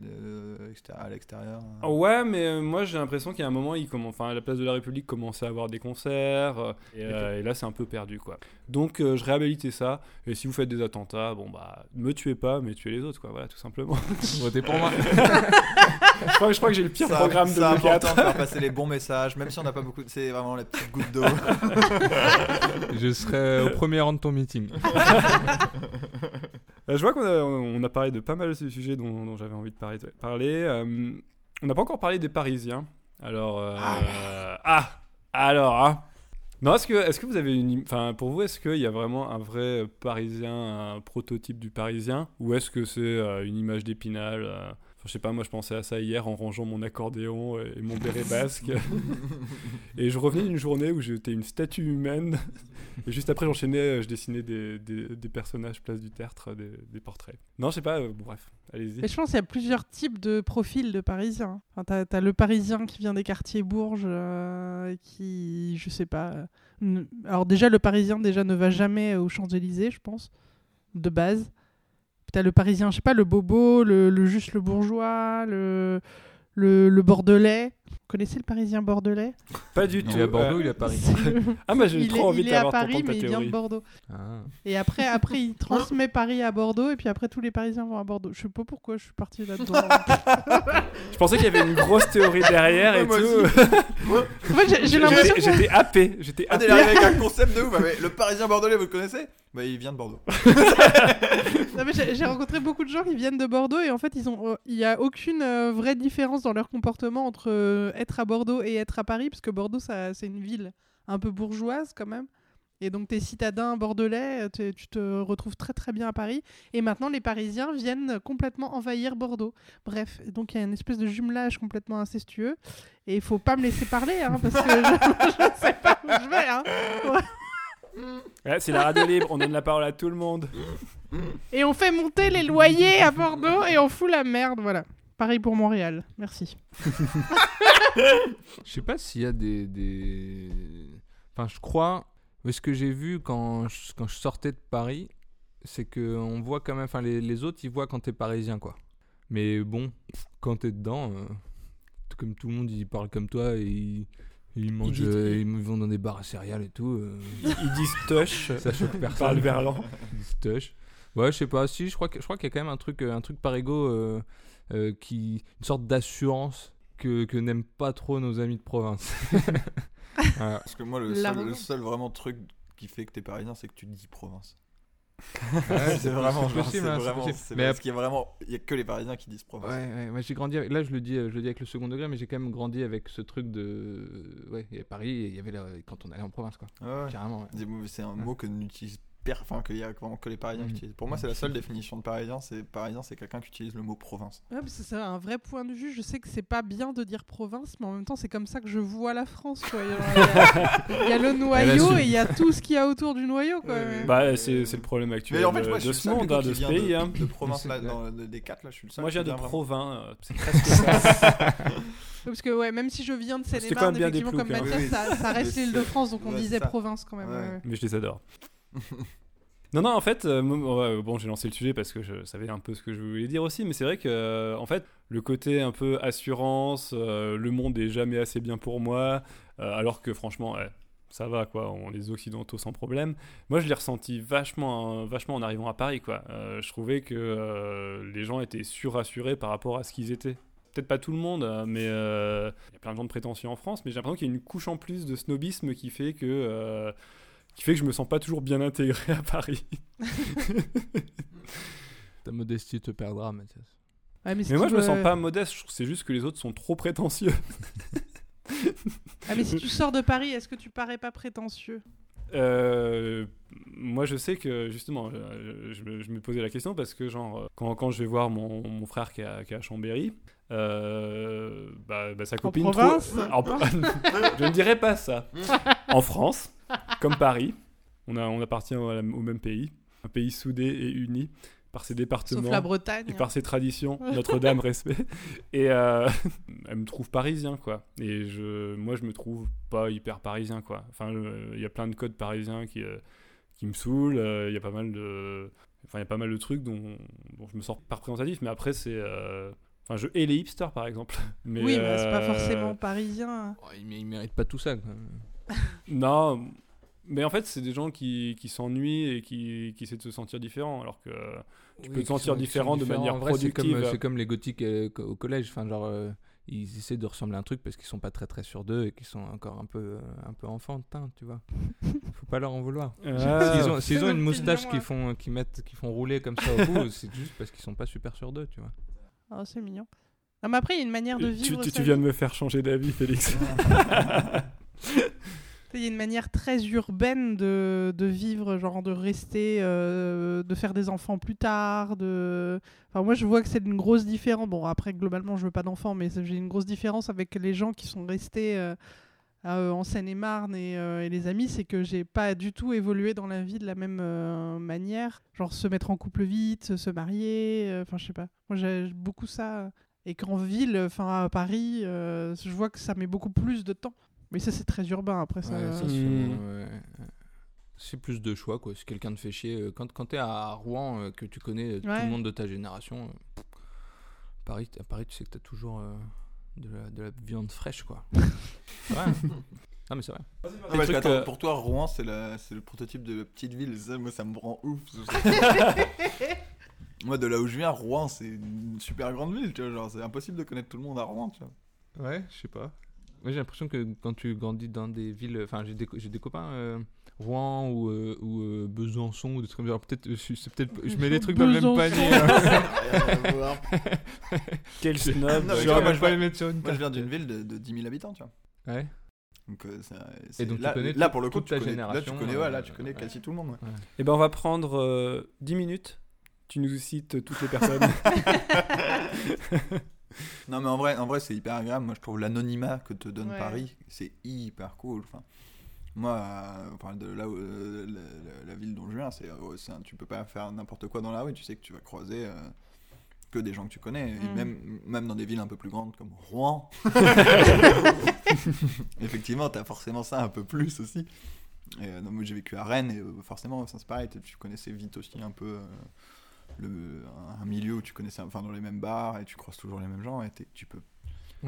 C: à l'extérieur. euh.
A: Ouais, mais euh, moi j'ai l'impression qu'il y a un moment, il commence, enfin, à la place de la République commençait à avoir des concerts, euh, et, euh, et là c'est un peu perdu, quoi. Donc euh, je réhabilitais ça, et si vous faites des attentats, bon bah, me tuez pas, mais tuez les autres, quoi, voilà, tout simplement. [laughs]
D: Votez pour moi.
A: je, crois, je crois que j'ai le pire
C: Ça-
A: programme de
C: C'est important
A: 2004.
C: de faire passer les bons messages, même si on n'a pas beaucoup. C'est vraiment la petite goutte d'eau.
D: Je serai au premier rang de ton meeting.
A: Euh, je vois qu'on a, on a parlé de pas mal de sujets dont, dont j'avais envie de parler. parler. Euh, on n'a pas encore parlé des Parisiens. Alors, euh, ah, alors, hein. Non, est-ce que, est-ce que vous avez une, enfin, pour vous, est-ce qu'il y a vraiment un vrai Parisien, un prototype du Parisien, ou est-ce que c'est euh, une image d'épinal euh, enfin, je sais pas, moi je pensais à ça hier en rangeant mon accordéon et, mon béret basque. [laughs] et je revenais d'une journée où j'étais une statue humaine. Et juste après, j'enchaînais, euh, je dessinais des, des, des personnages place du tertre, des, des portraits. Non, je sais pas, euh, bon, bref, allez-y.
B: Mais je pense qu'il y a plusieurs types de profils de Parisiens. Enfin, t'as, t'as le Parisien qui vient des quartiers bourges, euh, qui, je sais pas. euh, Alors déjà, le Parisien déjà ne va jamais aux Champs-Élysées, je pense, de base. T'as le Parisien, je sais pas, le bobo, le, juste le bourgeois, le, le bordelais. Vous connaissez le Parisien bordelais?
A: Pas du tout.
D: Il est à Bordeaux,
A: euh,
D: il est à Paris. [laughs]
A: Ah, bah j'ai trop
B: est,
A: envie
B: il est à Paris, mais il vient de. Bordeaux.
D: Ah.
B: Et après, après, il [laughs] transmet Paris à Bordeaux, et puis après, tous les Parisiens vont à Bordeaux. Je sais pas pourquoi je suis partie là-dedans. [laughs]
A: Je pensais qu'il y avait une grosse théorie derrière et
C: Ouais, moi
A: tout.
B: en fait, j'ai- l'impression
A: J'étais
B: que
A: j'étais happé. J'étais
C: Ah, arrivé avec un concept de ouf. mais le Parisien bordelais, vous le connaissez? Bah, il vient de Bordeaux.
B: Non, mais j'ai rencontré beaucoup de gens qui viennent de Bordeaux et en fait, ils ont, euh, il n'y a aucune euh, vraie différence dans leur comportement entre être à Bordeaux et être à Paris, parce que Bordeaux, ça- c'est une ville un peu bourgeoise quand même. Et donc, tes citadins bordelais, euh, t'es- tu te retrouves très très bien à Paris. Et maintenant, les Parisiens viennent complètement envahir Bordeaux. Bref, donc il y a une espèce de jumelage complètement incestueux. Et il faut pas me laisser parler, hein, parce que je [laughs] ne sais pas où je vais. Hein. [laughs]
A: Ouais, c'est la radio libre, on donne la parole à tout le monde.
B: Et on fait monter les loyers à Bordeaux et on fout la merde, voilà. Pareil pour Montréal, merci. [laughs]
D: Je sais pas s'il y a des, des- Enfin, je crois. mais Ce que j'ai vu quand je, quand je sortais de Paris, c'est que on voit quand même. Enfin, les, les autres, ils voient quand t'es parisien, quoi. Mais bon, quand t'es dedans, euh, comme tout le monde, ils parlent comme toi et ils, ils mangent,
A: disent-
D: euh, ils vont dans des bars à céréales et tout. euh, [laughs]
A: Ils disent tush. [laughs]
D: ça choque personne.
A: verlan.
D: Ils disent tush. Ouais, je sais pas. Si, je crois que je crois qu'il y a quand même un truc, un truc parigo euh, qui, une sorte d'assurance que, que n'aiment pas trop nos amis de province. [laughs] [laughs] Voilà.
C: Parce que moi, le seul, le
B: raison.
C: seul vraiment truc qui fait que t'es parisien, c'est que tu dis province.
D: Ouais, [laughs]
C: c'est vraiment, genre,
D: possible, hein,
C: vraiment,
D: Mais
C: parce qu'il y a vraiment, il y a que les parisiens qui disent province.
D: Ouais, ouais, moi j'ai grandi avec, là je le dis euh, je le dis avec le second degré mais j'ai quand même grandi avec ce truc de ouais il y avait Paris et il y avait la- quand on allait en province quoi
C: Ouais, ouais.
D: carrément
C: C'est un mot que n'utilise. Enfin qu'il y a vraiment que les Parisiens qui
D: Mhm.
C: utilisent. Pour moi, c'est la seule [laughs] définition de Parisien. C'est Parisien, c'est quelqu'un qui utilise le mot province.
B: Ouais, c'est un vrai point de vue. Je sais que c'est pas bien de dire province, mais en même temps, c'est comme ça que je vois la France. quoi. Il y a, [laughs] il y a le noyau et il y a tout ce qu'il y a autour du noyau. Quoi.
C: Ouais,
A: Bah, c'est c'est le problème actuel
C: Mais en fait,
A: de,
C: moi,
A: de ce monde,
C: coup,
A: hein, de ce pays. hein.
C: De province, là, [laughs] dans, des quatre, là, je suis le seul.
A: Moi,
C: qui
A: de euh, C'est presque ça.
B: Parce que ouais, même si je viens de Seine-et-Marne, effectivement, comme
A: hein.
B: Mathias,
C: Oui,
B: ça, reste l'île de France, donc on disait province quand même.
A: Mais je les adore. [laughs] Non, non, en fait, euh, bon, j'ai lancé le sujet parce que je savais un peu ce que je voulais dire aussi, mais c'est vrai que, euh, en fait, le côté un peu assurance, euh, le monde est jamais assez bien pour moi, alors que franchement, ça va, quoi, on les occidentaux sans problème. Moi, je l'ai ressenti vachement, vachement en arrivant à Paris, quoi. Je trouvais que les gens étaient surassurés par rapport à ce qu'ils étaient. Peut-être pas tout le monde, mais il y a plein de gens de prétentieux en France, mais j'ai l'impression qu'il y a une couche en plus de snobisme qui fait que, qui fait que je me sens pas toujours bien intégré à Paris. [laughs]
D: Ta modestie te perdra, Mathias.
B: Ouais, mais si
A: Mais moi,
B: tu
A: je me
B: veux-
A: sens pas modeste, je trouve que c'est juste que les autres sont trop prétentieux. [laughs]
B: Ah, mais si tu sors de Paris, est-ce que tu parais pas prétentieux?
A: Euh, moi, je sais que justement, je, je me, je me posais la question parce que, genre, euh, quand, quand je vais voir mon, mon frère qui est à, qui est à Chambéry, euh, bah, bah, sa copine. trouve-
B: province
A: En- [laughs] je ne dirais pas ça. En France, comme Paris, on, a, on appartient au, au même pays, un pays soudé et uni par ses départements.
B: Sauf la Bretagne.
A: Et par ses traditions, [laughs] Notre-Dame, respect. Et euh, [laughs] elle me trouve parisien, quoi. Et je, moi, je me trouve pas hyper parisien, quoi. Enfin, le- il y a plein de codes parisiens qui, euh, qui me saoulent. euh, Il y a pas mal de, enfin, il y a pas mal de trucs dont, dont je me sens pas représentatif. Mais après, c'est, euh, enfin, je hais les hipsters, par exemple. [laughs] Mais,
B: Oui, mais c'est pas
A: euh,
B: forcément parisien.
D: Oh, il, mé- il mérite pas tout ça. quoi. [laughs]
A: Non. Mais en fait, c'est des gens qui, qui s'ennuient et qui, qui essaient de se sentir différents, alors que Tu peux te sentir
D: sont-
A: différent de manière
D: En vrai, c'est comme,
A: productive.
D: C'est comme les gothiques euh, au collège. Enfin, genre, euh, ils essaient de ressembler à un truc parce qu'ils sont pas très très sûrs d'eux et qu'ils sont encore un peu, euh, un peu enfantins, tu vois. [laughs] Faut pas leur en vouloir.
A: Ah.
D: S'ils ont, une moustache
B: film,
D: qui
B: ouais.
D: font, qui mettent, qui font rouler comme ça au bout, [laughs] c'est juste parce qu'ils sont pas super sûrs d'eux, tu vois.
B: Oh, c'est mignon. Non, mais après, il y a une manière de
A: Tu,
B: vivre.
A: tu- viens
B: vie.
A: de me faire changer d'avis, Félix.
B: Il y a une manière très urbaine de, vivre, genre de rester, euh, de faire des enfants plus tard. De... Moi, je vois que c'est une grosse différence. Bon, après, globalement, je veux pas d'enfants, mais j'ai une grosse différence avec les gens qui sont restés euh, en Seine-et-Marne et, euh, et les amis. C'est que j'ai pas du tout évolué dans la vie de la même manière. Genre se mettre en couple vite, se marier. Enfin, je sais pas. Moi, j'ai beaucoup ça. Et qu'en ville, enfin à Paris, je vois que ça met beaucoup plus de temps. Mais ça, c'est très urbain après ça.
D: Ouais, ça,
A: Hmm.
D: C'est plus de choix, quoi. Si quelqu'un te fait chier, euh, quand, quand t'es à Rouen, euh, que tu connais euh, tout le monde de ta génération, euh, pff, Paris, à Paris, tu sais que t'as toujours euh, de, la, de la viande fraîche, quoi. [laughs] ouais. Non, mais c'est vrai.
C: Ah,
A: Des
C: parce que,
A: trucs,
C: attends,
A: euh,
C: Pour toi, Rouen, c'est la- c'est le prototype de petite ville. Ça, moi, ça me rend ouf. [laughs] moi, de là où je viens, Rouen, c'est une super grande ville. Tu vois, genre, c'est impossible de connaître tout le monde à Rouen. Tu vois.
D: Ouais, je sais pas. Moi, j'ai l'impression que quand tu grandis dans des villes. Enfin, j'ai des, co- j'ai des copains. euh, Rouen ou, euh, ou euh, Besançon ou des trucs comme ça. Alors, peut-être, je, c'est peut-être, je mets les trucs dans le même panier. [laughs]
A: Quel snob.
C: Non, mais
D: Je
C: tu vois,
D: vais
C: moi, je
D: les mettre sur une
C: Moi, je viens d'une ville de, de 10 000 habitants. Tu vois.
D: Ouais.
C: Donc, euh, ça- c'est-
D: donc, tu
C: là,
D: connais
C: là, pour le coup,
D: toute
C: tu
D: ta
C: connais, là, tu
D: génération,
C: connais,
D: euh,
C: ouais, là, tu connais
D: ouais.
C: quasi tout le monde. ouais.
A: Eh ben, on va prendre euh, 10 minutes. Tu nous cites toutes les personnes. [laughs] [laughs]
C: Non, mais en vrai, en vrai c'est hyper agréable. Moi, je trouve l'anonymat que te donne
B: Ouais.
C: Paris, c'est hyper cool. Enfin, moi, euh, on parle de là où, euh, la, ville dont je viens, c'est, euh, tu peux pas faire n'importe quoi dans la rue. Tu sais que tu vas croiser euh, que des gens que tu connais. Et
B: Mm.
C: même, même dans des villes un peu plus grandes comme Rouen, [laughs] [laughs] effectivement, tu as forcément ça un peu plus aussi. Et, euh, non, moi, j'ai vécu à Rennes et forcément, ça c'est pareil. Tu tu connaissais vite aussi un peu. Le, un milieu où tu connaissais enfin dans les mêmes bars et tu croises toujours les mêmes gens et tu peux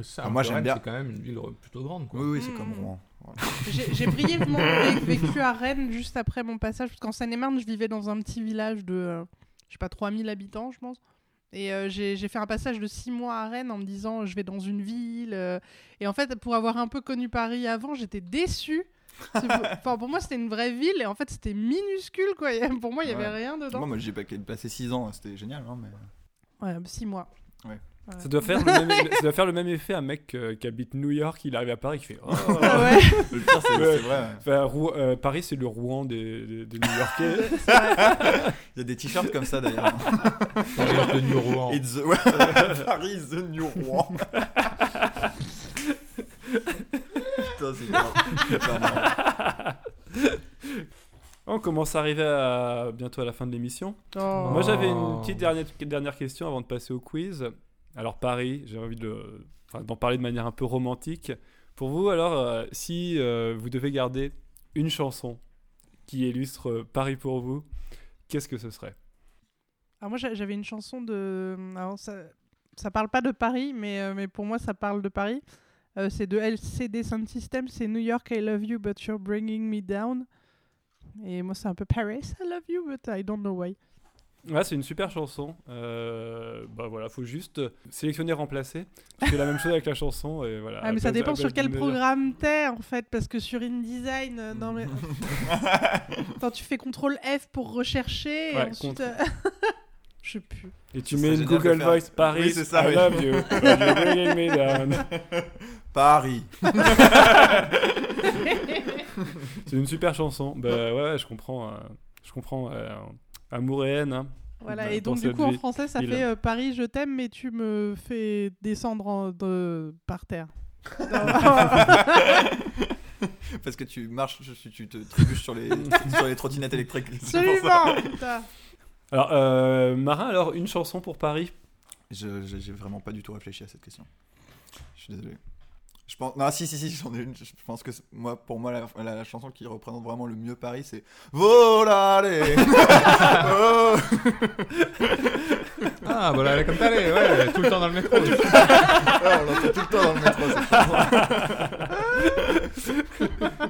D: ça,
C: moi, j'aime
D: Rennes,
C: bien.
D: C'est quand même une ville plutôt grande, quoi.
C: oui oui c'est
B: Mm.
C: comme Rouen Voilà. [laughs]
B: J'ai brièvement vé- vécu à Rennes juste après mon passage, parce qu'en Seine-et-Marne, je vivais dans un petit village de, euh, je sais pas, 3000 habitants, je pense. Et euh, j'ai j'ai fait un passage de 6 mois à Rennes en me disant, je vais dans une ville. euh, et en fait, pour avoir un peu connu Paris avant, j'étais déçue. Enfin, pour moi, c'était une vraie ville, et en fait, c'était minuscule, quoi. Et Pour moi, il y avait
C: Ouais.
B: rien dedans.
C: moi, moi j'ai pas passé 6 ans c'était génial hein, mais
B: Ouais, 6 mois.
C: Ouais.
B: Ouais.
A: ça, doit faire le même, ça doit faire le même effet à un mec euh, qui habite New York, il arrive à Paris, qui fait Oh. [laughs]
B: Ouais,
C: le pire c'est
A: Ouais.
C: c'est vrai ouais.
A: Enfin, Rou- euh, Paris, c'est le Rouen des, des- des New-Yorkais. [laughs]
B: c'est vrai.
C: il y a des t-shirts comme ça d'ailleurs
D: Paris de New Rouen.
C: The... [laughs] Paris is the new Rouen putain c'est grave.
A: On commence à arriver à, bientôt à la fin de l'émission.
B: Oh.
A: Moi, j'avais une petite dernière, dernière question avant de passer au quiz. Alors, Paris, j'ai envie de, le- enfin, d'en parler de manière un peu romantique. Pour vous, alors, euh, si euh, vous devez garder une chanson qui illustre euh, Paris pour vous, qu'est-ce que ce serait?
B: Alors moi j'a- j'avais une chanson de. Alors ça, ça parle pas de Paris, mais, euh, mais pour moi ça parle de Paris. Euh, c'est de LCD Sound System, c'est New York I love you but you're bringing me down. Et moi c'est un peu Paris I love you but I don't know why.
A: Ouais, c'est une super chanson. Euh, bah voilà, faut juste sélectionner, remplacer. Tu fais la même chose avec la chanson et voilà.
B: Ah mais ça dépend sur quel programme t'es en fait, parce que sur InDesign, euh, non mais... [laughs] Quand tu fais CTRL F pour rechercher, et
A: Ouais,
B: ensuite...
A: contre-
B: euh, [laughs] Je sais plus.
A: Et tu
E: Ça
A: mets une Google Voice Paris.
E: Oui, c'est ça,
A: I
E: oui.
A: love you. but you're bringing me down. [laughs]
E: Paris. [laughs]
A: C'est une super chanson. Bah ouais, ouais, je comprends. euh, je comprends. euh, amour et haine. hein.
B: Voilà,
A: Dans-
B: et donc du coup en français ça fait euh, Paris je t'aime mais tu me fais descendre en- de... par terre. [laughs]
E: Parce que tu marches, tu, te trébuches sur les, [laughs] sur les trottinettes électriques. c'est pour ça.
B: Absolument putain.
A: Alors, euh, Marin, alors une chanson pour Paris?
E: Je- j'ai vraiment pas du tout réfléchi à cette question. Je suis désolé. Je pense, non, si, si, si, j'en ai une. Je pense que moi, pour moi, la, la- la chanson qui représente vraiment le mieux Paris, c'est Volare. Oh. [laughs]
D: Ah, voilà, la cantare, ouais, tout le temps dans le métro.
E: Ah, on l'entend tout le temps dans le métro. cette chanson.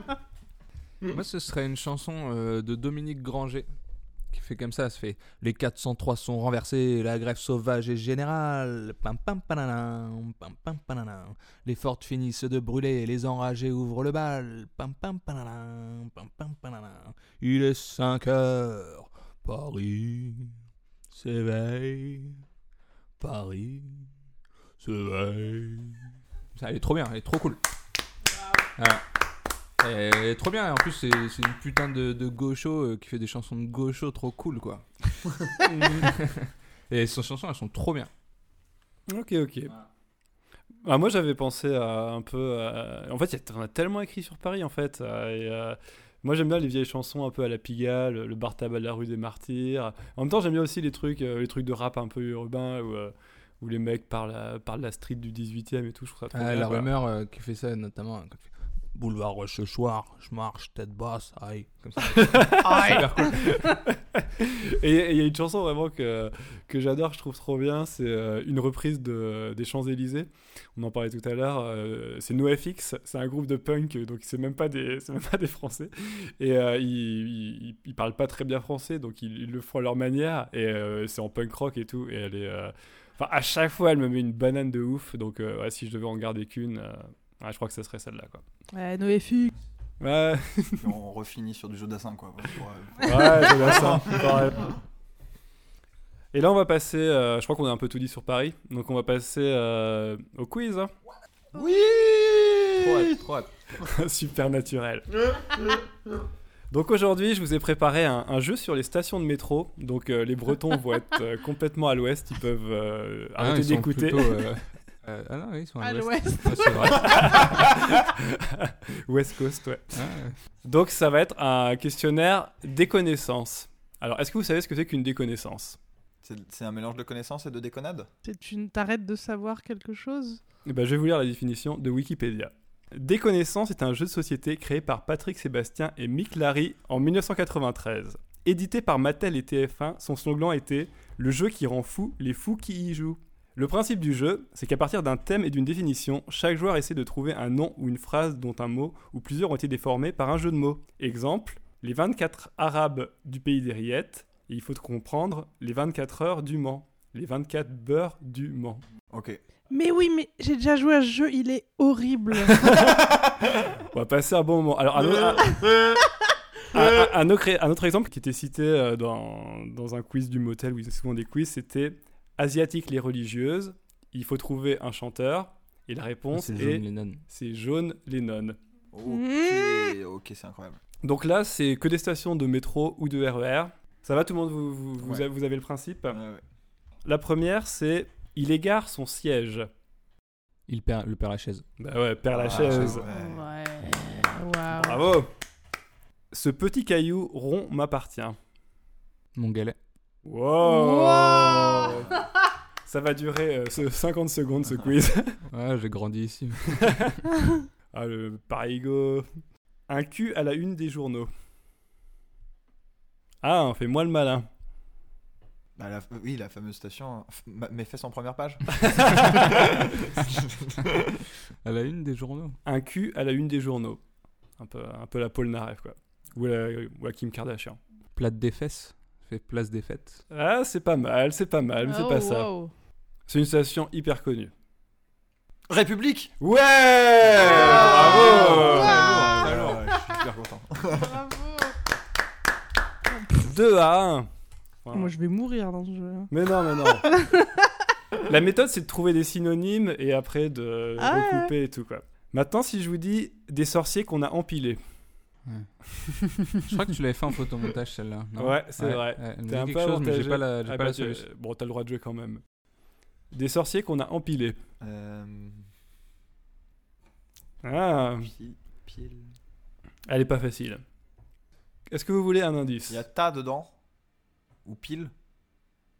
D: Moi, ce serait une chanson euh, de Dominique Granger fait comme ça. Ça fait Les 403 sont renversés, la grève sauvage est générale. Pam, pam, pam, pam. Les fortes finissent de brûler, les enragés ouvrent le bal. Pam, pam, pam, pam, pananam. Il est 5 heures, Paris s'éveille. Paris s'éveille. Ça, Elle est trop bien, elle est trop cool. Voilà. Elle est trop bien, et en plus c'est une putain de, de gaucho euh, qui fait des chansons de gaucho trop cool quoi. [laughs] et ses chansons elles sont trop bien.
A: ok, ok. Ah, moi, j'avais pensé à un peu. à- En fait, on a tellement écrit sur Paris, en fait. euh, et, euh, Moi, j'aime bien les vieilles chansons un peu à la Pigalle, le bar tabac de la rue des Martyrs. En même temps, j'aime bien aussi les trucs, euh, les trucs de rap un peu urbain où, euh, où les mecs parlent, parlent de la street du 18 e et tout. Je trouve ça trop
D: Ah,
A: bien.
D: la rumeur euh, qui fait ça notamment quand tu fais Boulevard ce soir, je marche tête basse, aïe, comme ça. [laughs] Cool. [laughs]
A: Et il y a une chanson vraiment que, que j'adore, je trouve trop bien, c'est euh, une reprise de, des Champs-Élysées. On en parlait tout à l'heure. euh, c'est NoFX, c'est un groupe de punk, donc c'est même pas des, c'est même pas des Français. Et euh, ils, ils, ils parlent pas très bien français, donc ils, ils le font à leur manière. Et euh, c'est en punk rock et tout. Et elle est. euh, Enfin, à chaque fois, elle me met une banane de ouf. Donc, euh, ouais, si je devais en garder qu'une, euh, ouais, je crois que ce serait celle-là, quoi.
B: Ouais, NoFX.
A: Ouais,
E: on refinit sur du jeu d'assin, quoi.
A: Ouais, ça. pareil. Et là, on va passer. euh, je crois qu'on a un peu tout dit sur Paris. Donc, on va passer euh, au quiz. hein.
E: Oui
D: Trop hâte, trop hâte. [laughs]
A: Super naturel. Donc, aujourd'hui, je vous ai préparé un, un jeu sur les stations de métro. Donc, euh, les Bretons vont être euh, complètement à l'ouest. Ils peuvent euh,
D: Ah,
A: arrêter d'écouter.
D: Euh, ah non, oui, ils sont à,
B: À
D: l'ouest. [laughs] [laughs]
A: West Coast, ouais.
D: Ah, ouais.
A: Donc, ça va être un questionnaire des connaissances. Alors, est-ce que vous savez ce que c'est qu'une déconnaissance?
E: C'est un mélange de connaissances et de déconnades?
B: C'est une... T'arrêtes de savoir quelque chose?
A: Eh ben, je vais vous lire la définition de Wikipédia. Déconnaissance est un jeu de société créé par Patrick Sébastien et Mick Larry en 1993. Édité par Mattel et TF1, son slogan était Le jeu qui rend fou les fous qui y jouent. Le principe du jeu, c'est qu'à partir d'un thème et d'une définition, chaque joueur essaie de trouver un nom ou une phrase dont un mot ou plusieurs ont été déformés par un jeu de mots. Exemple, les 24 Arabes du pays des rillettes, et il faut comprendre les 24 heures du Mans, les 24 beurres du Mans.
E: Ok.
B: Mais oui, mais j'ai déjà joué à ce jeu, il est horrible. [laughs]
A: On va passer un bon moment. Alors, un, un- un- un- un autre, un autre exemple qui était cité euh, dans, dans un quiz du motel où il y a souvent des quiz, c'était Asiatique les religieuses. Il faut trouver un chanteur. Et la réponse
D: C'est
A: est
D: John Lennon.
A: c'est Jaune Lennon.
E: Ok,
B: Mmh.
E: ok, c'est incroyable.
A: Donc là, c'est que des stations de métro ou de RER. Ça va tout le monde vous, vous, vous
E: Ouais.
A: avez, vous avez le principe
E: Ouais, ouais.
A: La première, c'est Il égare son siège.
D: Il perd le père Lachaise.
A: Bah ouais, Père
E: Ah,
A: Lachaise.
E: ouais.
B: Ouais. Waouh.
A: Bravo Ce petit caillou rond m'appartient.
D: Mon galet.
A: Wow,
B: Wow.
A: Ça va durer euh, ce 50 secondes ce quiz. [laughs]
D: Ouais, j'ai grandi ici. [laughs]
A: ah, le parigo. Un cul à la une des journaux. Ah, on fait moi le malin.
C: Bah, la- oui, la fameuse station. f- ma- Mes fesses en première page. [laughs]
D: À la une des journaux.
A: Un cul à la une des journaux. Un peu, un peu la Paul Narev, quoi. Ou la, ou la Kim Kardashian.
D: Plate des fesses. Fait place des fêtes.
A: Ah, c'est pas mal, c'est pas mal, mais c'est
B: Oh,
A: pas ça.
B: wow.
A: C'est une station hyper connue.
C: République
A: Ouais. Bravo
C: Ouais, Je suis super content.
B: Bravo.
A: 2 à 1.
B: Moi, je vais mourir dans ce jeu.
A: Mais non, mais non. La méthode, c'est de trouver des synonymes et après de
B: Ah ouais.
A: recouper et tout, quoi. Maintenant, si je vous dis des sorciers qu'on a empilés. [laughs]
D: Je crois que tu l'avais fait en photomontage celle-là.
A: Ouais, c'est vrai.
D: ouais,
A: T'es un peu
D: quelque chose, mais j'ai pas la, j'ai
A: Ah
D: pas
A: bah,
D: la solution.
A: Bon, t'as le droit de jouer quand même. Des sorciers qu'on a empilés.
C: Euh,
A: Ah,
C: pile.
A: elle est pas facile. Est-ce que vous voulez un indice?
C: Il y a tas dedans Ou pile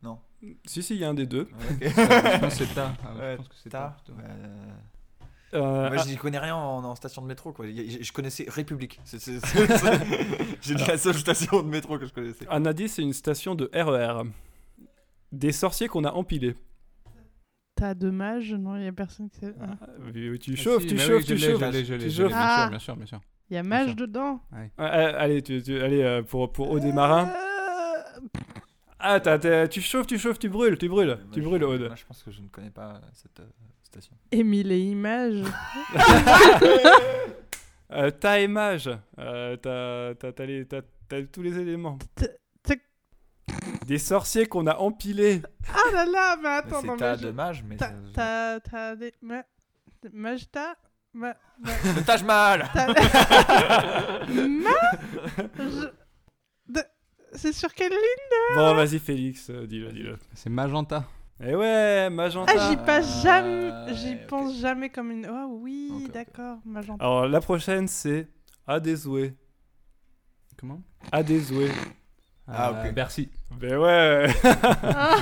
C: Non.
A: Si, si, il y a un des deux.
C: Ouais, ok. [laughs]
D: Je pense que c'est ta. Ah,
C: Ouais,
D: je pense que c'est ta.
C: Tas.
D: plutôt.
C: Euh,
A: Euh,
C: Moi,
A: ah,
C: je n'y connais rien en, en station de métro. Quoi. Je, je connaissais République. [laughs] J'ai dit la seule station de métro que je connaissais.
A: un indice, c'est une station de RER. Des sorciers qu'on a empilés.
B: T'as de mage Non, il y a personne qui sait.
A: Ah, oui, tu
D: Ah,
A: chauffes,
D: si,
A: tu
D: oui,
A: chauffes, tu chauffes.
D: je l'ai, je l'ai,
A: tu
D: je l'ai,
A: chauffes.
D: Bien
B: Ah.
D: sûr, bien sûr, bien sûr.
B: Il y a mage dedans.
A: Ah, ah, allez, tu, tu- allez euh, pour, pour Aude et Marin.
B: Euh,
A: Ah, t'as- t'as- tu chauffes, tu chauffes, tu brûles, tu brûles.
C: Moi,
A: tu
C: je-
A: brûles, Aude.
C: Moi, je pense que je ne connais pas cette euh, station.
B: Émile et Image. [laughs]
A: Euh, t'as image. Euh, t'as, t'as, t'as les- t'as- t'as tous les éléments. Des sorciers qu'on a empilés.
B: Ah là là, mais
C: Mais
B: attends,
C: c'est
B: non,
C: tas
B: mais je-
C: de mages, mais.
B: T'as, t'as, t'as des. Ma... Mage, t'as. Ma. ma... [laughs]
C: Le Taj Mahal [laughs]
B: Ma. Je- de- C'est sur quelle ligne
A: Bon, vas-y, Félix, euh, dis-le, dis-le.
D: C'est Magenta.
A: Eh ouais, Magenta.
B: Ah, j'y passe
C: Ah,
B: jamais. J'y pense jamais comme une. Oh oui, d'accord. Magenta.
A: Alors, la prochaine, c'est Adézoué.
D: Comment?
A: Adézoué.
C: Ah,
D: Euh,
C: ok.
D: Bercy.
A: Ben ouais.
B: Ah.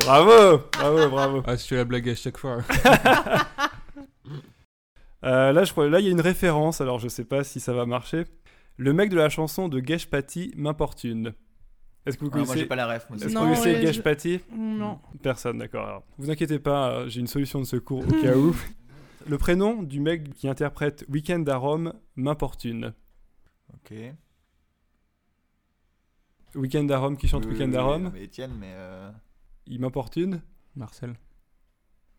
B: [laughs]
A: bravo, bravo, bravo.
D: Ah, si tu fais la blague à chaque fois. [laughs]
A: Euh, là, je crois, là, il y a une référence. Alors, je sais pas si ça va marcher. Le mec de la chanson de Gesh Patti m'importune. Est-ce que vous
C: Ah, Moi,
A: connaissez
C: j'ai pas la ref. moi,
A: Est-ce que
B: Non,
A: vous connaissez
B: ouais,
A: Gesh
B: je-
A: Patti
B: Non.
A: Personne, d'accord. Alors, Vous inquiétez pas, euh, j'ai une solution de secours au [laughs] cas où. Le prénom du mec qui interprète Weekend à Rome m'importune.
C: Ok.
A: Weekend à Rome qui chante
C: Oui,
A: Weekend
C: oui,
A: à Rome,
C: mais Étienne, mais. euh,
A: il m'importune.
D: Marcel.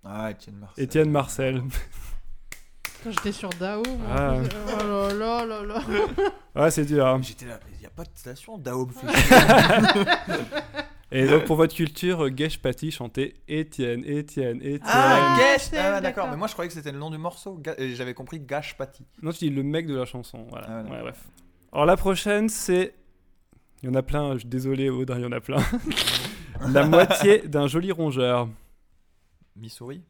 C: Ah, Étienne Marcel.
A: Étienne Marcel.
B: J'étais sur Dao.
A: Ah.
B: Oh là là là là. [laughs]
A: Ah, c'est dur. hein.
C: J'étais là, mais il n'y a pas de station Dao [laughs]
A: Et donc, pour votre culture, Gesh Patti chantait Étienne, Étienne, Étienne.
C: Ah,
B: Ah, c'est-
C: Ah, d'accord.
B: d'accord.
C: Mais moi, je croyais que c'était le nom du morceau. J'avais compris Gash Patty.
A: Non, je dis le mec de la chanson. Voilà.
C: Ah, ouais,
A: Ouais, bref. Alors, la prochaine, c'est. Il y en a plein, je suis désolé, Audrey, il y en a plein. [laughs] la moitié d'un joli rongeur.
C: Missouri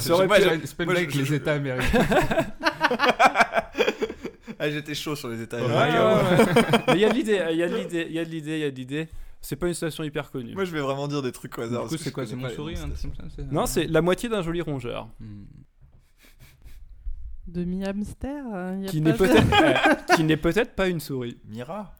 A: Ça aurait
C: Moi,
A: pu-
C: j'ai-
D: C'est pas
C: moi,
D: le mec
C: je-
D: les
C: je-
D: États américains.
C: Ah, J'étais chaud sur les états. [laughs]
A: Mais il y a de l'idée, il y a de l'idée, il y a de l'idée, il y a de l'idée. C'est pas une station hyper connue.
C: Moi, je vais vraiment dire des trucs au hasard.
D: Du coup, c'est
C: je
D: quoi C'est c'est-
A: Non, c'est la moitié d'un joli rongeur.
B: Demi-hamster euh, y a
A: Qui
B: pas
A: n'est
B: de-
A: peut-être [laughs] euh, qui n'est peut-être pas une souris.
C: Mira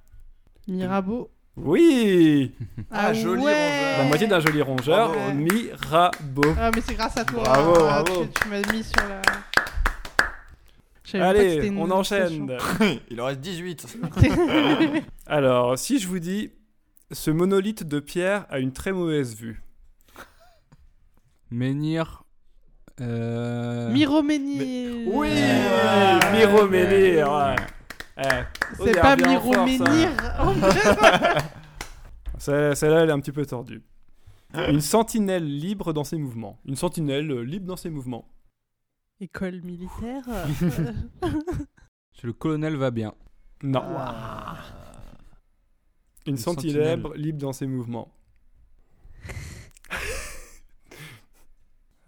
B: Mirabeau.
A: Oui
C: Ah, joli rongeur.
A: La moitié d'un joli rongeur,
C: Bravo.
A: Mirabeau.
B: Ah, mais c'est grâce à toi.
A: Bravo,
B: Ah,
A: bravo.
B: Tu, tu m'as mis sur la. Je savais pas que c'était
A: Allez,
B: une
A: on enchaîne. [laughs]
C: Il en reste 18.
B: station. [laughs]
A: Alors, si je vous dis, ce monolithe de pierre a une très mauvaise vue.
D: Menhir. Euh...
B: Miroménir.
A: Oui
B: Ah.
A: Miroménir ouais. Eh,
B: C'est pas
A: hein.
B: Miroménir. vrai.
A: Celle- Celle-là, elle est un petit peu tordue. Une sentinelle libre dans ses mouvements. Une sentinelle euh, libre dans ses mouvements.
B: École militaire. [laughs]
D: C'est le colonel va bien.
A: Non.
C: Ah.
A: Une, sentinelle. libre dans ses mouvements.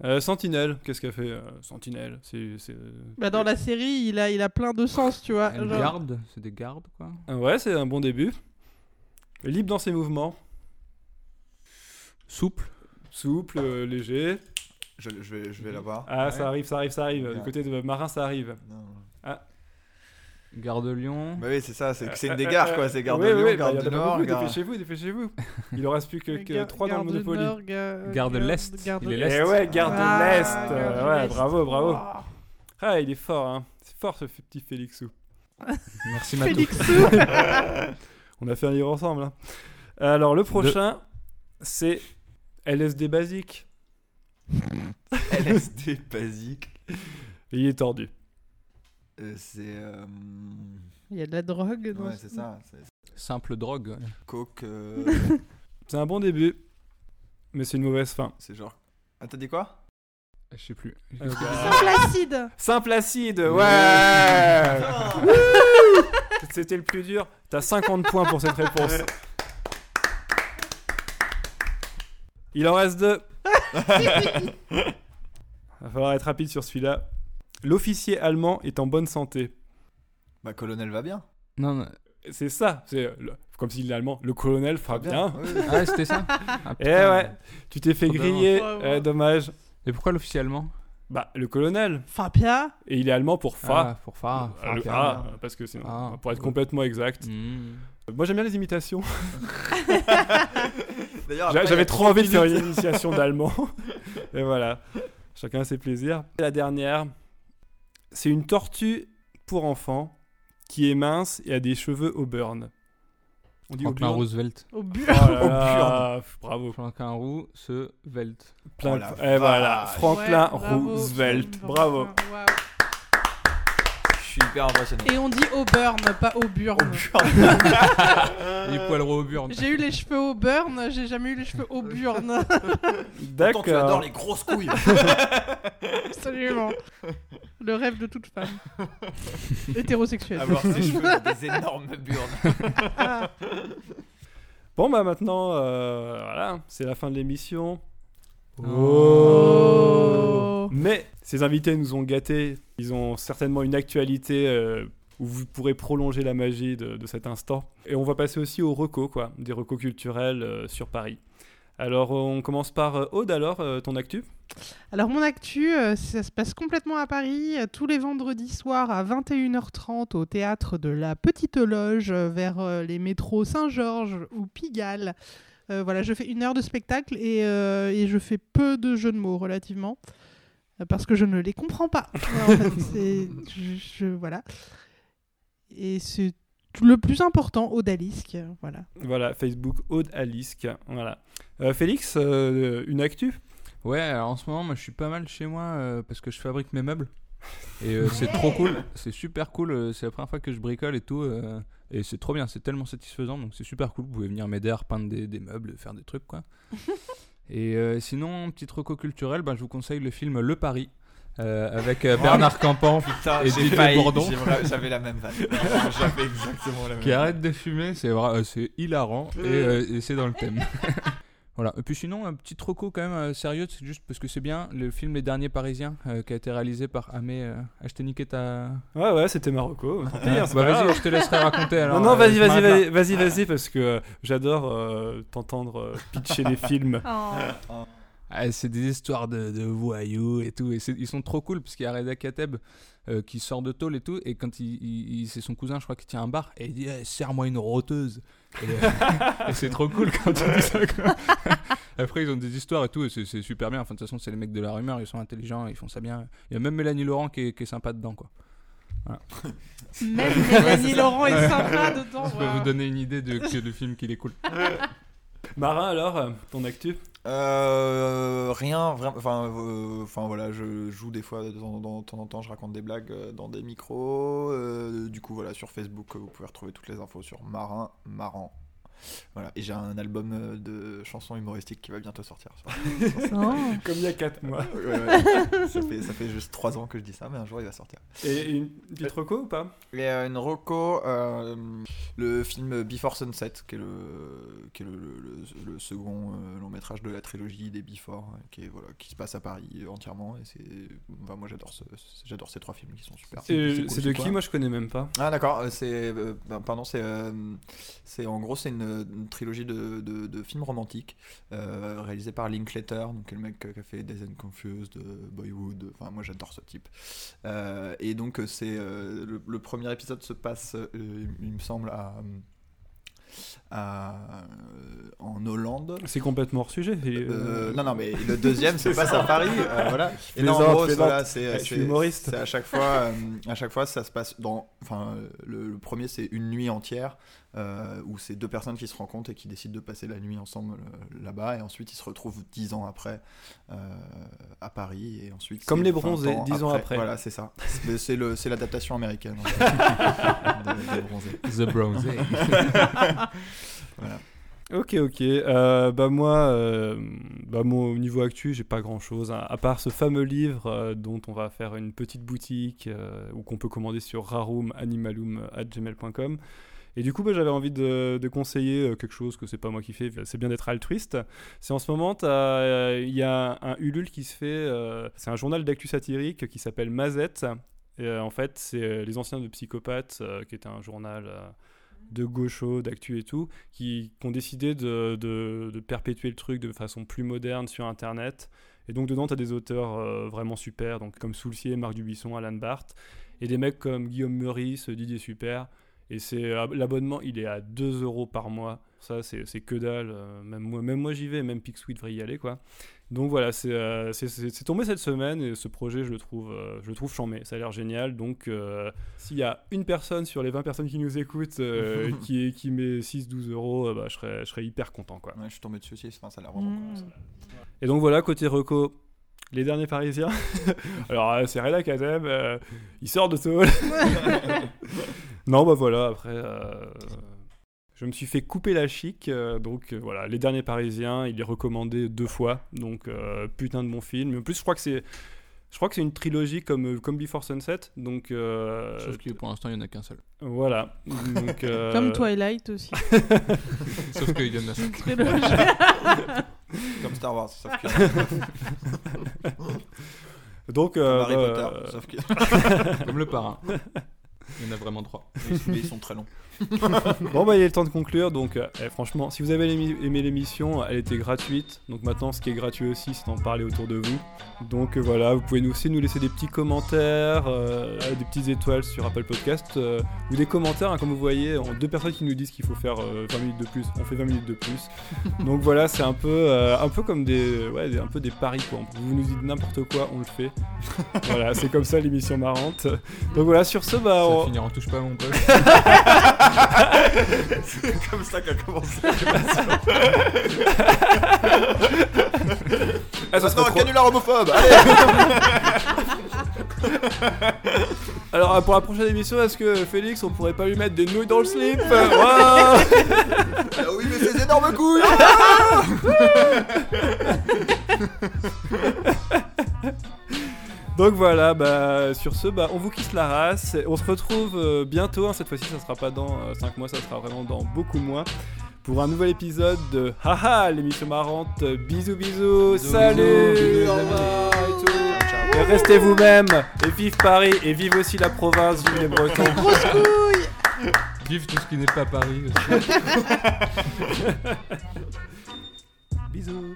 A: Euh, sentinelle, qu'est-ce qu'elle fait euh, Sentinelle, c'est... c'est-
B: bah, dans la série, il a, il a plein de sens, tu vois. Genre-
D: garde, c'est des gardes quoi.
A: Ah Ouais, c'est un bon début. Libre dans ses mouvements.
D: Souple.
A: Souple, euh, léger.
C: Je, je vais, je vais la voir.
A: Ah,
C: Ouais.
A: ça arrive, ça arrive, ça arrive. Du côté de Marin, ça arrive.
C: Non.
D: Gare de Lyon.
C: Bah oui, c'est ça, c'est c'est une des [laughs] gares quoi, c'est Gare de
A: Oui,
C: Lyon,
A: oui,
C: Gare
A: bah, il y
C: du
A: en a
C: Nord,
A: beaucoup,
C: Gare-
A: Dépêchez-vous, dépêchez-vous. [laughs] Il en reste plus que, que
B: Gare-
A: 3 dans le
B: Gare du
A: Monopoly.
B: Nord, ga-
D: Gare de
B: Gare-
D: l'Est.
B: Gare de
D: Il est
B: l'Est.
A: Eh ouais, Gare de
B: Ah,
A: l'Est.
B: Gare
A: euh,
B: de
A: ouais,
B: l'Est.
A: bravo, bravo. Ah, il est fort, hein. C'est fort ce petit Félixou. [laughs]
D: Merci Matou.
B: Félixou.
A: On a fait un livre ensemble. hein. Alors, le prochain, c'est LSD basique.
C: LSD basique.
A: Et il est tordu.
C: Euh, c'est euh,
B: Il y a de la drogue dans
C: ouais,
B: ce-
C: c'est ça, c'est
D: Simple drogue. ouais.
C: coke euh, [laughs]
A: C'est un bon début, mais c'est une mauvaise fin.
C: c'est genre Ah, t'as dit quoi?
D: Je sais plus.
B: Simple acide. [laughs]
A: Simple acide, ouais Wouh [laughs] C'était le plus dur. T'as 50 points pour cette réponse. Il en reste deux. Va falloir être rapide sur celui-là. L'officier allemand est en bonne santé.
C: Bah colonel va bien.
D: Non, non.
A: C'est ça. C'est le- comme s'il est allemand. Le colonel fera bien.
C: Oui, oui.
D: Ah, c'était ça [laughs] Ah,
A: Eh
D: putain.
A: ouais, tu t'es fait
D: Trop
A: griller.
B: dommage.
A: eh, dommage.
D: Et pourquoi l'officiellement
A: Bah, le colonel.
B: Fabia.
A: Et il est allemand pour fa.
D: Ah, pour Fa.
A: Ah, le- ah, parce que c'est
D: Ah.
A: pour être complètement exact.
D: Hmm.
A: Moi j'aime bien les imitations. [laughs]
C: D'ailleurs,
A: J'a-
C: après, il y
A: J'avais
C: a
A: trop envie de faire une initiation d'allemand. [laughs] Et voilà. Chacun ses plaisirs. La dernière, c'est une tortue pour enfants qui est mince et a des cheveux au burn. On dit au
D: Franklin
A: burn.
D: Roosevelt.
B: Au.
A: Oh là là, bravo.
D: Franklin Roosevelt.
A: Plein
C: Oh la
A: Et voilà. Franklin
B: Ouais, bravo.
A: Roosevelt.
B: Bravo.
C: Suis hyper impressionné.
B: Et on dit au burn, pas au burn. [laughs]
D: Les poils au burn.
B: J'ai eu les cheveux au burn, j'ai jamais eu les cheveux au burn. [laughs]
C: Pourtant, tu adores
A: D'accord.
C: les grosses couilles. [laughs]
B: Absolument. Le rêve de toute femme. Hétérosexuelle.
C: Avoir ses cheveux des énormes burnes.
B: Ah.
A: Bon bah maintenant, euh, voilà, c'est la fin de l'émission.
B: Oh.
A: Mais ces invités nous ont gâtés. Ils ont certainement une actualité euh, où vous pourrez prolonger la magie de, cet instant. Et on va passer aussi aux recos, quoi, des recos culturels euh, sur Paris. Alors on commence par euh, Aude, alors, ton actu?
B: Alors mon actu, ça se passe complètement à Paris, tous les vendredis soirs à 21h30 au théâtre de la Petite Loge vers les métros Saint-Georges ou Pigalle. Voilà, je fais une heure de spectacle et, je fais peu de jeux de mots relativement parce que je ne les comprends pas. [laughs] Voilà, en fait, c'est- je- je- voilà. Et c'est le plus important, Odalisque. Voilà.
A: Voilà, Facebook Aude Alice. Voilà. Euh, Félix, euh, une actu?
D: Ouais, alors en ce moment, moi je suis pas mal chez moi euh, parce que je fabrique mes meubles. Et euh, c'est trop cool, c'est super cool. c'est la première fois que je bricole et tout. euh, et c'est trop bien, c'est tellement satisfaisant. Donc c'est super cool. Vous pouvez venir m'aider à repeindre des, des meubles, faire des trucs quoi. [laughs] et euh, sinon, petite reco culturelle, ben, je vous conseille le film Le Paris euh, avec euh, Bernard Campan
C: Putain,
D: Et Didier. Bourdon.
C: J'avais la même vanne. [laughs] J'avais exactement la même
D: qui arrête de fumer. C'est hilarant et, et c'est dans le thème. [laughs] Voilà. Et puis sinon, un petit troco quand même euh, sérieux, c'est juste parce que c'est bien. Le film Les Derniers Parisiens, euh, qui a été réalisé par Amé euh, Ashteniket à...
A: Ouais, ouais, c'était Marocco. C'est
D: Bah vas-y, je te laisserai raconter alors.
A: Non, non,
D: euh,
A: vas-y, vas-y, vas-y, vas-y, vas-y, parce que euh, j'adore euh, t'entendre euh, pitcher des films. [laughs]
D: Ah, c'est des histoires de, de voyous et tout. Et ils sont trop cool parce qu'il y a Reda Kateb euh, qui sort de tôle et tout. Et quand il, il- il- c'est son cousin, je crois, qui tient un bar. Et il dit Eh, Serre-moi une roteuse. Et, euh, [laughs] et c'est trop cool quand tu dis ça. quoi. [laughs] Après, ils ont des histoires et tout. Et c'est, super bien. Enfin, de toute façon, c'est les mecs de la rumeur. Ils sont intelligents. Ils font ça bien. Il y a même Mélanie Laurent qui est, qui est sympa dedans. Quoi.
B: Même Mélanie Laurent est sympa dedans.
D: Je peux vous donner une idée de, que le film qu'il est cool. [laughs]
A: Marin, alors, euh, ton actu?
C: Euh, rien, vraiment. Enfin, euh, enfin voilà, je joue des fois de temps, en temps, je raconte des blagues euh, dans des micros. du coup, voilà, sur Facebook, vous pouvez retrouver toutes les infos sur Marin, Marrant. Voilà, et j'ai un album euh, de chansons humoristiques qui va bientôt sortir.
B: Oh. [laughs]
A: Comme il y a 4 mois.
C: Ouais, ouais. ça, fait, ça fait juste 3 ans que je dis ça, mais un jour il va sortir.
A: Et une petite reco ou pas?
C: Et euh, une reco, euh, le film Before Sunset, qui est le, qui est le, le- le second euh, long métrage de la trilogie des Before, qui, est, voilà, qui se passe à Paris entièrement. Et c'est, enfin, moi j'adore, ce- j'adore ces trois films qui sont super. Cool,
A: C'est de
C: quoi?
A: qui? Moi, je connais même pas.
C: Ah d'accord, c'est, euh, ben, pardon, c'est, euh, c'est en gros c'est une, une, une trilogie de, de- de films romantiques euh, réalisés par Linklater, donc le mec qui a fait Days and Confused, euh, Boyhood. Enfin, moi j'adore ce type. Euh, et donc euh, c'est le, le premier épisode se passe, il me semble, à, à, euh, en Hollande.
A: C'est complètement hors sujet. et,
C: Euh, non, non, mais le deuxième [laughs] se passe à Paris. euh, voilà. Et non, en gros, voilà, c'est,
A: humoriste.
C: c'est à chaque fois, à chaque fois, ça se passe dans. Enfin, le, le premier, c'est une nuit entière euh, où c'est deux personnes qui se rencontrent et qui décident de passer la nuit ensemble euh, là-bas, et ensuite ils se retrouvent dix ans après euh, à Paris, et ensuite
A: Comme les
C: 20
A: Bronzés, 10 ans après.
C: Voilà, c'est ça. C'est, le, c'est l'adaptation américaine. en fait, [laughs] de- des Bronzés.
D: The Bronze. [laughs]
C: Voilà.
A: Ok, ok. Euh, bah moi, euh, bah moi, au niveau actu, j'ai pas grand chose, à part ce fameux livre euh, dont on va faire une petite boutique euh, ou qu'on peut commander sur rarumanimalum.gmail.com. Et du coup, bah, j'avais envie de, conseiller euh, quelque chose que c'est pas moi qui fais, c'est bien d'être altruiste. C'est en ce moment, euh, il y a un Ulule qui se fait, euh, c'est un journal d'actu satirique qui s'appelle Mazette. Et, en fait, c'est les anciens de Psychopathes, qui était un journal de gaucho, d'actu et tout, qui, ont décidé de, perpétuer le truc de façon plus moderne sur Internet. Et donc dedans, tu as des auteurs vraiment super, donc comme Soulcier, Marc Dubuisson, Alan Barth, et des mecs comme Guillaume Meurice, Didier Super. Et c'est euh, l'abonnement, il est à 2 euros par mois. Ça, c'est c'est que dalle. euh, même moi, même moi j'y vais, même Pixweed devrait y aller, quoi. Donc voilà, c'est euh, c'est- c'est- c'est tombé cette semaine et ce projet, je le trouve, euh, je le trouve chambé. Ça a l'air génial. Donc euh, s'il y a une personne sur les 20 personnes qui nous écoutent euh, [laughs] qui, qui met 6-12 euros, euh, bah, je, serais, je serais hyper content, quoi.
C: Ouais, je suis tombé dessus aussi, enfin, ça a l'air vraiment cool.
B: Mm.
C: ça.
A: Et donc voilà, côté reco, les derniers parisiens. [laughs] Alors euh, c'est Reda Kadem, euh, il sort de Seoul. [laughs] non, bah voilà, après. euh, je me suis fait couper la chic, euh, donc voilà, Les Derniers Parisiens, il est recommandé deux fois, donc putain de bon film. En plus, je crois que c'est, je crois que c'est une trilogie comme, comme Before Sunset, donc euh,
D: Sauf que pour l'instant, il n'y en a qu'un seul.
A: voilà. Donc, euh, [laughs]
B: Comme Twilight aussi. [laughs]
D: Sauf qu'il y en a cinq.
B: Trilogie. [laughs]
C: Comme Star Wars, sauf que.
A: Donc,
C: Comme
A: euh,
C: Harry
A: bah,
C: Potter,
A: euh,
C: sauf que.
D: Comme le parrain. Il y en a vraiment trois.
C: Mais ils sont très longs. [laughs]
A: Bon bah il est temps de conclure donc euh, eh, franchement si vous avez aimé l'émission elle était gratuite. Donc maintenant ce qui est gratuit aussi c'est d'en parler autour de vous. Donc euh, voilà vous pouvez nous aussi nous laisser des petits commentaires euh, des petites étoiles sur Apple Podcast euh, ou des commentaires hein, comme vous voyez en deux personnes qui nous disent qu'il faut faire euh, 20 minutes de plus on fait 20 minutes de plus. [laughs] Donc voilà c'est un peu euh, un peu comme des ouais des- un peu des paris quoi. Vous nous dites n'importe quoi on le fait. [laughs] Voilà c'est comme ça l'émission marrante. Donc voilà sur ce bah
D: Ça
A: on-
D: en touche pas mon pote.
C: C'est comme ça qu'a commencé.
A: Ah, ça serait
C: Maintenant,
A: trop-
C: canular homophobe Allez.
A: Alors euh, pour la prochaine émission, est-ce que Félix, on pourrait pas lui mettre des nouilles dans le slip? Waouh
C: Ah Oui, mais ces énormes couilles [laughs]
A: Donc voilà, bah sur ce, bah on vous kiss la race. On se retrouve euh, bientôt. hein, cette fois-ci, ça sera pas dans 5 mois, ça sera vraiment dans beaucoup moins. Pour un nouvel épisode de Haha, l'émission marrante. Bisous, bisous, salut,
D: bisous, bisous, les
A: au revoir et tout. Et restez vous-même. Et vive Paris. Et vive aussi la province, vive les Bretons.
B: Grosse couille
D: Vive tout ce qui n'est pas Paris aussi. [laughs]
A: bisous.